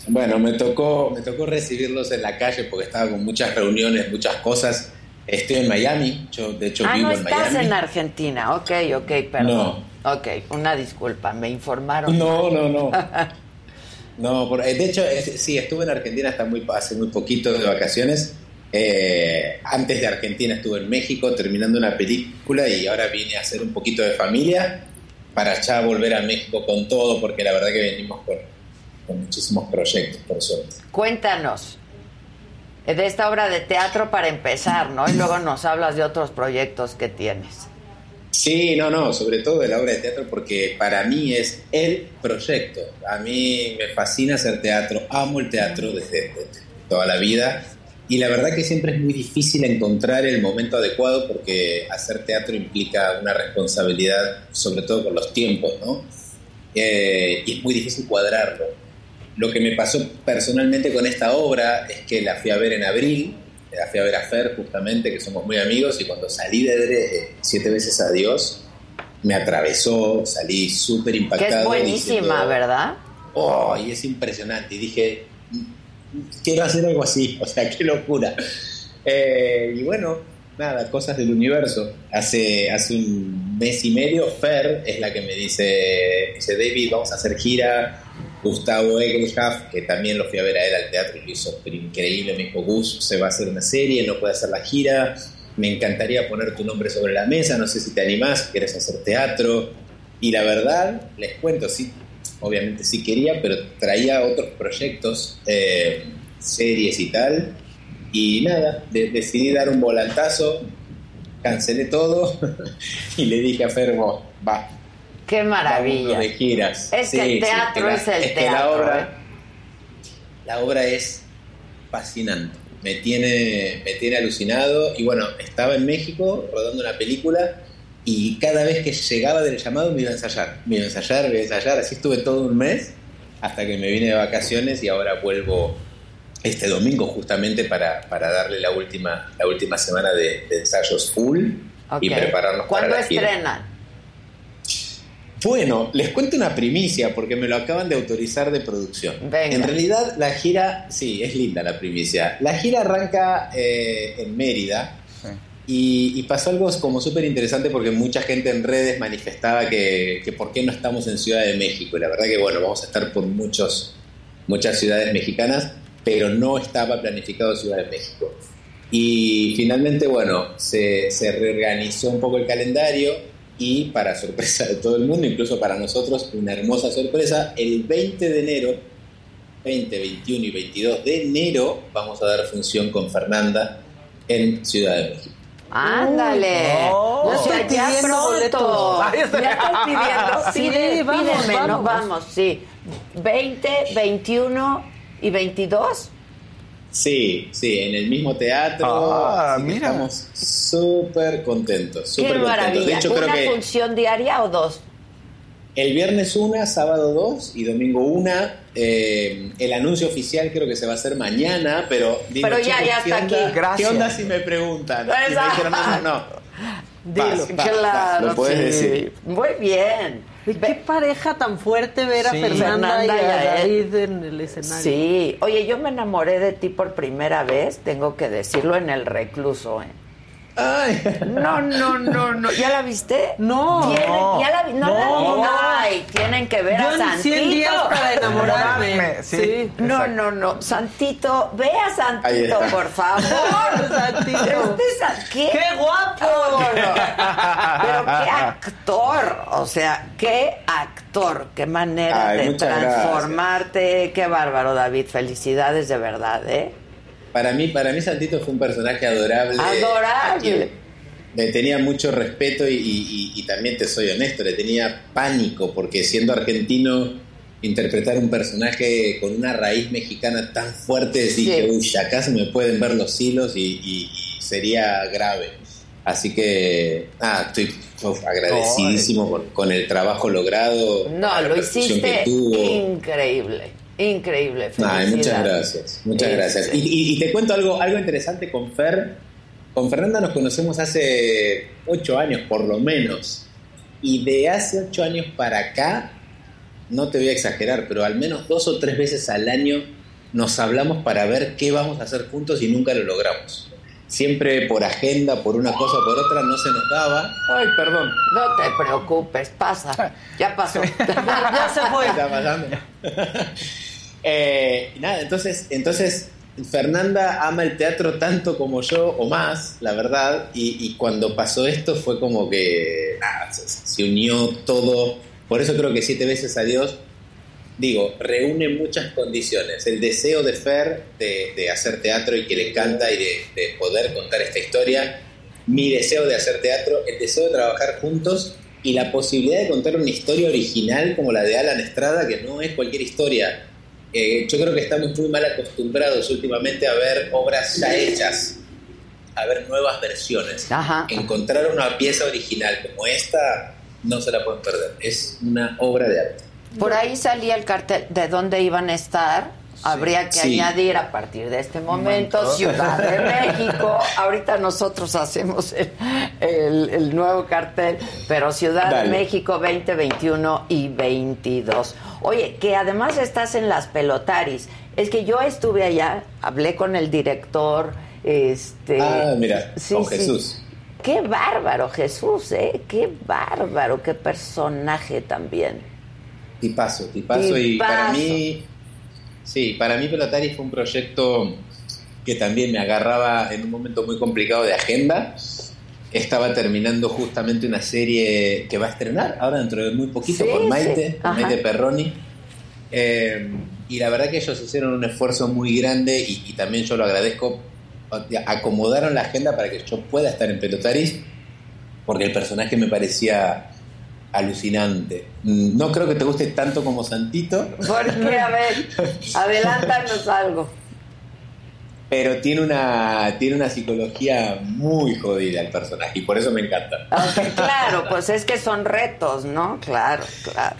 Bueno, me tocó, me tocó recibirlos en la calle porque estaba con muchas reuniones, muchas cosas. Estoy en Miami, yo de hecho ah, vivo no en estás Miami. en Argentina, ok, ok, perdón. No. Ok, una disculpa, me informaron. No, no, no. no, por, de hecho, sí, estuve en Argentina hasta muy, hace muy poquito de vacaciones. Eh, antes de Argentina estuve en México terminando una película y ahora vine a hacer un poquito de familia para ya volver a México con todo, porque la verdad que venimos con, con muchísimos proyectos, por suerte. Cuéntanos de esta obra de teatro para empezar, ¿no? Y luego nos hablas de otros proyectos que tienes. Sí, no, no, sobre todo de la obra de teatro porque para mí es el proyecto. A mí me fascina hacer teatro, amo el teatro desde, toda la vida y la verdad que siempre es muy difícil encontrar el momento adecuado porque hacer teatro implica una responsabilidad, sobre todo con los tiempos, ¿no? Eh, y es muy difícil cuadrarlo. Lo que me pasó personalmente con esta obra es que la fui a ver en abril la fui a ver a Fer justamente, que somos muy amigos, y cuando salí de eh, Siete veces a Dios, me atravesó, salí súper impactado. Que es buenísima, ¿verdad? Oh, y es impresionante. Y dije, quiero hacer algo así, o sea, qué locura. Eh, y bueno, nada, cosas del universo. Hace, hace un mes y medio, Fer es la que me dice, dice, David, vamos a hacer gira Gustavo Egelschaf, que también lo fui a ver a él al teatro y lo hizo increíble, me dijo, Gus, se va a hacer una serie, no puede hacer la gira, me encantaría poner tu nombre sobre la mesa, no sé si te animás, quieres hacer teatro. Y la verdad, les cuento, sí, obviamente sí quería, pero traía otros proyectos, eh, series y tal. Y nada, decidí dar un volantazo, cancelé todo y le dije a Fermo, va, Qué maravilla. De giras. Es que el teatro es, el teatro. la, obra, ¿eh? la obra es fascinante. Me tiene, me tiene alucinado. Y bueno, estaba en México rodando una película y cada vez que llegaba del llamado me iba a ensayar. Me iba a ensayar, me iba a ensayar. Así estuve todo un mes hasta que me vine de vacaciones y ahora vuelvo este domingo justamente para, para darle la última, la última semana de, ensayos full y prepararnos para la estrenan? Bueno, les cuento una primicia porque me lo acaban de autorizar de producción. En realidad la gira, sí, es linda la primicia. La gira arranca eh, en Mérida y, pasó algo como súper interesante porque mucha gente en redes manifestaba que, que, por qué no estamos en Ciudad de México. Y la verdad que bueno, vamos a estar por muchos, muchas ciudades mexicanas, pero no estaba planificado Ciudad de México. Y finalmente, bueno, se, se reorganizó un poco el calendario y para sorpresa de todo el mundo, incluso para nosotros, una hermosa sorpresa, el 20 de enero, 20, 21 y 22 de enero, vamos a dar función con Fernanda en Ciudad de México. Ándale. No, estoy ya pronto. Ya estoy pidiendo. Sí, Pide, vamos, vamos. vamos, sí. 20, 21 y 22. Sí, sí, en el mismo teatro. Ah, mira. Estamos súper contentos. Súper Qué maravilla. De hecho, ¿Una función diaria o dos? El viernes una, sábado dos y domingo una. Eh, el anuncio oficial creo que se va a hacer mañana, pero... pero ya, ya está aquí. Gracias. ¿Qué onda si me preguntan? Y me dijeron, no, no, Dilo, claro. Lo puedes decir. Muy bien. Qué pareja tan fuerte ver a Fernanda, y a David en el escenario. Sí. Oye, yo me enamoré de ti por primera vez, tengo que decirlo, en el recluso, ¿eh? Ay. No, no, no, no. ¿Ya la viste? No. ¿Ya la vi? No, no, Ay, tienen que ver a Santito. 100 días para enamorarme. Sí. No, no, no. Santito, ve a Santito, por favor. Santito. Este ¿Qué? ¡Qué guapo! Pero qué actor. O sea, qué actor. Qué manera de transformarte. Qué bárbaro, David. Felicidades de verdad, ¿eh? Para mí, para mí Santito fue un personaje adorable. Adorable. Le tenía mucho respeto y, también te soy honesto, le tenía pánico porque siendo argentino interpretar un personaje con una raíz mexicana tan fuerte, dije, uy, acá se me pueden ver los hilos y, sería grave. Así que, ah, estoy agradecidísimo con, el trabajo logrado. No, lo hiciste increíble. Increíble. muchas gracias. Muchas gracias. Y, te cuento algo, algo interesante con Fer. Con Fernanda nos conocemos hace ocho años, por lo menos. Y de hace ocho años para acá, no te voy a exagerar, pero al menos dos o tres veces al año nos hablamos para ver qué vamos a hacer juntos y nunca lo logramos. Siempre por agenda, por una cosa o por otra, no se nos daba. Ay, perdón. No te preocupes, pasa. Ya pasó. ya, se fue. Está pasando. Eh, nada, entonces, entonces Fernanda ama el teatro tanto como yo, o más, la verdad, y, cuando pasó esto fue como que nada, se, unió todo. Por eso creo que Siete veces a Dios, digo, reúne muchas condiciones. El deseo de Fer de, hacer teatro y que le encanta y de, poder contar esta historia. Mi deseo de hacer teatro, el deseo de trabajar juntos y la posibilidad de contar una historia original como la de Alan Estrada, que no es cualquier historia. Eh, yo creo que estamos muy mal acostumbrados últimamente a ver obras ya hechas a ver nuevas versiones. Encontrar una pieza original como esta no se la pueden perder. Es una obra de arte. Por ahí salía el cartel de dónde iban a estar. Habría que añadir a partir de este momento Ciudad de México. Ahorita nosotros hacemos el, nuevo cartel, pero Ciudad de México 2021 y 22. Oye, que además estás en las pelotaris. Es que yo estuve allá, hablé con el director, este, ah, mira, con Jesús. Qué bárbaro Jesús, ¿eh? Qué bárbaro, qué personaje también. Tipazo, tipazo. Y para mí, sí, para mí Pelotari fue un proyecto que también me agarraba en un momento muy complicado de agenda. Estaba terminando justamente una serie que va a estrenar ahora dentro de muy poquito con Maite, Maite Perroni. Eh, y la verdad que ellos hicieron un esfuerzo muy grande y, y también yo lo agradezco acomodaron la agenda para que yo pueda estar en Pelotaris, porque el personaje me parecía alucinante. No creo que te guste tanto como Santito. ¿Por qué? A ver, adelántanos algo. Pero tiene una, tiene una psicología muy jodida el personaje y por eso me encanta. claro, pues es que son retos, ¿no? Claro, claro.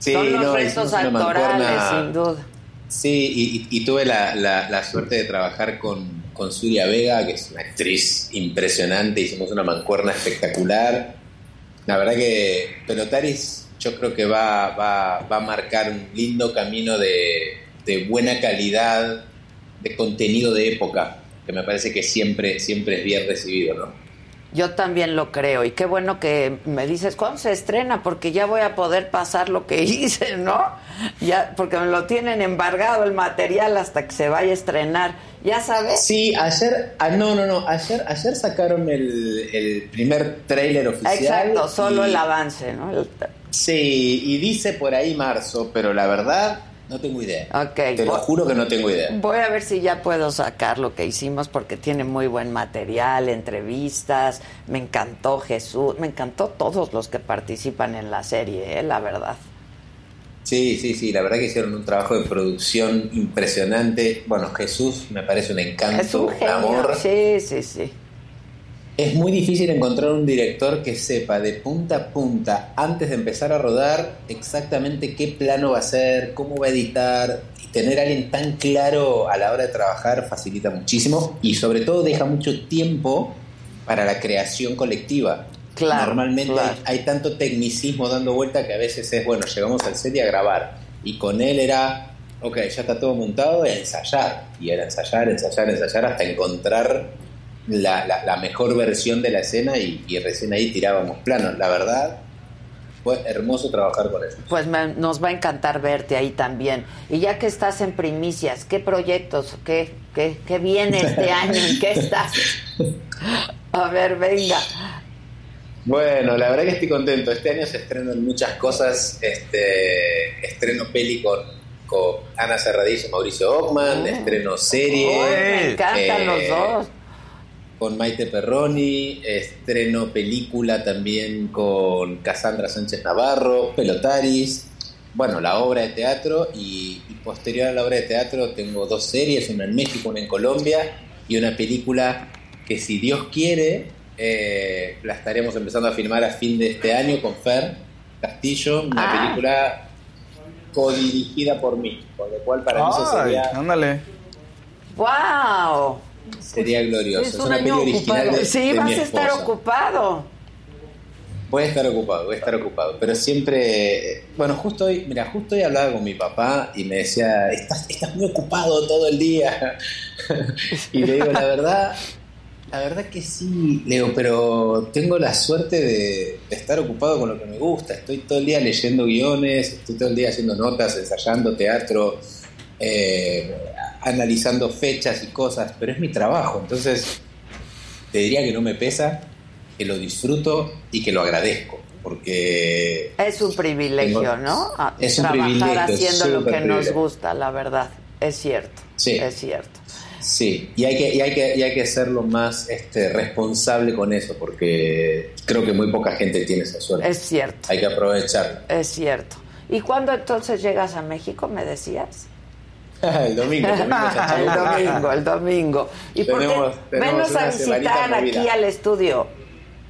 son los retos actorales, sin duda. Sí, y, tuve la, la suerte de trabajar con, con Suria Vega, que es una actriz impresionante, hicimos una mancuerna espectacular. La verdad que Pelotaris yo creo que va, va, va a marcar un lindo camino de, de, buena calidad, de contenido de época, que me parece que siempre, siempre es bien recibido, ¿no? Yo también lo creo y qué bueno que me dices cuándo se estrena porque ya voy a poder pasar lo que hice, ¿no? Ya porque me lo tienen embargado el material hasta que se vaya a estrenar. ¿Ya sabes? Sí, ayer, ah, no, no, no, ayer, ayer sacaron el, primer tráiler oficial. Exacto, solo el avance, ¿no? Sí, y dice por ahí marzo, pero la verdad no tengo idea. Te lo juro que no tengo idea. Voy a ver si ya puedo sacar lo que hicimos porque tiene muy buen material, entrevistas. Me encantó Jesús, me encantó todos los que participan en la serie, ¿eh? la verdad. Sí, sí, sí, la verdad que hicieron un trabajo de producción impresionante. Bueno, Jesús me parece un encanto, un, amor. Sí, sí, sí. Es muy difícil encontrar un director que sepa de punta a punta, antes de empezar a rodar, exactamente qué plano va a hacer, cómo va a editar. Y tener a alguien tan claro a la hora de trabajar facilita muchísimo y sobre todo deja mucho tiempo para la creación colectiva. Claro, Normalmente Hay, tanto tecnicismo dando vuelta que a veces es, bueno, llegamos al set y a grabar. Y con él era, ok, ya está todo montado, ensayar. Y era ensayar, ensayar, ensayar hasta encontrar la, mejor versión de la escena y, recién ahí tirábamos planos. La verdad, fue hermoso trabajar con eso. Pues nos va a encantar verte ahí también. Y ya que estás en primicias, ¿qué proyectos, qué, qué, qué viene este año? ¿En qué estás? A ver, venga. Bueno, la verdad que estoy contento. Este año se estrenan muchas cosas. Este estreno peli con, Ana Serradillo y Mauricio Ockman, oh. estreno serie. me encantan los eh, dos con Maite Perroni, estreno película también con Cassandra Sánchez Navarro, Pelotaris, bueno, la obra de teatro y, posterior a la obra de teatro tengo dos series, una en México, una en Colombia y una película que si Dios quiere eh, la estaremos empezando a filmar a fin de este año con Fer Castillo, una ah. película codirigida por mí, con lo cual para mí sería... Ándale. ¡Wow! Sería glorioso. Es, una peli original de, Sí, vas a estar ocupado. Voy a estar ocupado, voy a estar ocupado. Pero siempre. Bueno, justo hoy, mira, justo hoy hablaba con mi papá y me decía: Estás, estás muy ocupado todo el día. y le digo, la verdad. La verdad que sí, Leo, pero tengo la suerte de, estar ocupado con lo que me gusta. Estoy todo el día leyendo guiones, estoy todo el día haciendo notas, ensayando teatro, eh, analizando fechas y cosas, pero es mi trabajo, entonces te diría que no me pesa, que lo disfruto y que lo agradezco. Porque es un privilegio, ¿no? es un Trabajar haciendo lo que nos gusta, la verdad. Es cierto. Sí. Es cierto. Sí, y hay que, y hay que, y hay que ser lo más este, responsable con eso, porque creo que muy poca gente tiene esa suerte. Es cierto. Hay que aprovechar. Es cierto. ¿Y cuándo entonces llegas a México, me decías? el domingo. el domingo, el domingo. ¿Y por qué? Venos a visitar aquí al estudio.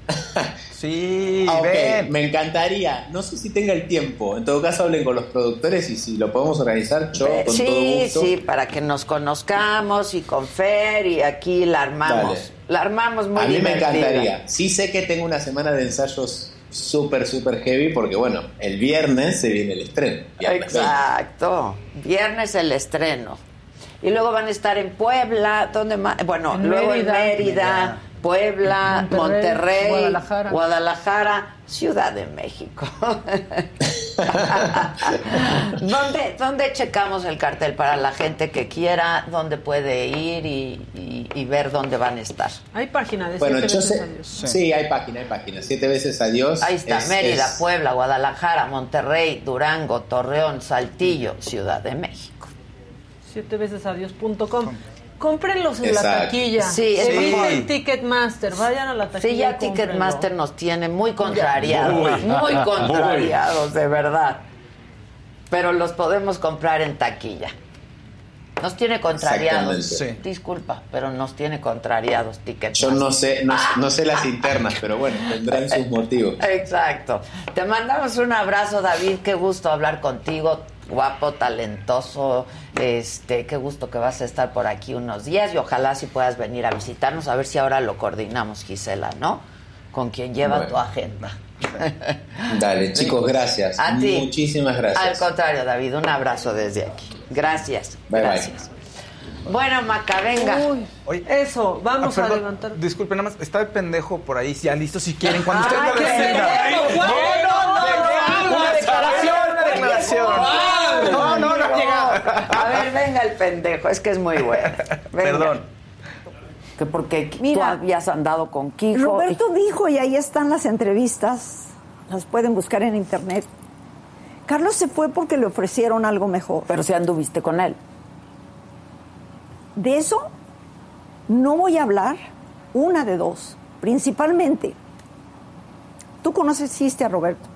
Sí, ah, me encantaría. No sé si tenga el tiempo. En todo caso, hablen con los productores y si lo podemos organizar, yo con sí, todo gusto. Sí, para que nos conozcamos y con Fer y aquí la armamos. La armamos muy bien. A mí me encantaría. Sí sé que tengo una semana de ensayos súper, súper heavy porque, bueno, el viernes se viene el estreno. Exacto. Viernes el estreno. Y luego van a estar en Puebla, donde más? Bueno, luego en Mérida Puebla, Monterrey, Guadalajara. Ciudad de México. ¿Dónde, checamos el cartel para la gente que quiera? ¿Dónde puede ir y, ver dónde van a estar? Hay página de bueno, siete veces adiós. Sí. hay página, hay página. Siete veces adiós. Ahí está, Mérida, Puebla, Guadalajara, Monterrey, Durango, Torreón, Saltillo, Ciudad de México. Siete veces adiós.com. Cómprenlos en la taquilla. Sí, Eviten Ticketmaster, vayan a la taquilla. Sí, ya Ticketmaster nos tiene muy contrariados, muy, contrariados, de verdad. Pero los podemos comprar en taquilla. Nos tiene contrariados. Disculpa, pero nos tiene contrariados Ticketmaster. Yo no sé, no, sé las internas, pero bueno, tendrán sus motivos. Exacto. Te mandamos un abrazo, David. Qué gusto hablar contigo guapo, talentoso, este, qué gusto que vas a estar por aquí unos días y ojalá si puedas venir a visitarnos, a ver si ahora lo coordinamos, Gisela, ¿no? Con quien lleva tu agenda. Dale, chicos, gracias. A ti. Muchísimas gracias. Al contrario, David, un abrazo desde aquí. Gracias. gracias. Bueno, Maca, venga. Uy, Eso, vamos ah, a levantar. Disculpe, nada más, está el pendejo por ahí, ya listo si quieren. Cuando usted qué no, no, Una declaración, No, no, no, A ver, venga el pendejo, es que es muy bueno. Perdón. Que porque tú habías andado con Kiko. Roberto dijo, y ahí están las entrevistas, las pueden buscar en internet. Carlos se fue porque le ofrecieron algo mejor. Pero si anduviste con él. De eso no voy a hablar, una de dos, principalmente. Tú conoces a Roberto.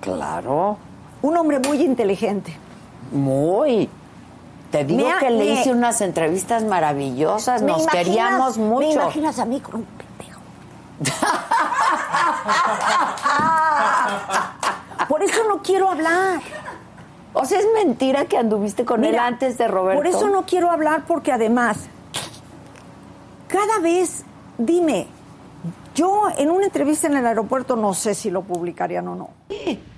Claro. Un hombre muy inteligente. Muy. Te digo que le hice unas entrevistas maravillosas, nos queríamos mucho. ¿Me imaginas a mí con un pendejo? Por eso no quiero hablar. O sea, es mentira que anduviste con él antes de Roberto. Por eso no quiero hablar, porque además, cada vez, dime, yo en una entrevista en el aeropuerto no sé si lo publicarían o no.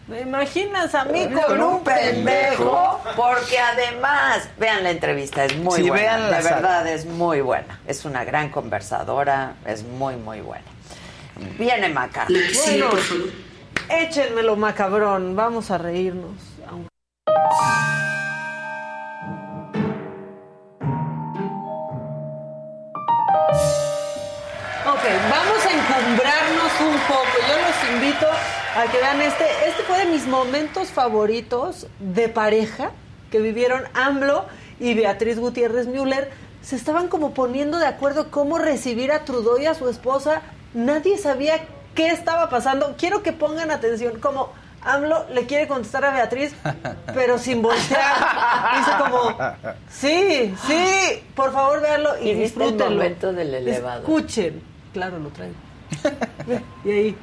¿Me imaginas a mí con, un pendejo? Porque además, vean la entrevista, es muy buena. de verdad, es muy buena. Es una gran conversadora, es muy, muy buena. Viene Maca. Bueno, échenmelo macabrón, vamos a reírnos. Ok, vamos a encumbrarnos un poco. Yo los invito a que vean este. Este fue de mis momentos favoritos de pareja que vivieron AMLO y Beatriz Gutiérrez Müller. Se estaban como poniendo de acuerdo cómo recibir a Trudeau y a su esposa. Nadie sabía qué estaba pasando. Quiero que pongan atención, como AMLO le quiere contestar a Beatriz, pero sin voltear. Dice como, sí, sí, por favor véanlo y, y el momento del elevador. Escuchen. Claro, lo traigo. y ahí.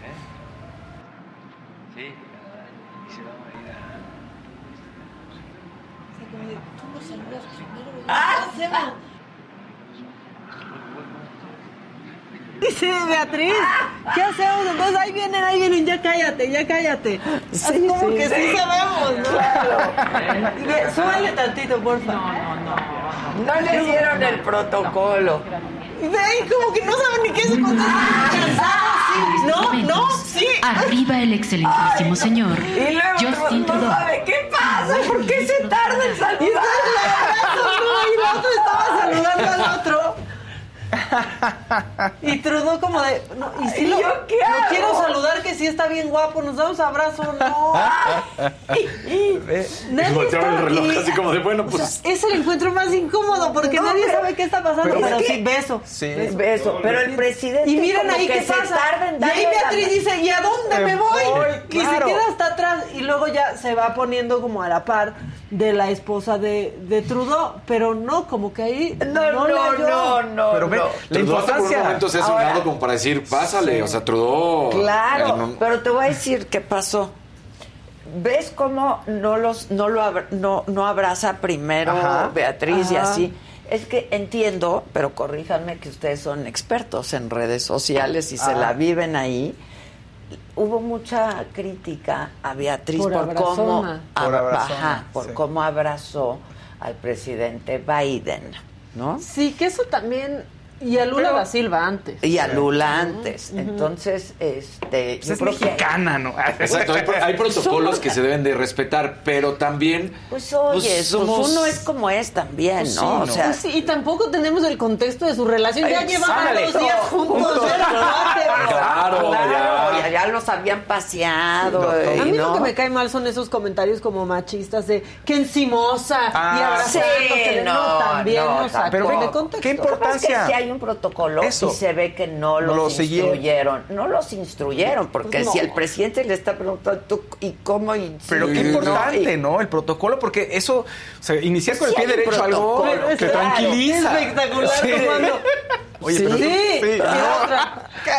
Sí, y se va a ir a... Tú no saludas ¡Ah! Dice Beatriz, ¿qué hacemos? Entonces ahí vienen, ahí vienen, ya cállate, ya cállate. Sí, como que sí, sabemos, ¿no? Claro. Súbale tantito, por favor. No, no, no. No le dieron el protocolo. Ven, como que no saben ni qué se sí. No, no, sí. Arriba el excelentísimo señor. Y luego Justin no, no sabe qué pasa, por qué se tarda en saludar. Y el otro estaba saludando al otro. Y Trudeau como de, no, y si lo, lo quiero saludar que sí está bien guapo, nos damos abrazo, no. y volteaba el reloj así como de, bueno, pues... O sea, es el encuentro más incómodo porque No, nadie pero- sabe qué está pasando, pero sí, beso. Sí. Beso, pero el presidente Y miren ahí que qué se pasa. y ahí Beatriz dice, ¿y a dónde Me voy? Y se queda hasta atrás y luego ya se va poniendo como a la par de la esposa de, de Trudeau, pero no, como que ahí No, no, halló. no, no, Pero no. la Trudeau hasta por un importancia. momento se hace un Ahora- lado como para decir, pásale, o sea, Trudeau... Claro, un- pero te voy a decir qué pasó. ¿Ves cómo no los no lo abra- no, no abraza primero Ajá. Beatriz y así? Es que entiendo, pero corríjanme que ustedes son expertos en redes sociales y se la viven ahí. Hubo mucha crítica a Beatriz Por por, cómo. Por ab- abrazona, ajá, por sí. cómo abrazó al presidente Biden, ¿no? Sí, que eso también y a Lula Pero- da Silva antes. Y a Lula antes. Entonces, este, Pues yo es creo que- mexicana, ¿no? Exacto, hay, pro- hay protocolos que se deben de respetar, pero también... Pues oye, Pues pues uno es como es también, Pues ¿no? sí, O sea, Pues sí, y tampoco tenemos el contexto de su relación. Ya llevaban dos días juntos. Juntos. era cuate, Claro, claro, ya. ya. los habían paseado. A y mí lo que me cae mal son esos comentarios como machistas de que encimosa y Ah, abrazándose. sí, no, no, también no, nos sacó pero de contexto. ¿qué importancia? Un protocolo Eso. y se ve que no No los lo siguieron. instruyeron. No los instruyeron, porque Pues no. si el presidente le está preguntando, ¿tú y cómo? Y, Pero sí, qué no, importante, y- ¿no? El protocolo, porque eso, o sea, iniciar con Sí el pie derecho algo que claro. tranquiliza. Espectacular Sí. Oye, Sí. pero Sí, sí.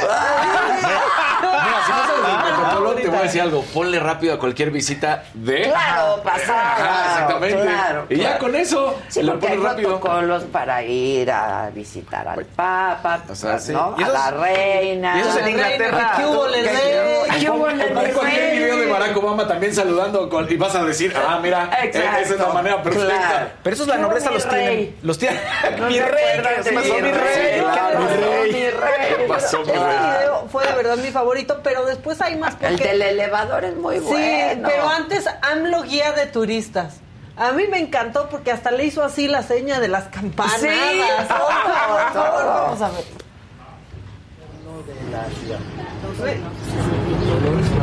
Mira, si no sabes del protocolo, te voy a decir algo. Ponle rápido a cualquier visita de... Claro, pasada. Ajá, exactamente. Claro, y ya claro. con eso, Sí, lo hay pones rápido. protocolos para ir a visitar al Papa, O sea, sí. ¿no? Y a la reina. y eso es en Inglaterra. ¿qué hubo, le ¿Qué- hubo, le Hay cualquier video de Barack Obama también saludando con- y vas a decir, ah, mira, eh, Exacto. esa es la manera perfecta. Claro. Pero eso es la ¿Qué nobleza, los tienen. Los tienen. ¿No mi rey, acuerdas ¿qué de pasó, mi mi rey? Rey? ¿Qué Claro, pasó, mi rey. mi rey? ¿Qué pasó, mi Ese rey? video fue de verdad mi favorito, pero después hay más El porque... del elevador es muy Sí, bueno. pero antes AMLO guía de turistas. A mí me encantó porque hasta le hizo así la seña de las campanadas. Sí, Por favor, por favor, todo. vamos a ver.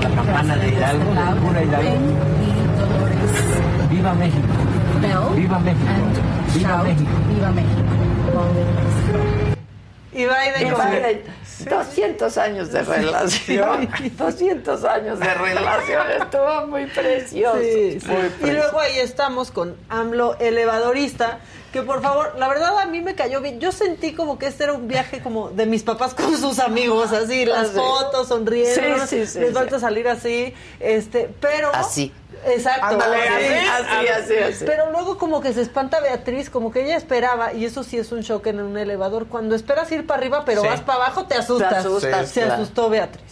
la campana de Hidalgo, de pura Hidalgo. Viva México. Viva México. Viva México. Viva México. Y Biden Biden, 200 años de relación. 200 años de relación. Estuvo muy precioso. Sí, sí. Y luego ahí estamos con AMLO elevadorista, que por favor, la verdad a mí me cayó bien. Yo sentí como que este era un viaje como de mis papás con sus amigos, así, las Sí. fotos, sonriendo, Sí, sí, sí, les sí. falta salir así, este, pero... Así. Exacto. Ándale, así, así, así, así. Pero luego como que se espanta Beatriz, como que ella esperaba, y eso sí es un shock en un elevador, cuando esperas ir para arriba, pero Sí. vas para abajo, te asustas. Te asustas, Se claro. asustó Beatriz.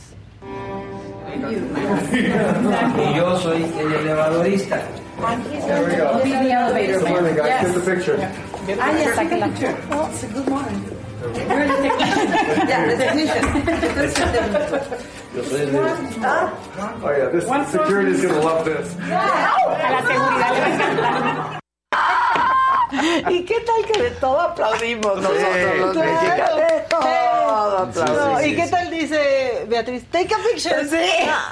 Y yo soy el elevadorista. Be the elevator. Yes. Ah, yes, I can lecture. Well, it's a good morning. You're the technician. Yeah, the technician. Good technician. Yo soy el de... Oh yeah, this security's gonna love this. A la seguridad le va a encantar. ¿Y qué tal que de todo aplaudimos nosotros los Claro. mexicanos? ¿Y qué tal dice Beatriz? Take a picture. Sí.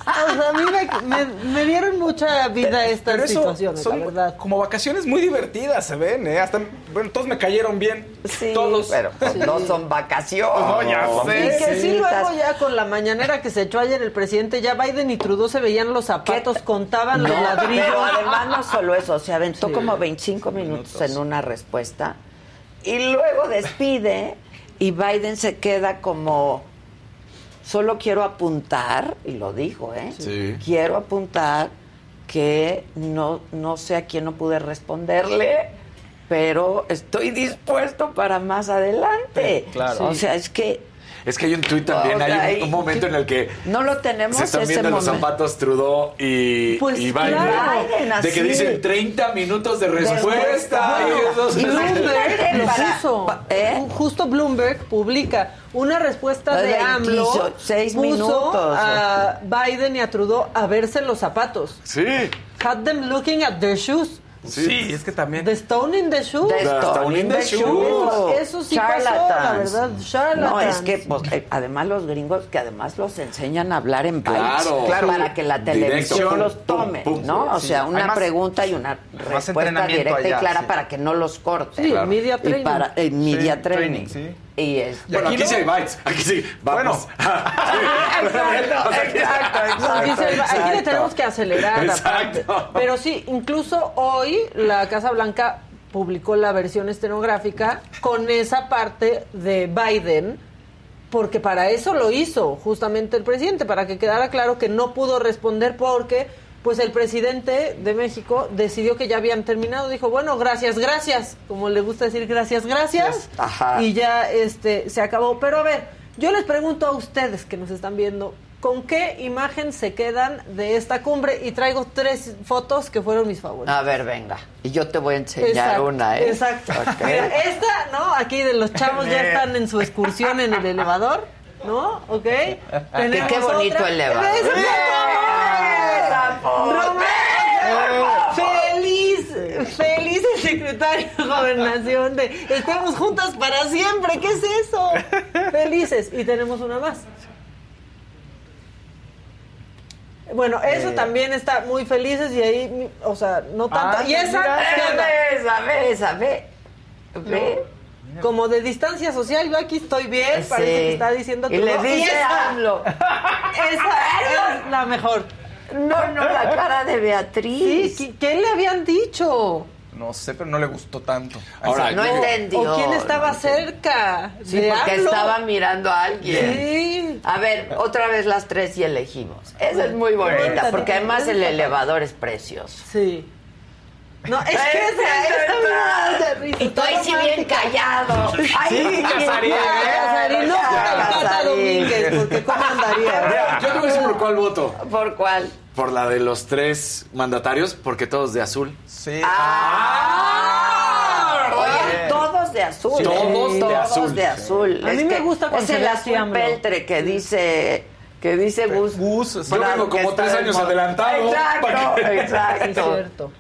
Ah, O sea, a mí me, me- me dieron mucha vida estas Pero eso situaciones, son la verdad. como vacaciones muy divertidas, se ven, ¿eh? Hasta, bueno, todos me cayeron bien. Sí, todos. pero pues no son vacaciones. No, ya sé. Y que sí, luego ya con la mañanera que se echó ayer el presidente, ya Biden y Trudeau se veían los zapatos, contaban los ladrillos. pero además no solo eso, se aventó como 25 minutos, en una respuesta y luego despide y Biden se queda como solo quiero apuntar y lo dijo, ¿eh? Sí. Quiero apuntar que no no sé a quién no pude responderle, pero estoy dispuesto para más adelante. Sí, claro. O sea, es que Es que hay un tuit también, O sea, hay un, momento en el que no lo tenemos se están ese viendo los zapatos Trudeau y, Pues y Biden. claro. Biden, de que así. dicen 30 minutos de respuesta. respuesta. y eso- Y Bloomberg lo Para- puso. ¿eh? Justo Bloomberg publica una respuesta de 26, AMLO. seis puso minutos. a Biden y a Trudeau a verse los zapatos. Sí. Had them looking at their shoes. Sí, es que también. The Stone in the Shoe. The Stone in the Shoe. Eso sí pasó, la Charlatans. verdad. Charlatans. No, es que pues, eh, además los gringos que además los enseñan a hablar en bytes Claro. Claro. para que la televisión Directo. los Pum, tome, pum, ¿no? sí. O sea, una Además, pregunta y una respuesta directa y allá, clara sí. para que no los corten. Sí, media Y training. para eh, media Sí, training. training, sí. Y es Bueno, aquí sí hay bytes. Aquí sí. Vamos. exacto, exacto, dice, aquí le exacto. tenemos que acelerar. Exacto. aparte. Pero sí, incluso hoy la Casa Blanca publicó la versión estenográfica con esa parte de Biden, porque para eso lo hizo justamente el presidente, para que quedara claro que no pudo responder porque pues el presidente de México decidió que ya habían terminado, dijo, bueno, gracias, gracias, como le gusta decir gracias, gracias, Ajá. y ya este se acabó. Pero a ver, yo les pregunto a ustedes que nos están viendo, ¿con qué imagen se quedan de esta cumbre? Y traigo tres fotos que fueron mis favoritas. A ver, venga. Y yo te voy a enseñar Exacto, una, ¿eh? Exacto. Mira, esta, ¿no? Aquí de los chavos ya están en su excursión en el elevador, ¿no? ¿Ok? Tenemos qué bonito otra. elevador. ¡Esa ¡Eh! foto! ¡Romeo! ¡Feliz! ¡Feliz el secretario de Gobernación de Estemos juntas para siempre! ¿Qué es eso? Felices. Y tenemos una más. Bueno, eso también está muy felices y ahí, o sea, no tanto. Ah, y esa, esa, ve, esa, ve. Ve. Como de distancia social, yo aquí estoy bien, Sí. parece que está diciendo Y le todo. dice esa, AMLO. esa es la mejor. No, no, la cara de Sí, Beatriz. ¿qué, qué le habían dicho? No sé, pero no le gustó tanto. Ahora, no yo- entendió. ¿O quién estaba no cerca? Sí, porque estaba mirando a alguien. Sí. A ver, otra vez las tres y elegimos. Esa es muy bonita, porque además el elevador es precioso. Sí. No, es que da está. mucha risa, Y tú está ahí sí bien callado. Ay, Sí, bien Casarín, ¿eh? Casarín, no por Cata Casarín. Domínguez, porque ¿cómo andaría? Yo te voy a decir por cuál voto. ¿Por cuál? Por la de los tres mandatarios, porque todos de azul. Sí. Ah, Oye, todos de azul. Sí. ¿eh? Todos de azul. de azul. A mí me que gusta cuando Es el azul peltre que dice que dice Gus. Gus, sí. Yo vengo como tres años adelantado. Exacto, Sí, es exacto. cierto.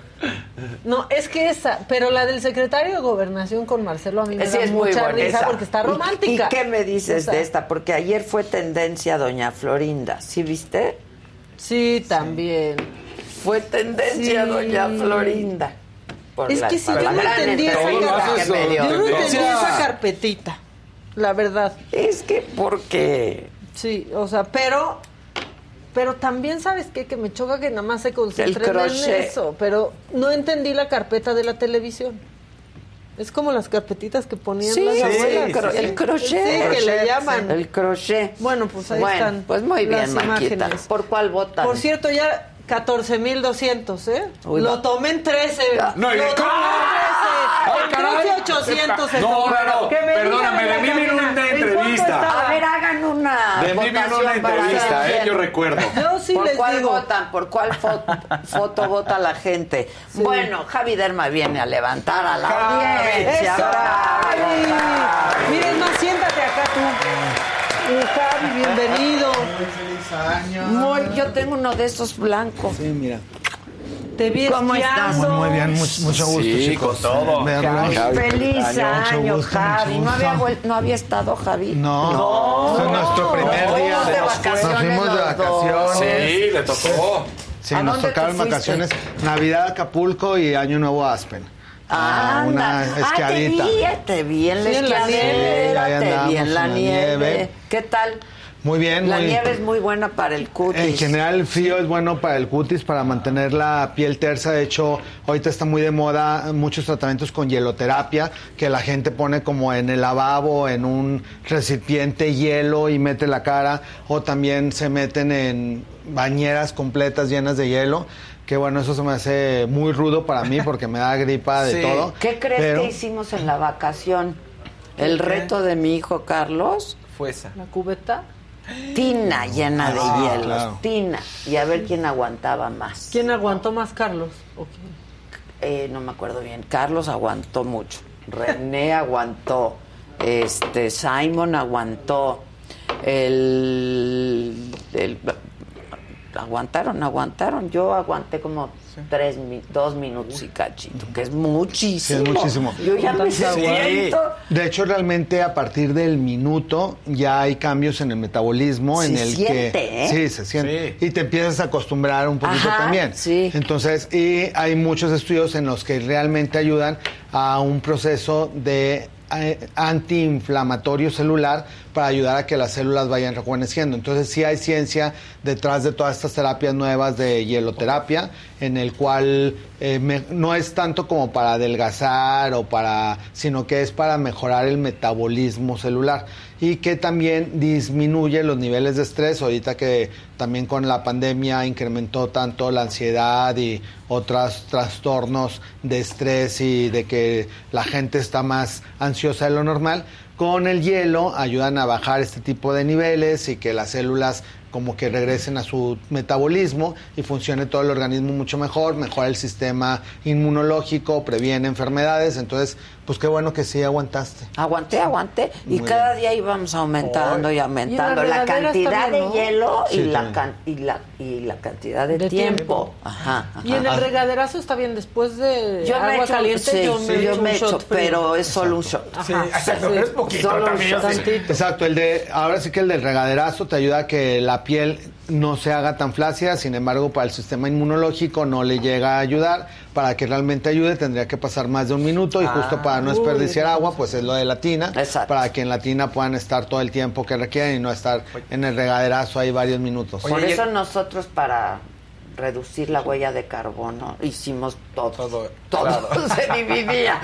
No, es que esa, pero la del secretario de Gobernación con Marcelo a mí me Sí, da es muy mucha buena risa esa. porque está ¿Y- romántica. ¿Y, qué me dices O sea, de esta? Porque ayer fue tendencia Doña Florinda, ¿sí viste? Sí, también. Fue tendencia Sí. Doña Florinda. Por Es la- que por yo no entendí esa no esa carpetita, la verdad. Es que porque Sí, o sea, pero pero también sabes qué? que me choca que nada más se concentren en eso, pero no entendí la carpeta de la televisión. Es como las carpetitas que ponían Sí, las sí, abuelas. el cro- el crochet. Sí, que le llaman. el crochet. Bueno, pues ahí bueno, están pues muy bien, las Maquita. imágenes. ¿Por cuál votan? Por cierto, ya 14.200, ¿eh? Uy, Lo tomé en 13. No, y- Lo tomé ¡Ah! en 13. En 13.800 se No, no, perdóname, de mí vino una ¿en cuánto entrevista. A ver, hagan una De mí vino una entrevista, ¿eh? Yo recuerdo. Yo sí ¿Por les cuál digo. votan? ¿Por cuál foto, foto vota la gente? Bueno, Javi Derma viene a levantar a la Javi, audiencia. ¡Eso, Javi! Javi. Miren más, siéntate acá tú. Javi, bienvenido. Muy, yo tengo uno de esos blancos. Sí, mira. Te vi ¿Cómo estás? Muy bien, mucho, mucho gusto, Sí, chicos. con todo. Javi. Feliz año, gusto, Javi. ¿No había, ¿No había estado Javi? No, este es nuestro primer Nos día. fuimos de Nos vacaciones fuimos de vacaciones. Sí, le tocó. Sí, ¿A nos tocaron vacaciones. Navidad Acapulco y Año Nuevo Aspen. Ah, una anda. esquiadita. Ah, te vi, te vi en la Sí, esquiadera. Sí, te vi andamos en la en la nieve. nieve. ¿Qué tal? Muy bien, La muy nieve es muy buena para el cutis. En general el frío es bueno para el cutis, para mantener la piel tersa. De hecho, ahorita está muy de moda muchos tratamientos con hieloterapia, que la gente pone como en el lavabo, en un recipiente hielo y mete la cara, o también se meten en bañeras completas llenas de hielo. Que bueno, eso se me hace muy rudo para mí porque me da gripa de Sí. todo. ¿Qué crees pero- que hicimos en la vacación? El reto de mi hijo Carlos, Fue esa. La cubeta. Tina llena de Ah, hielos, claro. tina. Y a ver quién aguantaba más. ¿Quién aguantó más, Carlos? ¿O quién? Eh, no me acuerdo bien. Carlos aguantó mucho. René aguantó. Este, Simon aguantó. El, el- aguantaron, aguantaron. Yo aguanté como tres, dos minutos y cachito, que es muchísimo. es muchísimo. Yo ya me siento. De hecho, realmente a partir del minuto ya hay cambios en el metabolismo en el siente, que ¿eh? sí se siente y te empiezas a acostumbrar un poquito Ajá, también. sí. Entonces, y hay muchos estudios en los que realmente ayudan a un proceso de eh, antiinflamatorio celular para ayudar a que las células vayan rejuveneciendo. Entonces sí hay ciencia detrás de todas estas terapias nuevas de hieloterapia, en el cual eh, no es tanto como para adelgazar o para, sino que es para mejorar el metabolismo celular y que también disminuye los niveles de estrés. Ahorita que también con la pandemia incrementó tanto la ansiedad y otros trastornos de estrés y de que la gente está más ansiosa de lo normal. Con el hielo ayudan a bajar este tipo de niveles y que las células como que regresen a su metabolismo y funcione todo el organismo mucho mejor, mejora el sistema inmunológico, previene enfermedades. Entonces, pues qué bueno que sí aguantaste. Aguanté, aguanté. Y Muy cada día íbamos aumentando y aumentando Y la cantidad de hielo y, Sí, la can- y, la, y la cantidad de, De tiempo. tiempo. Ajá, ajá. Y en el regaderazo está bien, después de Yo me agua echo, caliente, sí, yo sí, me yo echo me un shot pero es solo un shot. Ajá. Sí, exacto, es poquito Solo un también. shot. o sea, Exacto, el de ahora sí que el del regaderazo te ayuda a que la piel no se haga tan flácida, sin embargo, para el sistema inmunológico no le llega a ayudar. Para que realmente ayude tendría que pasar más de un minuto y justo para no desperdiciar agua, pues es lo de la tina, para que en la tina puedan estar todo el tiempo que requieren y no estar en el regaderazo ahí varios minutos. Por eso nosotros para reducir la huella de carbono hicimos todo. Todo, claro. se dividía.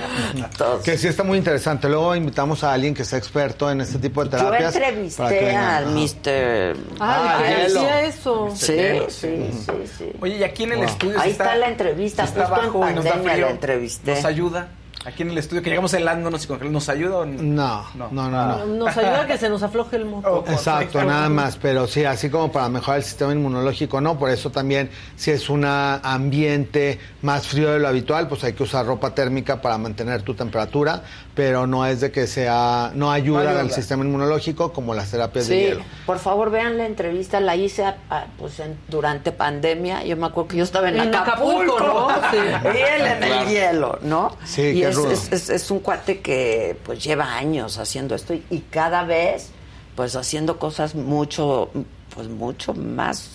Todo. Que sí está muy interesante. Luego invitamos a alguien que sea experto en este tipo de Yo terapias. para que entrevisté al. Mr. Ah, Ah, eso. Sí, sí, sí, sí. Oye, y aquí en el Wow. estudio Ahí está la entrevista, está justo en abajo y nos da frío, la entrevisté. ¿Nos ayuda? Aquí en el estudio, que llegamos helándonos y congelando, ¿nos ayuda o no? No, no, no, no. Nos ayuda a que se nos afloje el moco. Exacto, nada más, pero sí, así como para mejorar el sistema inmunológico, no, por eso también si es un ambiente más frío de lo habitual, pues hay que usar ropa térmica para mantener tu temperatura, pero no es de que sea, no ayuda, ayuda. al sistema inmunológico como las terapias de hielo. por favor vean la entrevista, la hice a- a- pues en- durante pandemia, yo me acuerdo que yo estaba en, En Acapulco, Acapulco, ¿no? Sí. y él en Claro. el hielo, ¿no? Sí, y qué es, rudo. es, es- es un cuate que pues lleva años haciendo esto y, y cada vez pues haciendo cosas mucho, pues mucho más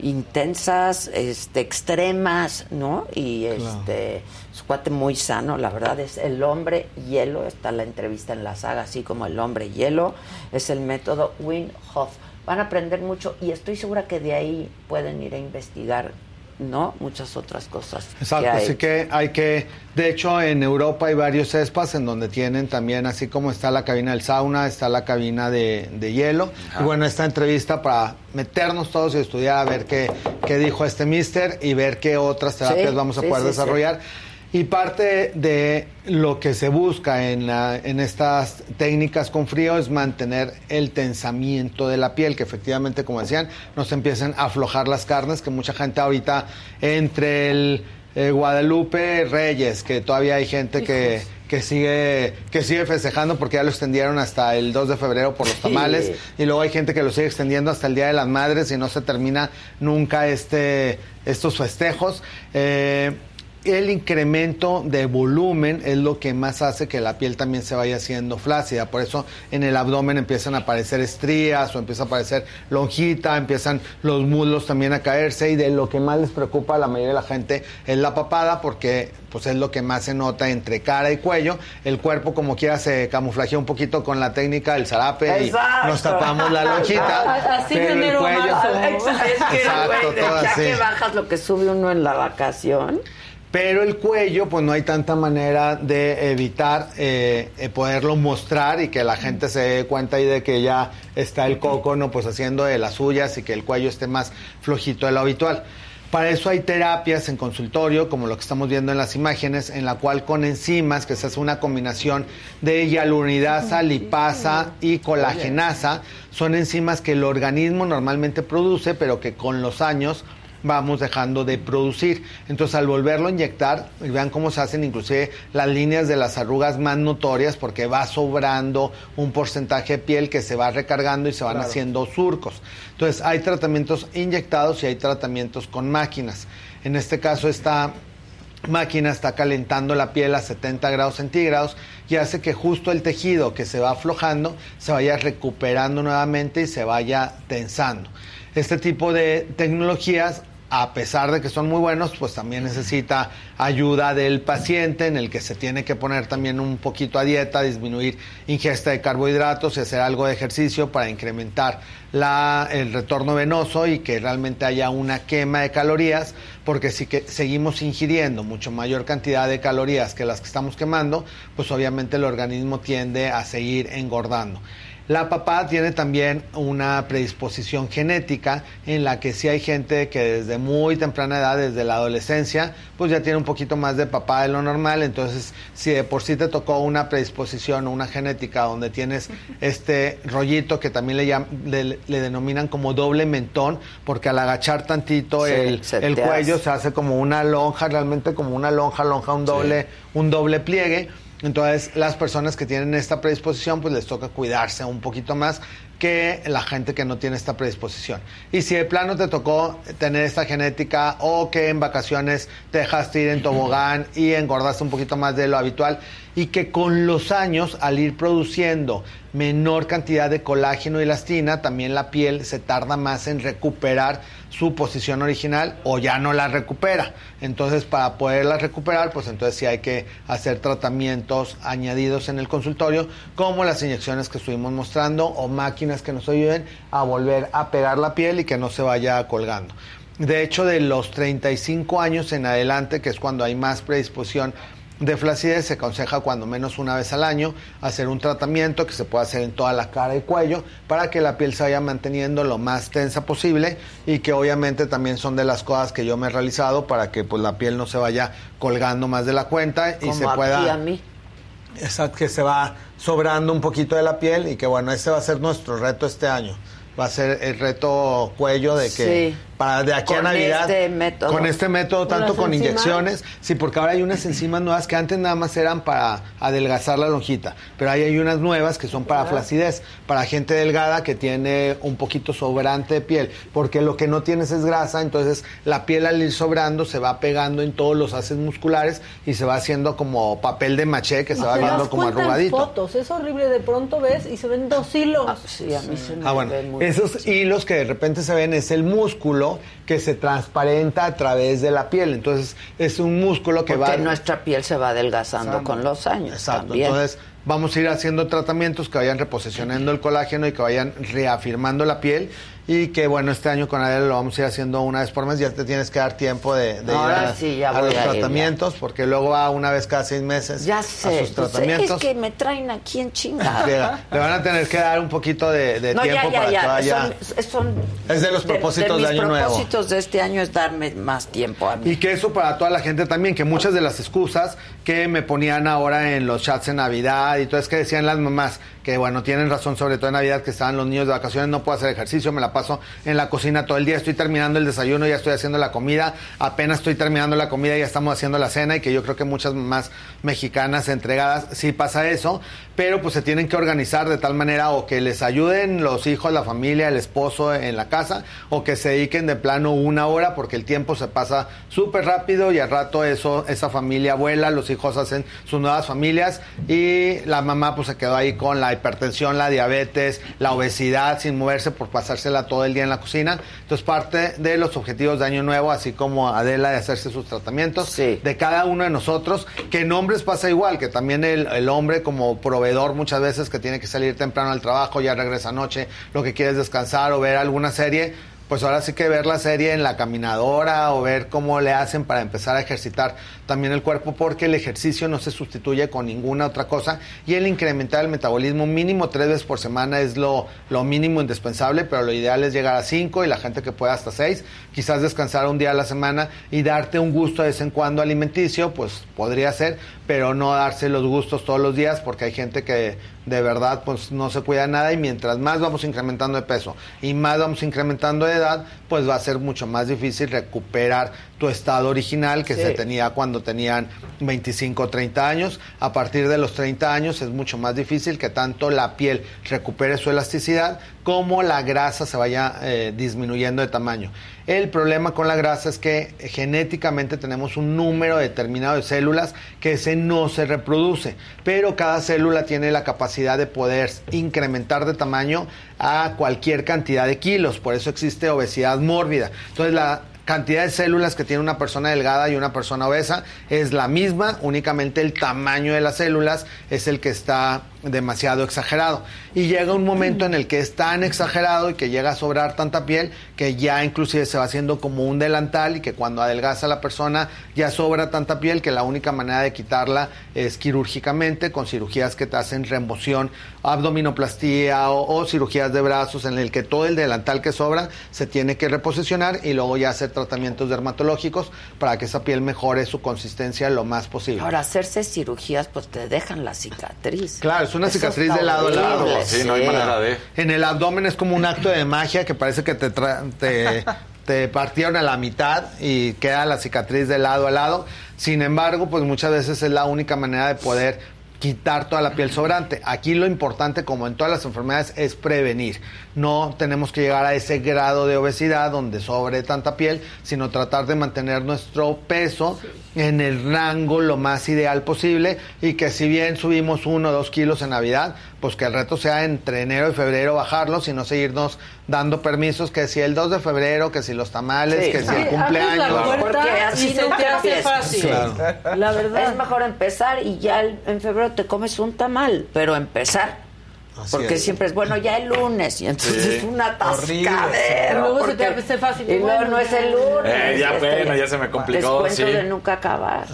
intensas, este, extremas, ¿no? Y este, es un cuate muy sano, la verdad es el hombre hielo, está la entrevista en la saga, así como el hombre hielo, es el método Wim Hof. Van a aprender mucho y estoy segura que de ahí pueden ir a investigar, ¿no? Muchas otras cosas. Exacto, hay. así que hay que, de hecho en Europa hay varios spas en donde tienen también, así como está la cabina del sauna, está la cabina de, de hielo. Y bueno, esta entrevista para meternos todos y estudiar a ver qué, qué dijo este mister y ver qué otras terapias Sí, vamos a sí, poder sí, desarrollar. Y parte de lo que se busca en, la- en estas técnicas con frío es mantener el tensamiento de la piel, que efectivamente, como decían, nos empiecen a aflojar las carnes, que mucha gente ahorita entre el eh, Guadalupe Reyes, que todavía hay gente que, que sigue que sigue festejando porque ya lo extendieron hasta el 2 de febrero por los tamales y luego hay gente que lo sigue extendiendo hasta el Día de las Madres y no se termina nunca este estos festejos. Eh, el incremento de volumen es lo que más hace que la piel también se vaya haciendo flácida. Por eso en el abdomen empiezan a aparecer estrías o empieza a aparecer lonjita, empiezan los muslos también a caerse y de lo que más les preocupa a la mayoría de la gente es la papada porque pues es lo que más se nota entre cara y cuello. El cuerpo como quiera se camuflajea un poquito con la técnica del zarape y Exacto. nos tapamos la lonjita. Así pero el cuello- Exacto, de todo ya así. que bajas lo que sube uno en la vacación. Pero el cuello, pues no hay tanta manera de evitar eh, eh, poderlo mostrar y que la gente se dé cuenta ahí de que ya está el cocono pues haciendo de las suyas y que el cuello esté más flojito de lo habitual. Para eso hay terapias en consultorio, como lo que estamos viendo en las imágenes, en la cual con enzimas, que se hace una combinación de hialuronidasa, lipasa y colagenasa, son enzimas que el organismo normalmente produce, pero que con los años vamos dejando de producir. Entonces al volverlo a inyectar, vean cómo se hacen inclusive las líneas de las arrugas más notorias porque va sobrando un porcentaje de piel que se va recargando y se van haciendo surcos. Entonces hay tratamientos inyectados y hay tratamientos con máquinas. En este caso esta máquina está calentando la piel a 70 grados centígrados y hace que justo el tejido que se va aflojando se vaya recuperando nuevamente y se vaya tensando. Este tipo de tecnologías a pesar de que son muy buenos, pues también necesita ayuda del paciente en el que se tiene que poner también un poquito a dieta, disminuir ingesta de carbohidratos y hacer algo de ejercicio para incrementar el retorno venoso y que realmente haya una quema de calorías, porque si seguimos ingiriendo mucho mayor cantidad de calorías que las que estamos quemando, pues obviamente el organismo tiende a seguir engordando. La papá tiene también una predisposición genética en la que sí hay gente que desde muy temprana edad, desde la adolescencia, pues ya tiene un poquito más de papá de lo normal. Entonces, si de por sí te tocó una predisposición o una genética donde tienes este rollito que también le, le, denominan como doble mentón, porque al agachar tantito el, cuello se hace como una lonja, realmente como una lonja, lonja, un doble, un doble pliegue entonces, las personas que tienen esta predisposición, pues les toca cuidarse un poquito más que la gente que no tiene esta predisposición. Y si de plano te tocó tener esta genética o que en vacaciones te dejaste ir en tobogán y engordaste un poquito más de lo habitual y que con los años, al ir produciendo menor cantidad de colágeno y elastina, también la piel se tarda más en recuperar su posición original o ya no la recupera. Entonces, para poderla recuperar, pues entonces sí hay que hacer tratamientos añadidos en el consultorio, como las inyecciones que estuvimos mostrando o máquinas que nos ayuden a volver a pegar la piel y que no se vaya colgando. De hecho, de los 35 años en adelante, que es cuando hay más predisposición de flacidez se aconseja cuando menos una vez al año hacer un tratamiento que se puede hacer en toda la cara y cuello para que la piel se vaya manteniendo lo más tensa posible y que obviamente también son de las cosas que yo me he realizado para que pues la piel no se vaya colgando más de la cuenta y se pueda a mí. Exacto, que se va sobrando un poquito de la piel y que bueno, ese va a ser nuestro reto este año. Va a ser el reto cuello de que para de aquí a Navidad. Este método. Con este método, tanto con inyecciones. Sí, porque ahora hay unas enzimas nuevas que antes nada más eran para adelgazar la lonjita. Pero ahí hay unas nuevas que son para flacidez, para gente delgada que tiene un poquito sobrante de piel. Porque lo que no tienes es grasa, entonces la piel al ir sobrando se va pegando en todos los haces musculares y se va haciendo como papel de maché que se va viendo como arrugadito. fotos, es horrible. De pronto ves y se ven dos hilos. Ah, sí, a mí se me ah, bueno, esos hilos que de repente se ven es el músculo que se transparenta a través de la piel. Entonces, es un músculo que Porque va. nuestra piel se va adelgazando con los años. Exacto. Entonces, vamos a ir haciendo tratamientos que vayan reposicionando el colágeno y que vayan reafirmando la piel y que bueno, este año con Adela lo vamos a ir haciendo una vez por mes, ya te tienes que dar tiempo de, ir a, los tratamientos, porque luego va una vez cada seis meses ya sé, a sus pues, tratamientos. es que me traen aquí en chingada. Le van a tener que dar un poquito de, tiempo para que vaya. Son, es de los propósitos de, año nuevo. Los propósitos de este año es darme más tiempo a mí. Y que eso para toda la gente también, que muchas de las excusas que me ponían ahora en los chats en Navidad y todo es que decían las mamás, que bueno, tienen razón, sobre todo en Navidad, que estaban los niños de vacaciones, no puedo hacer ejercicio, me la paso en la cocina todo el día, estoy terminando el desayuno, ya estoy haciendo la comida, apenas estoy terminando la comida, ya estamos haciendo la cena y que yo creo que muchas más mexicanas entregadas sí pasa eso, pero pues se tienen que organizar de tal manera o que les ayuden los hijos, la familia, el esposo en la casa o que se dediquen de plano una hora porque el tiempo se pasa súper rápido y al rato eso, esa familia vuela, los hijos hacen sus nuevas familias y la mamá pues se quedó ahí con la hipertensión, la diabetes, la obesidad sin moverse por pasársela todo el día en la cocina. Entonces parte de los objetivos de Año Nuevo, así como Adela de hacerse sus tratamientos, de cada uno de nosotros, que en hombres pasa igual, que también el, el hombre como proveedor muchas veces que tiene que salir temprano al trabajo, ya regresa anoche, lo que quiere es descansar o ver alguna serie, pues ahora sí que ver la serie en la caminadora o ver cómo le hacen para empezar a ejercitar también el cuerpo porque el ejercicio no se sustituye con ninguna otra cosa y el incrementar el metabolismo mínimo tres veces por semana es lo, lo mínimo indispensable, pero lo ideal es llegar a cinco y la gente que pueda hasta seis, quizás descansar un día a la semana y darte un gusto de vez en cuando alimenticio, pues podría ser, pero no darse los gustos todos los días porque hay gente que de verdad pues no se cuida nada y mientras más vamos incrementando de peso y más vamos incrementando de edad, pues va a ser mucho más difícil recuperar tu estado original que Sí. se tenía cuando tenían 25 o 30 años. A partir de los 30 años es mucho más difícil que tanto la piel recupere su elasticidad como la grasa se vaya eh, disminuyendo de tamaño. El problema con la grasa es que genéticamente tenemos un número determinado de células que ese no se reproduce, pero cada célula tiene la capacidad de poder incrementar de tamaño a cualquier cantidad de kilos, por eso existe obesidad mórbida. Entonces la cantidad de células que tiene una persona delgada y una persona obesa es la misma, únicamente el tamaño de las células es el que está demasiado exagerado. Y llega un momento en el que es tan exagerado y que llega a sobrar tanta piel que ya inclusive se va haciendo como un delantal y que cuando adelgaza la persona ya sobra tanta piel que la única manera de quitarla es quirúrgicamente con cirugías que te hacen remoción, abdominoplastía o, o cirugías de brazos en el que todo el delantal que sobra se tiene que reposicionar y luego ya hacer tratamientos dermatológicos para que esa piel mejore su consistencia lo más posible. Ahora, hacerse cirugías, pues te dejan la cicatriz. Claro, es una Eso cicatriz de lado a lado. sí. En el abdomen es como un acto de magia que parece que te, tra- te, te partieron a la mitad y queda la cicatriz de lado a lado. Sin embargo, pues muchas veces es la única manera de poder quitar toda la piel sobrante. Aquí lo importante, como en todas las enfermedades, es prevenir. No tenemos que llegar a ese grado de obesidad donde sobre tanta piel, sino tratar de mantener nuestro peso en el rango lo más ideal posible y que si bien subimos uno o dos kilos en Navidad, pues que el reto sea entre enero y febrero bajarlos y no seguirnos dando permisos que si el 2 de febrero, que si los tamales, Sí. que si el cumpleaños. la puerta Porque así y se te hace fácil. Claro. La verdad. Es mejor empezar y ya en febrero te comes un tamal, pero empezar. porque es. siempre es bueno ya el lunes y entonces Sí. es una Horrible, atascadero. Y luego se te hace fácil. Y luego no es el lunes. Eh, ya, este, bueno, ya se me complicó, Descuento sí. de nunca acabar.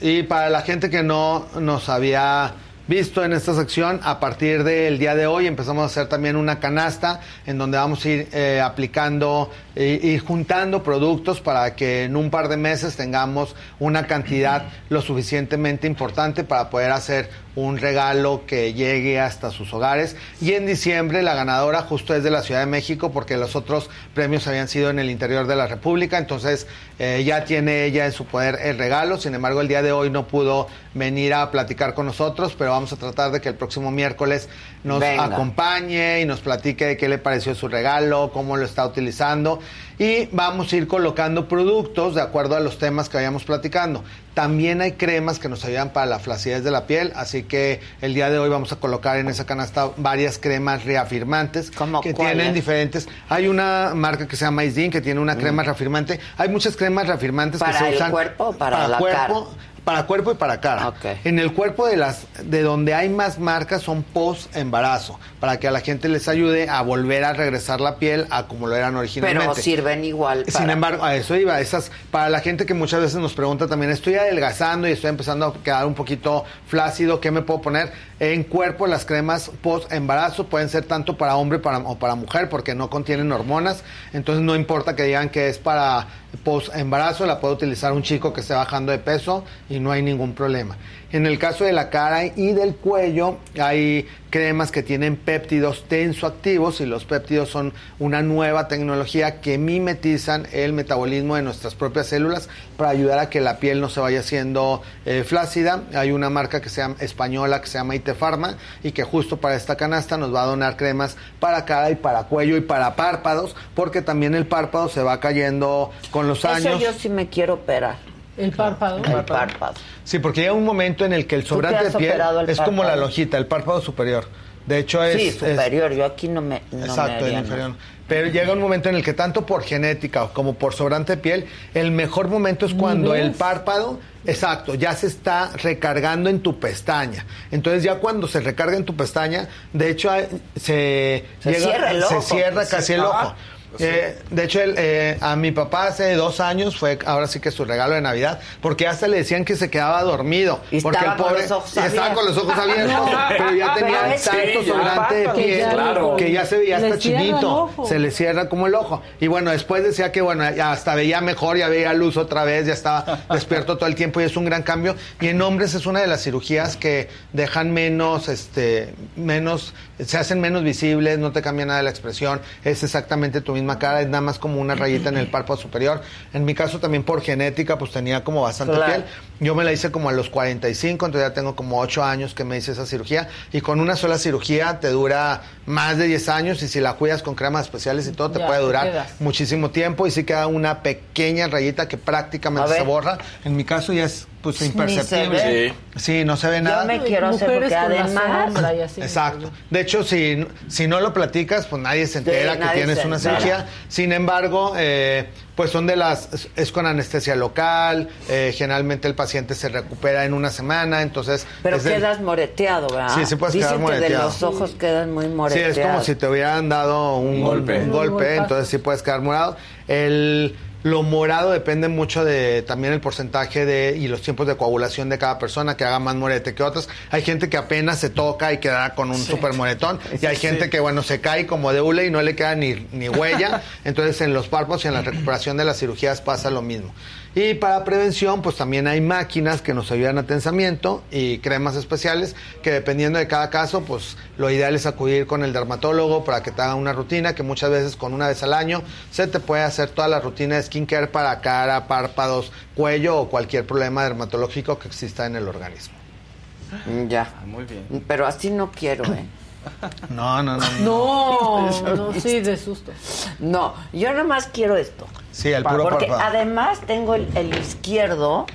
Y para la gente que no nos había visto en esta sección, a partir del día de hoy empezamos a hacer también una canasta en donde vamos a ir eh, aplicando ir juntando productos para que en un par de meses tengamos una cantidad lo suficientemente importante para poder hacer un regalo que llegue hasta sus hogares. Y en diciembre la ganadora justo es de la Ciudad de México porque los otros premios habían sido en el interior de la República. Entonces eh, ya tiene ella en su poder el regalo. Sin embargo, el día de hoy no pudo venir a platicar con nosotros, pero vamos a tratar de que el próximo miércoles nos Venga. acompañe y nos platique de qué le pareció su regalo, cómo lo está utilizando. Y vamos a ir colocando productos de acuerdo a los temas que vayamos platicando. También hay cremas que nos ayudan para la flacidez de la piel, así que el día de hoy vamos a colocar en esa canasta varias cremas reafirmantes que tienen diferentes. Hay una marca que se llama Isdin que tiene una crema reafirmante. Hay muchas cremas reafirmantes que Mm. ¿Para se el usan cuerpo o para la cuerpo, cara? Para cuerpo y para cara. En el cuerpo de las de donde hay más marcas son post embarazo, para que a la gente les ayude a volver a regresar la piel a como lo eran originalmente. Pero sirven igual. Sin para- embargo, a eso iba. Esas, para la gente que muchas veces nos pregunta también, estoy adelgazando y estoy empezando a quedar un poquito flácido, ¿qué me puedo poner? En cuerpo, las cremas post embarazo pueden ser tanto para hombre para, o para mujer porque no contienen hormonas. Entonces no importa que digan que es para post embarazo, la puede utilizar un chico que esté bajando de peso y no hay ningún problema. En el caso de la cara y del cuello, hay cremas que tienen péptidos tensoactivos y los péptidos son una nueva tecnología que mimetizan el metabolismo de nuestras propias células para ayudar a que la piel no se vaya haciendo eh, flácida. Hay una marca que se llama española que se llama IT Pharma y que justo para esta canasta nos va a donar cremas para cara y para cuello y para párpados, porque también el párpado se va cayendo con los Eso años. yo sí me quiero operar. El párpado. El párpado. Sí, porque llega un momento en el que el te sobrante de piel es como la lojita, el párpado superior. De hecho es... sí, es- superior. Yo aquí no me. No me Exacto, haría el inferior. nada. Pero llega un momento en el que tanto por genética como por sobrante de piel, el mejor momento es cuando ves? el párpado, exacto, ya se está recargando en tu pestaña. Entonces ya cuando se recarga en tu pestaña, de hecho hay- se, Se cierra el se ojo. cierra casi el ojo. Eh, de hecho, él, eh, a mi papá hace dos años fue ahora sí que su regalo de Navidad, porque hasta le decían que se quedaba dormido. Y porque estaba el pobre con los ojos estaba abiertos. con los ojos abiertos, No, pero ya tenía pero tanto Sí, sobrante de que piel ya que le- ya se veía hasta chinito. Se le cierra como el ojo. Y bueno, después decía que bueno, ya hasta veía mejor, ya veía luz otra vez, ya estaba despierto todo el tiempo y es un gran cambio. Y en hombres es una de las cirugías que dejan menos, este, menos, se hacen menos visibles, no te cambia nada la expresión, es exactamente tu misma cara, es nada más como una rayita en el párpado superior. En mi caso también por genética, pues tenía como bastante Claro. piel. Yo me la hice como a los 45, entonces ya tengo como 8 años que me hice esa cirugía. Y con una sola cirugía te dura más de 10 años y si la cuidas con cremas especiales y todo, te Ya, puede durar muchísimo tiempo y sí queda una pequeña rayita que prácticamente se borra. En mi caso ya es pues imperceptible. Sí. no se ve nada. Yo me quiero hacer porque además sombra y así. Exacto. De hecho, si, si no lo platicas, pues nadie se entera que nadie tienes una entera. cirugía. Sin embargo, eh, pues son de las, es- con anestesia local, eh, generalmente el paciente se recupera en una semana, entonces... Pero quedas moreteado, ¿verdad? Sí, sí puedes Dicen quedar que de moreteado. los ojos quedan muy Sí, moreteados. es como si te hubieran dado un Golpe. golpe, un Un golpe entonces sí puedes quedar morado. El, lo morado depende mucho de también el porcentaje de y los tiempos de coagulación de cada persona que haga más morete que otras. Hay gente que apenas se toca y queda con un super moretón y hay gente que bueno se cae como de hule y no le queda ni, ni huella. Entonces en los párpados y en la recuperación de las cirugías pasa lo mismo. Y para prevención, pues también hay máquinas que nos ayudan a tensamiento y cremas especiales que dependiendo de cada caso, pues lo ideal es acudir con el dermatólogo para que te haga una rutina que muchas veces con una vez al año se te puede hacer toda la rutina de skincare para cara, párpados, cuello o cualquier problema dermatológico que exista en el organismo. Mm, Ya. Muy bien. Pero así no quiero, ¿eh? No, no, no. No, no, sí, de susto. No, yo nada más quiero esto. Sí, el puro Porque párpado. además tengo el, el izquierdo,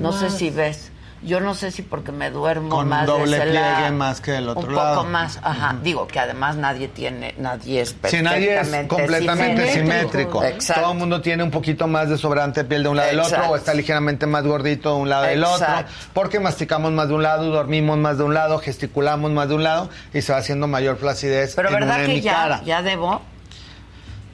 no sé si ves. Yo no sé si porque me duermo Con un más doble de pliegue más que del otro un lado. poco más, ajá. Digo que además nadie tiene, nadie es Si nadie es perfectamente completamente simétrico. Exacto. Todo el mundo tiene un poquito más de sobrante piel de un lado del otro Exacto. o está ligeramente más gordito de un lado del otro. Exacto. Porque masticamos más de un lado, dormimos más de un lado, gesticulamos más de un lado y se va haciendo mayor flacidez Pero en verdad una que mi ya, cara. ya debo.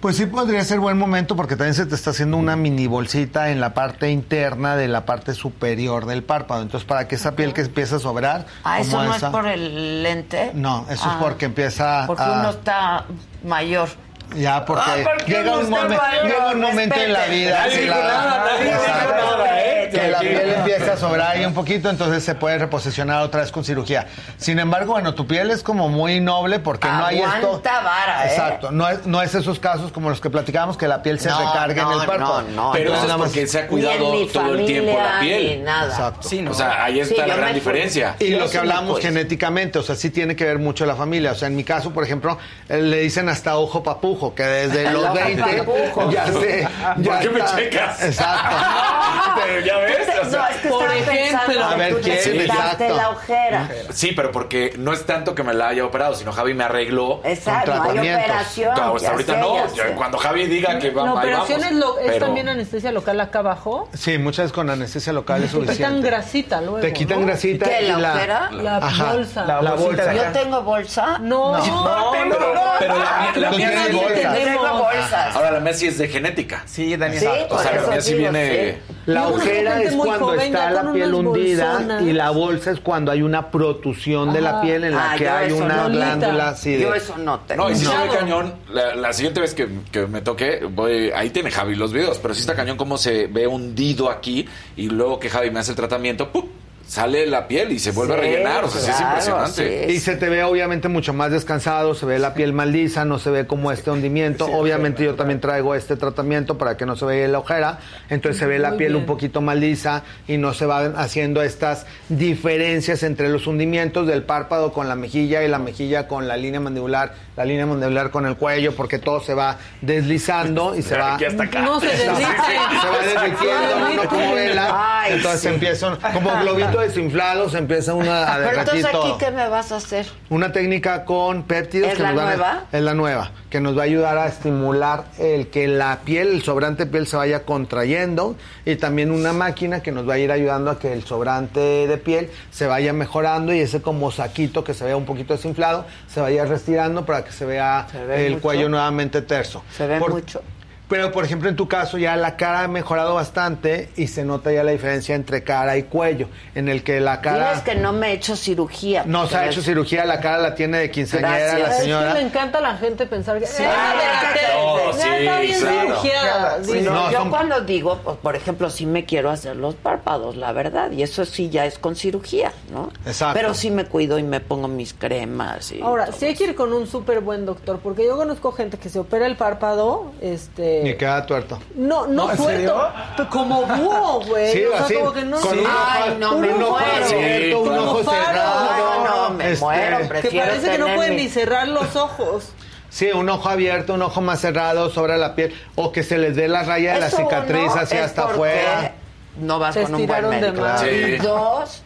Pues sí podría ser buen momento porque también se te está haciendo una mini bolsita en la parte interna de la parte superior del párpado. Entonces, para que esa piel que empiece a sobrar... Ah, eso no esa- es por el lente. No, eso Ah, es porque empieza Porque a... uno está mayor. Ya, porque, Ah, porque llega, un momen- llega un momento en la vida dijo la- nada, nadie dijo Exacto. nada, Tranquilo. piel empieza a sobrar ahí un poquito, entonces se puede reposicionar otra vez con cirugía. Sin embargo, bueno, tu piel es como muy noble porque no hay esto. Vara, ¿eh? Exacto, no es, no es esos casos como los que platicábamos que la piel se No, recarga no, en el párpado. no, no, Pero no. eso es Nada más- porque se ha cuidado todo el tiempo la familia, piel. Ni nada. Exacto. Sí, no. O sea, ahí está la gran me diferencia. Y lo que hablamos genéticamente, o sea, sí tiene que ver mucho la familia. O sea, en mi caso, por ejemplo, eh, le dicen hasta ojo papujo, que desde los ojo 20 papujo. ya sé. ¿Por ya qué me checas? Exacto. Pero ya ves, o sea, No, es que por ejemplo. pensando A que ver, ¿quién? Exacto. la ojera. Sí, pero porque no es tanto que me la haya operado, sino Javi me arregló. Exacto, hay operación. Claro, hasta ya ahorita sé, no. ya. Cuando Javi diga que va, La ahí operación vamos. es, lo- es Pero- también anestesia local acá abajo. Sí, muchas con anestesia local es Te quitan suficiente. grasita luego. Te quitan ¿no? grasita ¿Qué, la la, ojera? La Ajá, bolsa. La, La bolsa. Yo tengo bolsa. No, No. no, pero, pero la, mía- la sí- bolsa. Tengo bolsas. Ahora la mía sí es de genética. Sí, Daniel. O sea, la mía sí viene. La ojera es cuando joven está la piel hundida bolsonas. y la bolsa es cuando hay una protusión de la piel en la Ah, que hay eso una no. glándula así de... Yo eso no tengo. No, y si se ve Cuidado. cañón, la, la siguiente vez que, que me toque, voy, ahí tiene Javi los videos, pero sí está cañón cómo se ve hundido aquí y luego que Javi me hace el tratamiento, ¡pum! Sale la piel y se vuelve a rellenar, o sea, sí es claro, impresionante. sí. Y se te ve obviamente mucho más descansado, se ve la piel más lisa, no se ve como este hundimiento. obviamente yo también traigo este tratamiento para que no se vea la ojera, entonces se ve la Muy piel un poquito más lisa y no se van haciendo estas diferencias entre los hundimientos del párpado con la mejilla y la mejilla con la línea mandibular, la línea mandibular con el cuello, porque todo se va deslizando y se va... Aquí hasta acá. No se desdice. se va derritiendo uno como vela, entonces sí. empiezan como globito poquito desinflado, se empieza una a Pero entonces aquí, ¿qué me vas a hacer? Una técnica con péptidos. ¿Es que la nos van a- nueva? es la nueva, que nos va a ayudar a estimular el que la piel, el sobrante de piel se vaya contrayendo y también una máquina que nos va a ir ayudando a que el sobrante de piel se vaya mejorando y ese como saquito que se vea un poquito desinflado se vaya retirando para que se vea Se ve el mucho. cuello nuevamente terso. Se ve Por- mucho. Pero, por ejemplo, en tu caso ya la cara ha mejorado bastante y se nota ya la diferencia entre cara y cuello, en el que la cara... Diles que no me he hecho cirugía. No se ha hecho es- cirugía, la cara la tiene de quinceañera Gracias. la señora. Es que le encanta a la gente pensar que. Sí. "Eh, no, ya sí, está bien claro. cirugiada", Sí, dice. no, yo son- cuando digo, pues, por ejemplo, sí me quiero hacer los párpados, la verdad, y eso sí ya es con cirugía, ¿no? Exacto. Pero sí me cuido y me pongo mis cremas y Ahora, sí hay que ir con un súper buen doctor, porque yo conozco gente que se opera el párpado, este... Ni queda tuerto. No, no, No, ¿en tuerto, serio? como búho, güey. Sí, o sea, así, como que no... un Ay, no, me un ojo muero. abierto, un ojo cerrado. No, no, me este, muero, Que prefiero parece que no pueden ni cerrar los ojos. Sí, un ojo abierto, un ojo más cerrado sobre la piel, o que se les dé la raya de la cicatriz hacia es hasta afuera. No vas Te con un buen estiraron de médico. más. Sí. Y dos,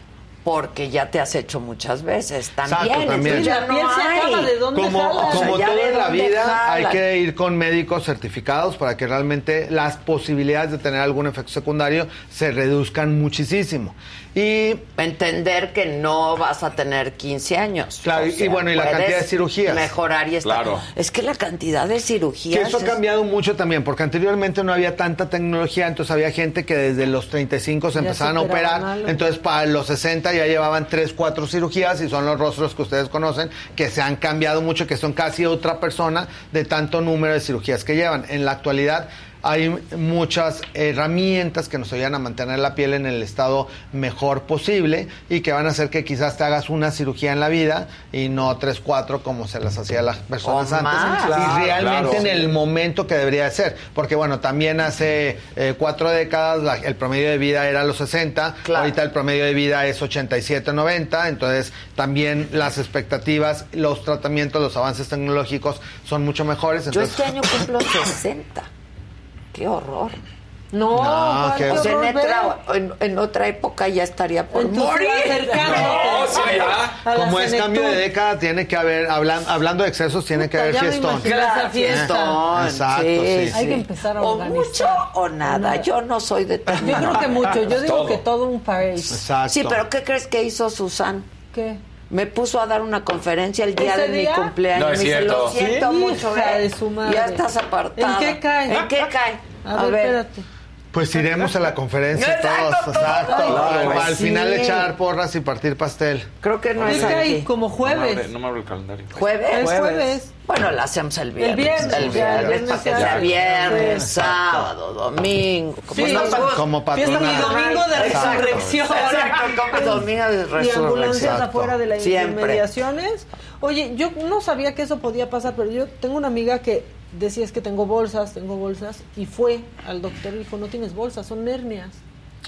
porque ya te has hecho muchas veces también. Exacto, también. ya no se hay. acaba de dónde Como, jalan. O sea, como todo en la vida, hay que ir con médicos certificados para que realmente las posibilidades de tener algún efecto secundario se reduzcan muchísimo. Y Entender que no vas a tener 15 años. Claro, y- y bueno, y la cantidad de cirugías. Mejorar y estar. Claro. Es que la cantidad de Que cirugías. eso ha cambiado mucho también, porque anteriormente no había tanta tecnología, entonces había gente que desde los 35 se Ya empezaban a operar, entonces para los 60 ya llevaban 3, 4 cirugías y son los rostros que ustedes conocen, que se han cambiado mucho, que son casi otra persona de tanto número de cirugías que llevan. En la actualidad hay muchas herramientas que nos ayudan a mantener la piel en el estado mejor posible y que van a hacer que quizás te hagas una cirugía en la vida y no tres, cuatro como se las hacía las personas antes. más. y realmente claro. en el momento que debería de ser. Porque bueno, también hace eh, cuatro décadas la- el promedio de vida era los 60, Claro. ahorita el promedio de vida es 87, 90, entonces también las expectativas, los tratamientos, los avances tecnológicos son mucho mejores. Yo este año cumplo 60. Qué horror. No, No, ¿cuál qué sea, en otra, en, en otra época ya estaría por morir. No, sí, ya. como es cambio de década, tiene que haber, hablan- hablando de excesos, tiene que Puta, haber ya me fiestón. fiesta. Fiestón, Exacto, sí, Hay que empezar a O mucho o nada. Yo no soy de Yo creo que mucho. Yo digo Todo. que todo un país. Exacto. Sí, pero ¿qué crees que hizo Susan? ¿Qué? Me puso a dar una conferencia el día ¿Ese de mi día? cumpleaños. No, es Me dice, cierto. Lo siento Sí, mucho, hija ¿eh? de su madre. Ya estás apartada. ¿En qué cae? ¿En qué cae? A, ver, espérate. Pues iremos a la conferencia Exacto, todos, exacto. Ay, pues Al sí. final echar porras y partir pastel. Creo que no ¿Qué es cae? aquí. Como No me, jueves. abre, no me abre el calendario. ¿Jueves? Es jueves. Bueno, la hacemos el viernes. El viernes, El viernes, el que viernes viernes, Sí. sábado, domingo. Como Sí, como Fiesta patronal. mi domingo de Exacto. resurrección. Exacto, como domingo de Y ambulancias resurrección. afuera de las inmediaciones. Oye, yo no sabía que eso podía pasar, pero yo tengo una amiga que decía es que tengo bolsas, tengo bolsas, y fue al doctor y dijo, no tienes bolsas, son hernias.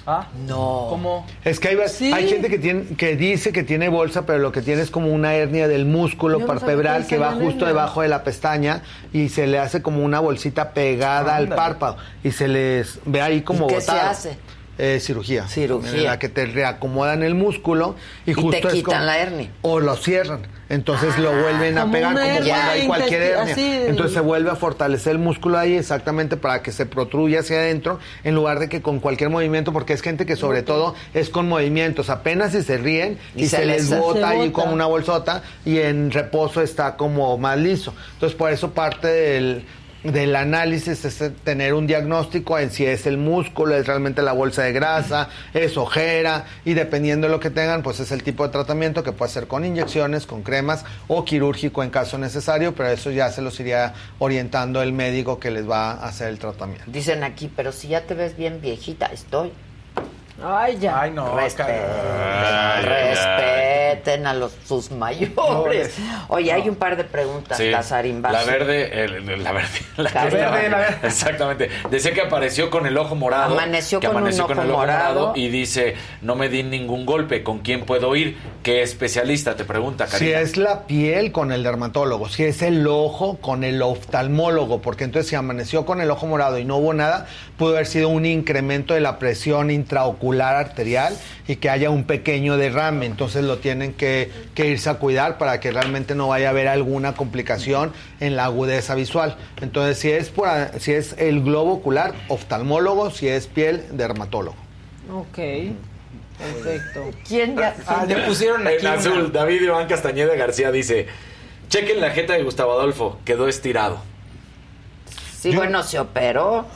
Ah, No. ¿cómo? Es que hay, Sí. hay gente que tiene que dice que tiene bolsa, pero lo que tiene es como una hernia del músculo no palpebral que que va justo hernia. debajo de la pestaña y se le hace como una bolsita pegada al párpado y se les ve ahí como ¿Y qué se hace? Eh, cirugía. Cirugía. En la que te reacomodan el músculo y, Y justo te quitan como- la hernia. O lo cierran. Entonces lo vuelven a pegar como cuando hay cualquier hernia. así, Entonces se vuelve a fortalecer el músculo ahí exactamente para que se protruya hacia adentro en lugar de que con cualquier movimiento, porque es gente que sobre todo es con movimientos, apenas si se ríen y, Y se, se les bota ahí bota. como una bolsota y en reposo está como más liso. Entonces por eso parte del del análisis es tener un diagnóstico en si es el músculo, es realmente la bolsa de grasa, es ojera y dependiendo de lo que tengan, pues es el tipo de tratamiento que puede ser con inyecciones, con cremas o quirúrgico en caso necesario, pero eso ya se los iría orientando el médico que les va a hacer el tratamiento. Dicen aquí, pero si ya te ves bien viejita, estoy. Ay, ya. Ay, no. Respeten, Ay, respeten a los sus mayores. Oye, hay un par de preguntas, Sí. La verde, el- el- la verde, la La verde, verde, la verde. Exactamente. Decía que apareció con el ojo morado. Amaneció que con un amaneció ojo con el ojo morado. morado. y dice, no me di ningún golpe, ¿con quién puedo ir? ¿Qué especialista? Te pregunta, Si Karina. es la piel con el dermatólogo, si es el ojo con el oftalmólogo, porque entonces si amaneció con el ojo morado y no hubo nada, pudo haber sido un incremento de la presión intraocular arterial y que haya un pequeño derrame. Entonces lo tienen que, que irse a cuidar para que realmente no vaya a haber alguna complicación en la agudeza visual. Entonces, si es, por, si es el globo ocular, oftalmólogo, si es piel, dermatólogo. Ok. Perfecto. ¿Quién ya? Ah, le pusieron aquí en azul. David Iván Castañeda García dice: Chequen la jeta de Gustavo Adolfo, quedó estirado. Sí, bueno, se operó.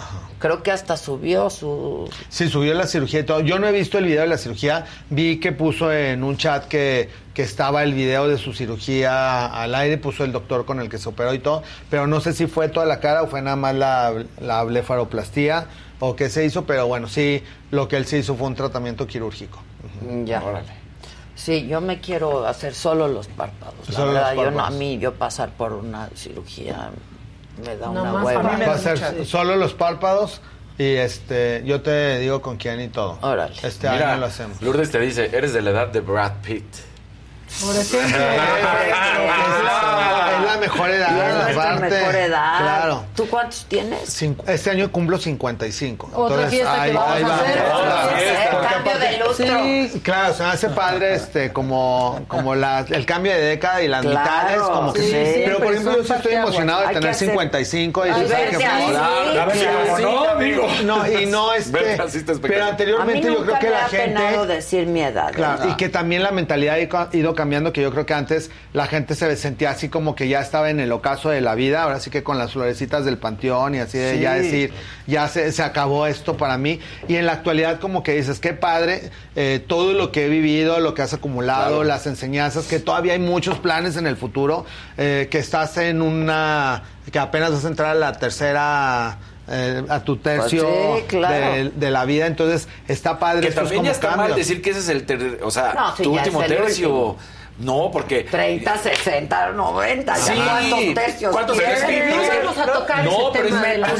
Creo que hasta subió su... Sí, subió la cirugía y todo. Yo no he visto el video de la cirugía. Vi que puso en un chat que, que estaba el video de su cirugía al aire. Puso el doctor con el que se operó y todo. Pero no sé si fue toda la cara o fue nada más la, la blefaroplastía o qué se hizo. Pero bueno, sí, lo que él se hizo fue un tratamiento quirúrgico. Ya. Sí, yo me quiero hacer solo los párpados. La Solo los verdad, yo no, a párpados. mí, yo pasar por una cirugía me da No una más, hueva. Va a ser solo los párpados y este yo te digo con quién y todo. Órale. Este Mira, año lo hacemos. Lourdes te dice: Eres de la edad de Brad Pitt. Por ejemplo. Es la mejor es edad, nuestra aparte. mejor edad. Claro. ¿Tú cuántos tienes? Cincu- Este año cumplo 55. Otra Entonces, fiesta que ahí- vamos ahí a va. hacer. Porque cambio de lustro. Sí. Claro, se me hace padre este como como la, el cambio de década y las Claro, mitades como que sí, Pero siempre por ejemplo, yo sí estoy emocionado de que tener hacer- 55 y tú sabes que no, digo. no y no este pero A mí anteriormente yo nunca creo que me la ha penado gente decir mi edad. Claro, y que también la mentalidad ha ido cambiando, que yo creo que antes la gente se sentía así como que ya estaba en el ocaso de la vida, ahora sí que con las florecitas del panteón y así de Sí. ya decir, ya se, se acabó esto para mí. Y en la actualidad como que dices, qué padre, eh, todo lo que he vivido, lo que has acumulado, Claro. las enseñanzas, que todavía hay muchos planes en el futuro, eh, que estás en una, que apenas vas a entrar a la tercera... eh, a tu tercio Pues sí, claro. de, de la vida, entonces está padre Que estos también como ya está mal decir que ese es el ter- o sea, No, sí, tu último tercio. último. No, porque 30, 60, 90. Sí. ya ¿Cuántos tercios? ¿Cuántos tienes? tercios? No Es que- vamos a tocar no, ese pero tema es, de la pero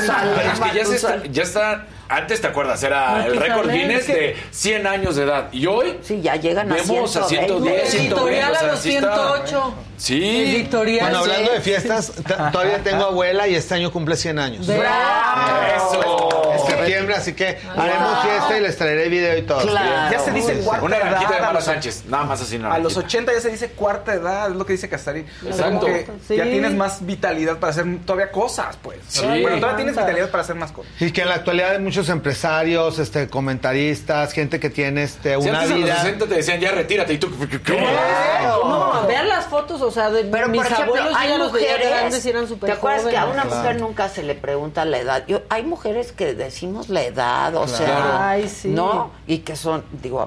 es que ya, se está, ya está. Antes te acuerdas, era el récord Guinness de 100 años de edad. Y hoy Sí, ya llegan a vemos a 120. 110, 120. Editorial o a sea, los sí está- 108. Sí. Editorial. Bueno, hablando de fiestas, todavía tengo abuela y este año cumple 100 años. Eso. En septiembre, así que haremos fiesta y les traeré video y todo. Claro. Ya se dice cuarta Una edad. granjita de los- Sánchez. Nada más así, una A los granjita. 80 ya se dice cuarta edad, es lo que dice Castarín. Exacto. como que Sí. ya tienes más vitalidad para hacer todavía cosas, pues. Sí. Bueno, todavía tienes vitalidad para hacer más cosas. Y que en la actualidad hay muchos empresarios, este, comentaristas, gente que tiene este, Si una antes a los vida. 60 te decían ya retírate y tú ¿qué? No, vean las fotos, o sea, de Pero, mis por ejemplo, abuelos hay ya los veía mujeres. grandes y eran súper ¿Te acuerdas que a una mujer nunca se le pregunta la edad? Yo, hay mujeres que decimos la edad, o Claro. sea, Ay, sí. ¿no? Y que son, digo,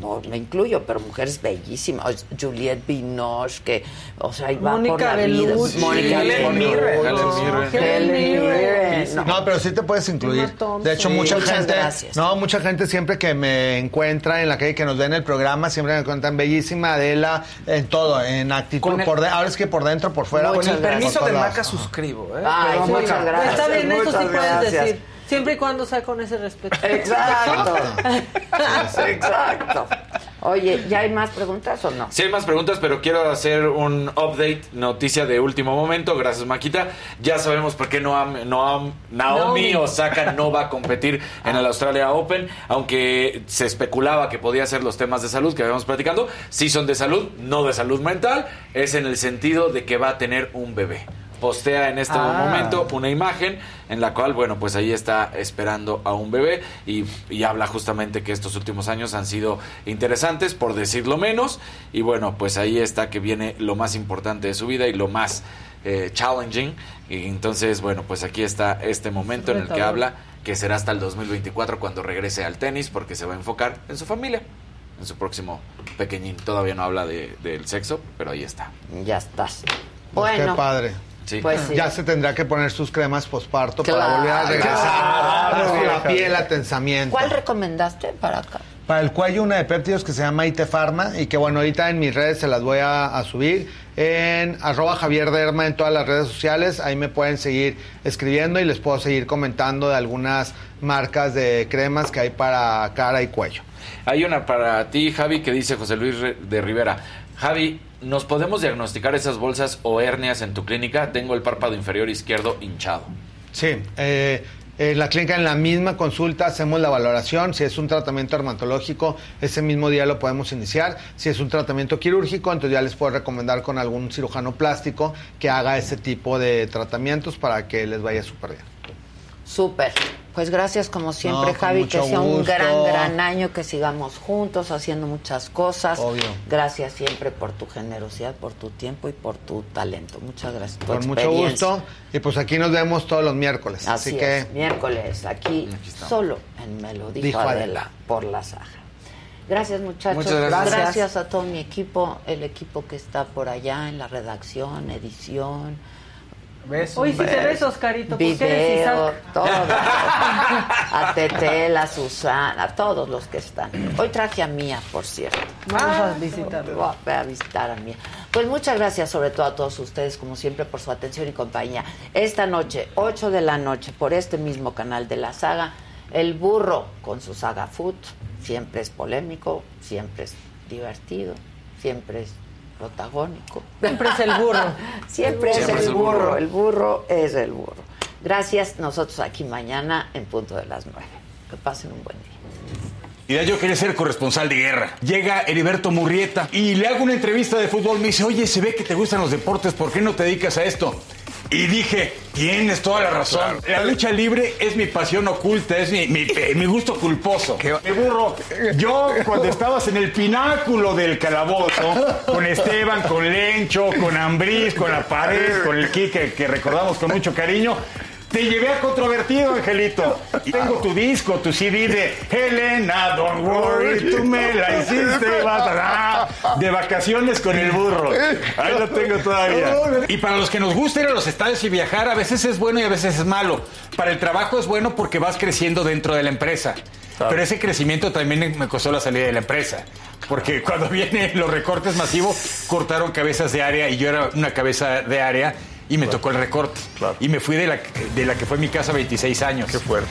no me incluyo, pero mujeres bellísimas. Juliette Binoche, que, o sea, iba por Mónica la vida. Mónica Bellucci. No. No, pero sí te puedes incluir. De hecho, Sí. mucha Muchas gente, gracias. no, mucha gente siempre que me encuentra en la calle, que nos ve en el programa, siempre me encuentran bellísima Adela en todo, en actitud, Con el- por de- ahora es que por dentro, por fuera. Con el permiso de Maca suscribo, ¿eh? Ay, Pero muchas gracias. Está bien, eso sí puedes gracias. decir. Siempre y cuando sea con ese respeto. Exacto. Exacto. Oye, ¿ya hay más preguntas o no? Sí hay más preguntas, pero quiero hacer un update, noticia de último momento. Gracias, Maquita. Ya sabemos por qué Noam, Noam- Naomi Naomi. Osaka no va a competir en el Australia Open, aunque se especulaba que podía ser los temas de salud que habíamos platicando. Sí son de salud, no de salud mental. Es en el sentido de que va a tener un bebé. Postea en este Ah. momento una imagen en la cual, bueno, pues ahí está esperando a un bebé y, y habla justamente que estos últimos años han sido interesantes, por decirlo menos, y bueno, pues ahí está que viene lo más importante de su vida y lo más eh, challenging, y entonces, bueno, pues aquí está este momento en el que habla que será hasta el 2024 cuando regrese al tenis, porque se va a enfocar en su familia, en su próximo pequeñín. Todavía no habla de- del sexo, pero ahí está. Ya estás. Pues qué Bueno, padre. Sí. pues sí. Ya se tendrá que poner sus cremas posparto Claro, para volver a regresar. claro. la piel, atensamiento. ¿Cuál recomendaste para acá? Para el cuello, una de péptidos que se llama IT Pharma y que bueno, ahorita en mis redes se las voy a, a subir en arroba Javier Derma en todas las redes sociales. Ahí me pueden seguir escribiendo y les puedo seguir comentando de algunas marcas de cremas que hay para cara y cuello. Hay una para ti, Javi, que dice José Luis de Rivera. Javi, ¿nos podemos diagnosticar esas bolsas o hernias en tu clínica? Tengo el párpado inferior izquierdo hinchado. Sí, eh, En la clínica, en la misma consulta, hacemos la valoración. Si es un tratamiento dermatológico, ese mismo día lo podemos iniciar. Si es un tratamiento quirúrgico, entonces ya les puedo recomendar con algún cirujano plástico que haga ese tipo de tratamientos para que les vaya súper bien. Súper. Pues gracias como siempre, No, Javi, que sea un gran, gran año, que sigamos juntos haciendo muchas cosas. Obvio. Gracias siempre por tu generosidad, por tu tiempo y por tu talento. Muchas gracias. tu Con mucho gusto. Y pues aquí nos vemos todos los miércoles. Así, Así, que es, miércoles, aquí, solo en Me lo dijo, Adela, Adela. por la saga. Gracias muchachos, Muchas gracias. a todo mi equipo, el equipo que está por allá en la redacción, edición. Besos. Hoy sí te ves, Oscarito, porque eres Video, Isaac. todo. a Tetel, a Susana, a todos los que están. Hoy traje a Mía, por cierto. Vamos a visitarlo. Voy a- voy a visitar a Mía. Pues muchas gracias sobre todo a todos ustedes, como siempre, por su atención y compañía. Esta noche, 8 de la noche, por este mismo canal de la saga, El Burro con su saga Food. Siempre es polémico, siempre es divertido, siempre es protagónico. Siempre es el burro. Siempre, Siempre es es el el burro. burro. El burro es el burro. Gracias. Nosotros aquí mañana en punto de las nueve. Que pasen un buen día. Mira, yo quería ser corresponsal de guerra. Llega Heriberto Murrieta y le hago una entrevista de fútbol. Me dice, oye, se ve que te gustan los deportes, ¿por qué no te dedicas a esto? Y dije, tienes toda la razón. La lucha libre es mi pasión oculta, es mi, mi- mi gusto culposo. Me burro. Yo, cuando estabas en el pináculo del calabozo, con Esteban, con Lencho, con Ambriz, con la pared, con el Kike, que recordamos con mucho cariño, te llevé a controvertido, Angelito. Y tengo tu disco, tu CD de Helena, don't worry, tú me la hiciste, de vacaciones con el burro. Ahí lo tengo todavía. Y para los que nos gusta ir a los estadios y viajar, a veces es bueno y a veces es malo. Para el trabajo es bueno porque vas creciendo dentro de la empresa. Pero ese crecimiento también me costó la salida de la empresa. Porque cuando vienen los recortes masivos, cortaron cabezas de área y yo era una cabeza de área y me tocó el recorte. Y me fui de la, de la que fue mi casa 26 años. Qué fuerte.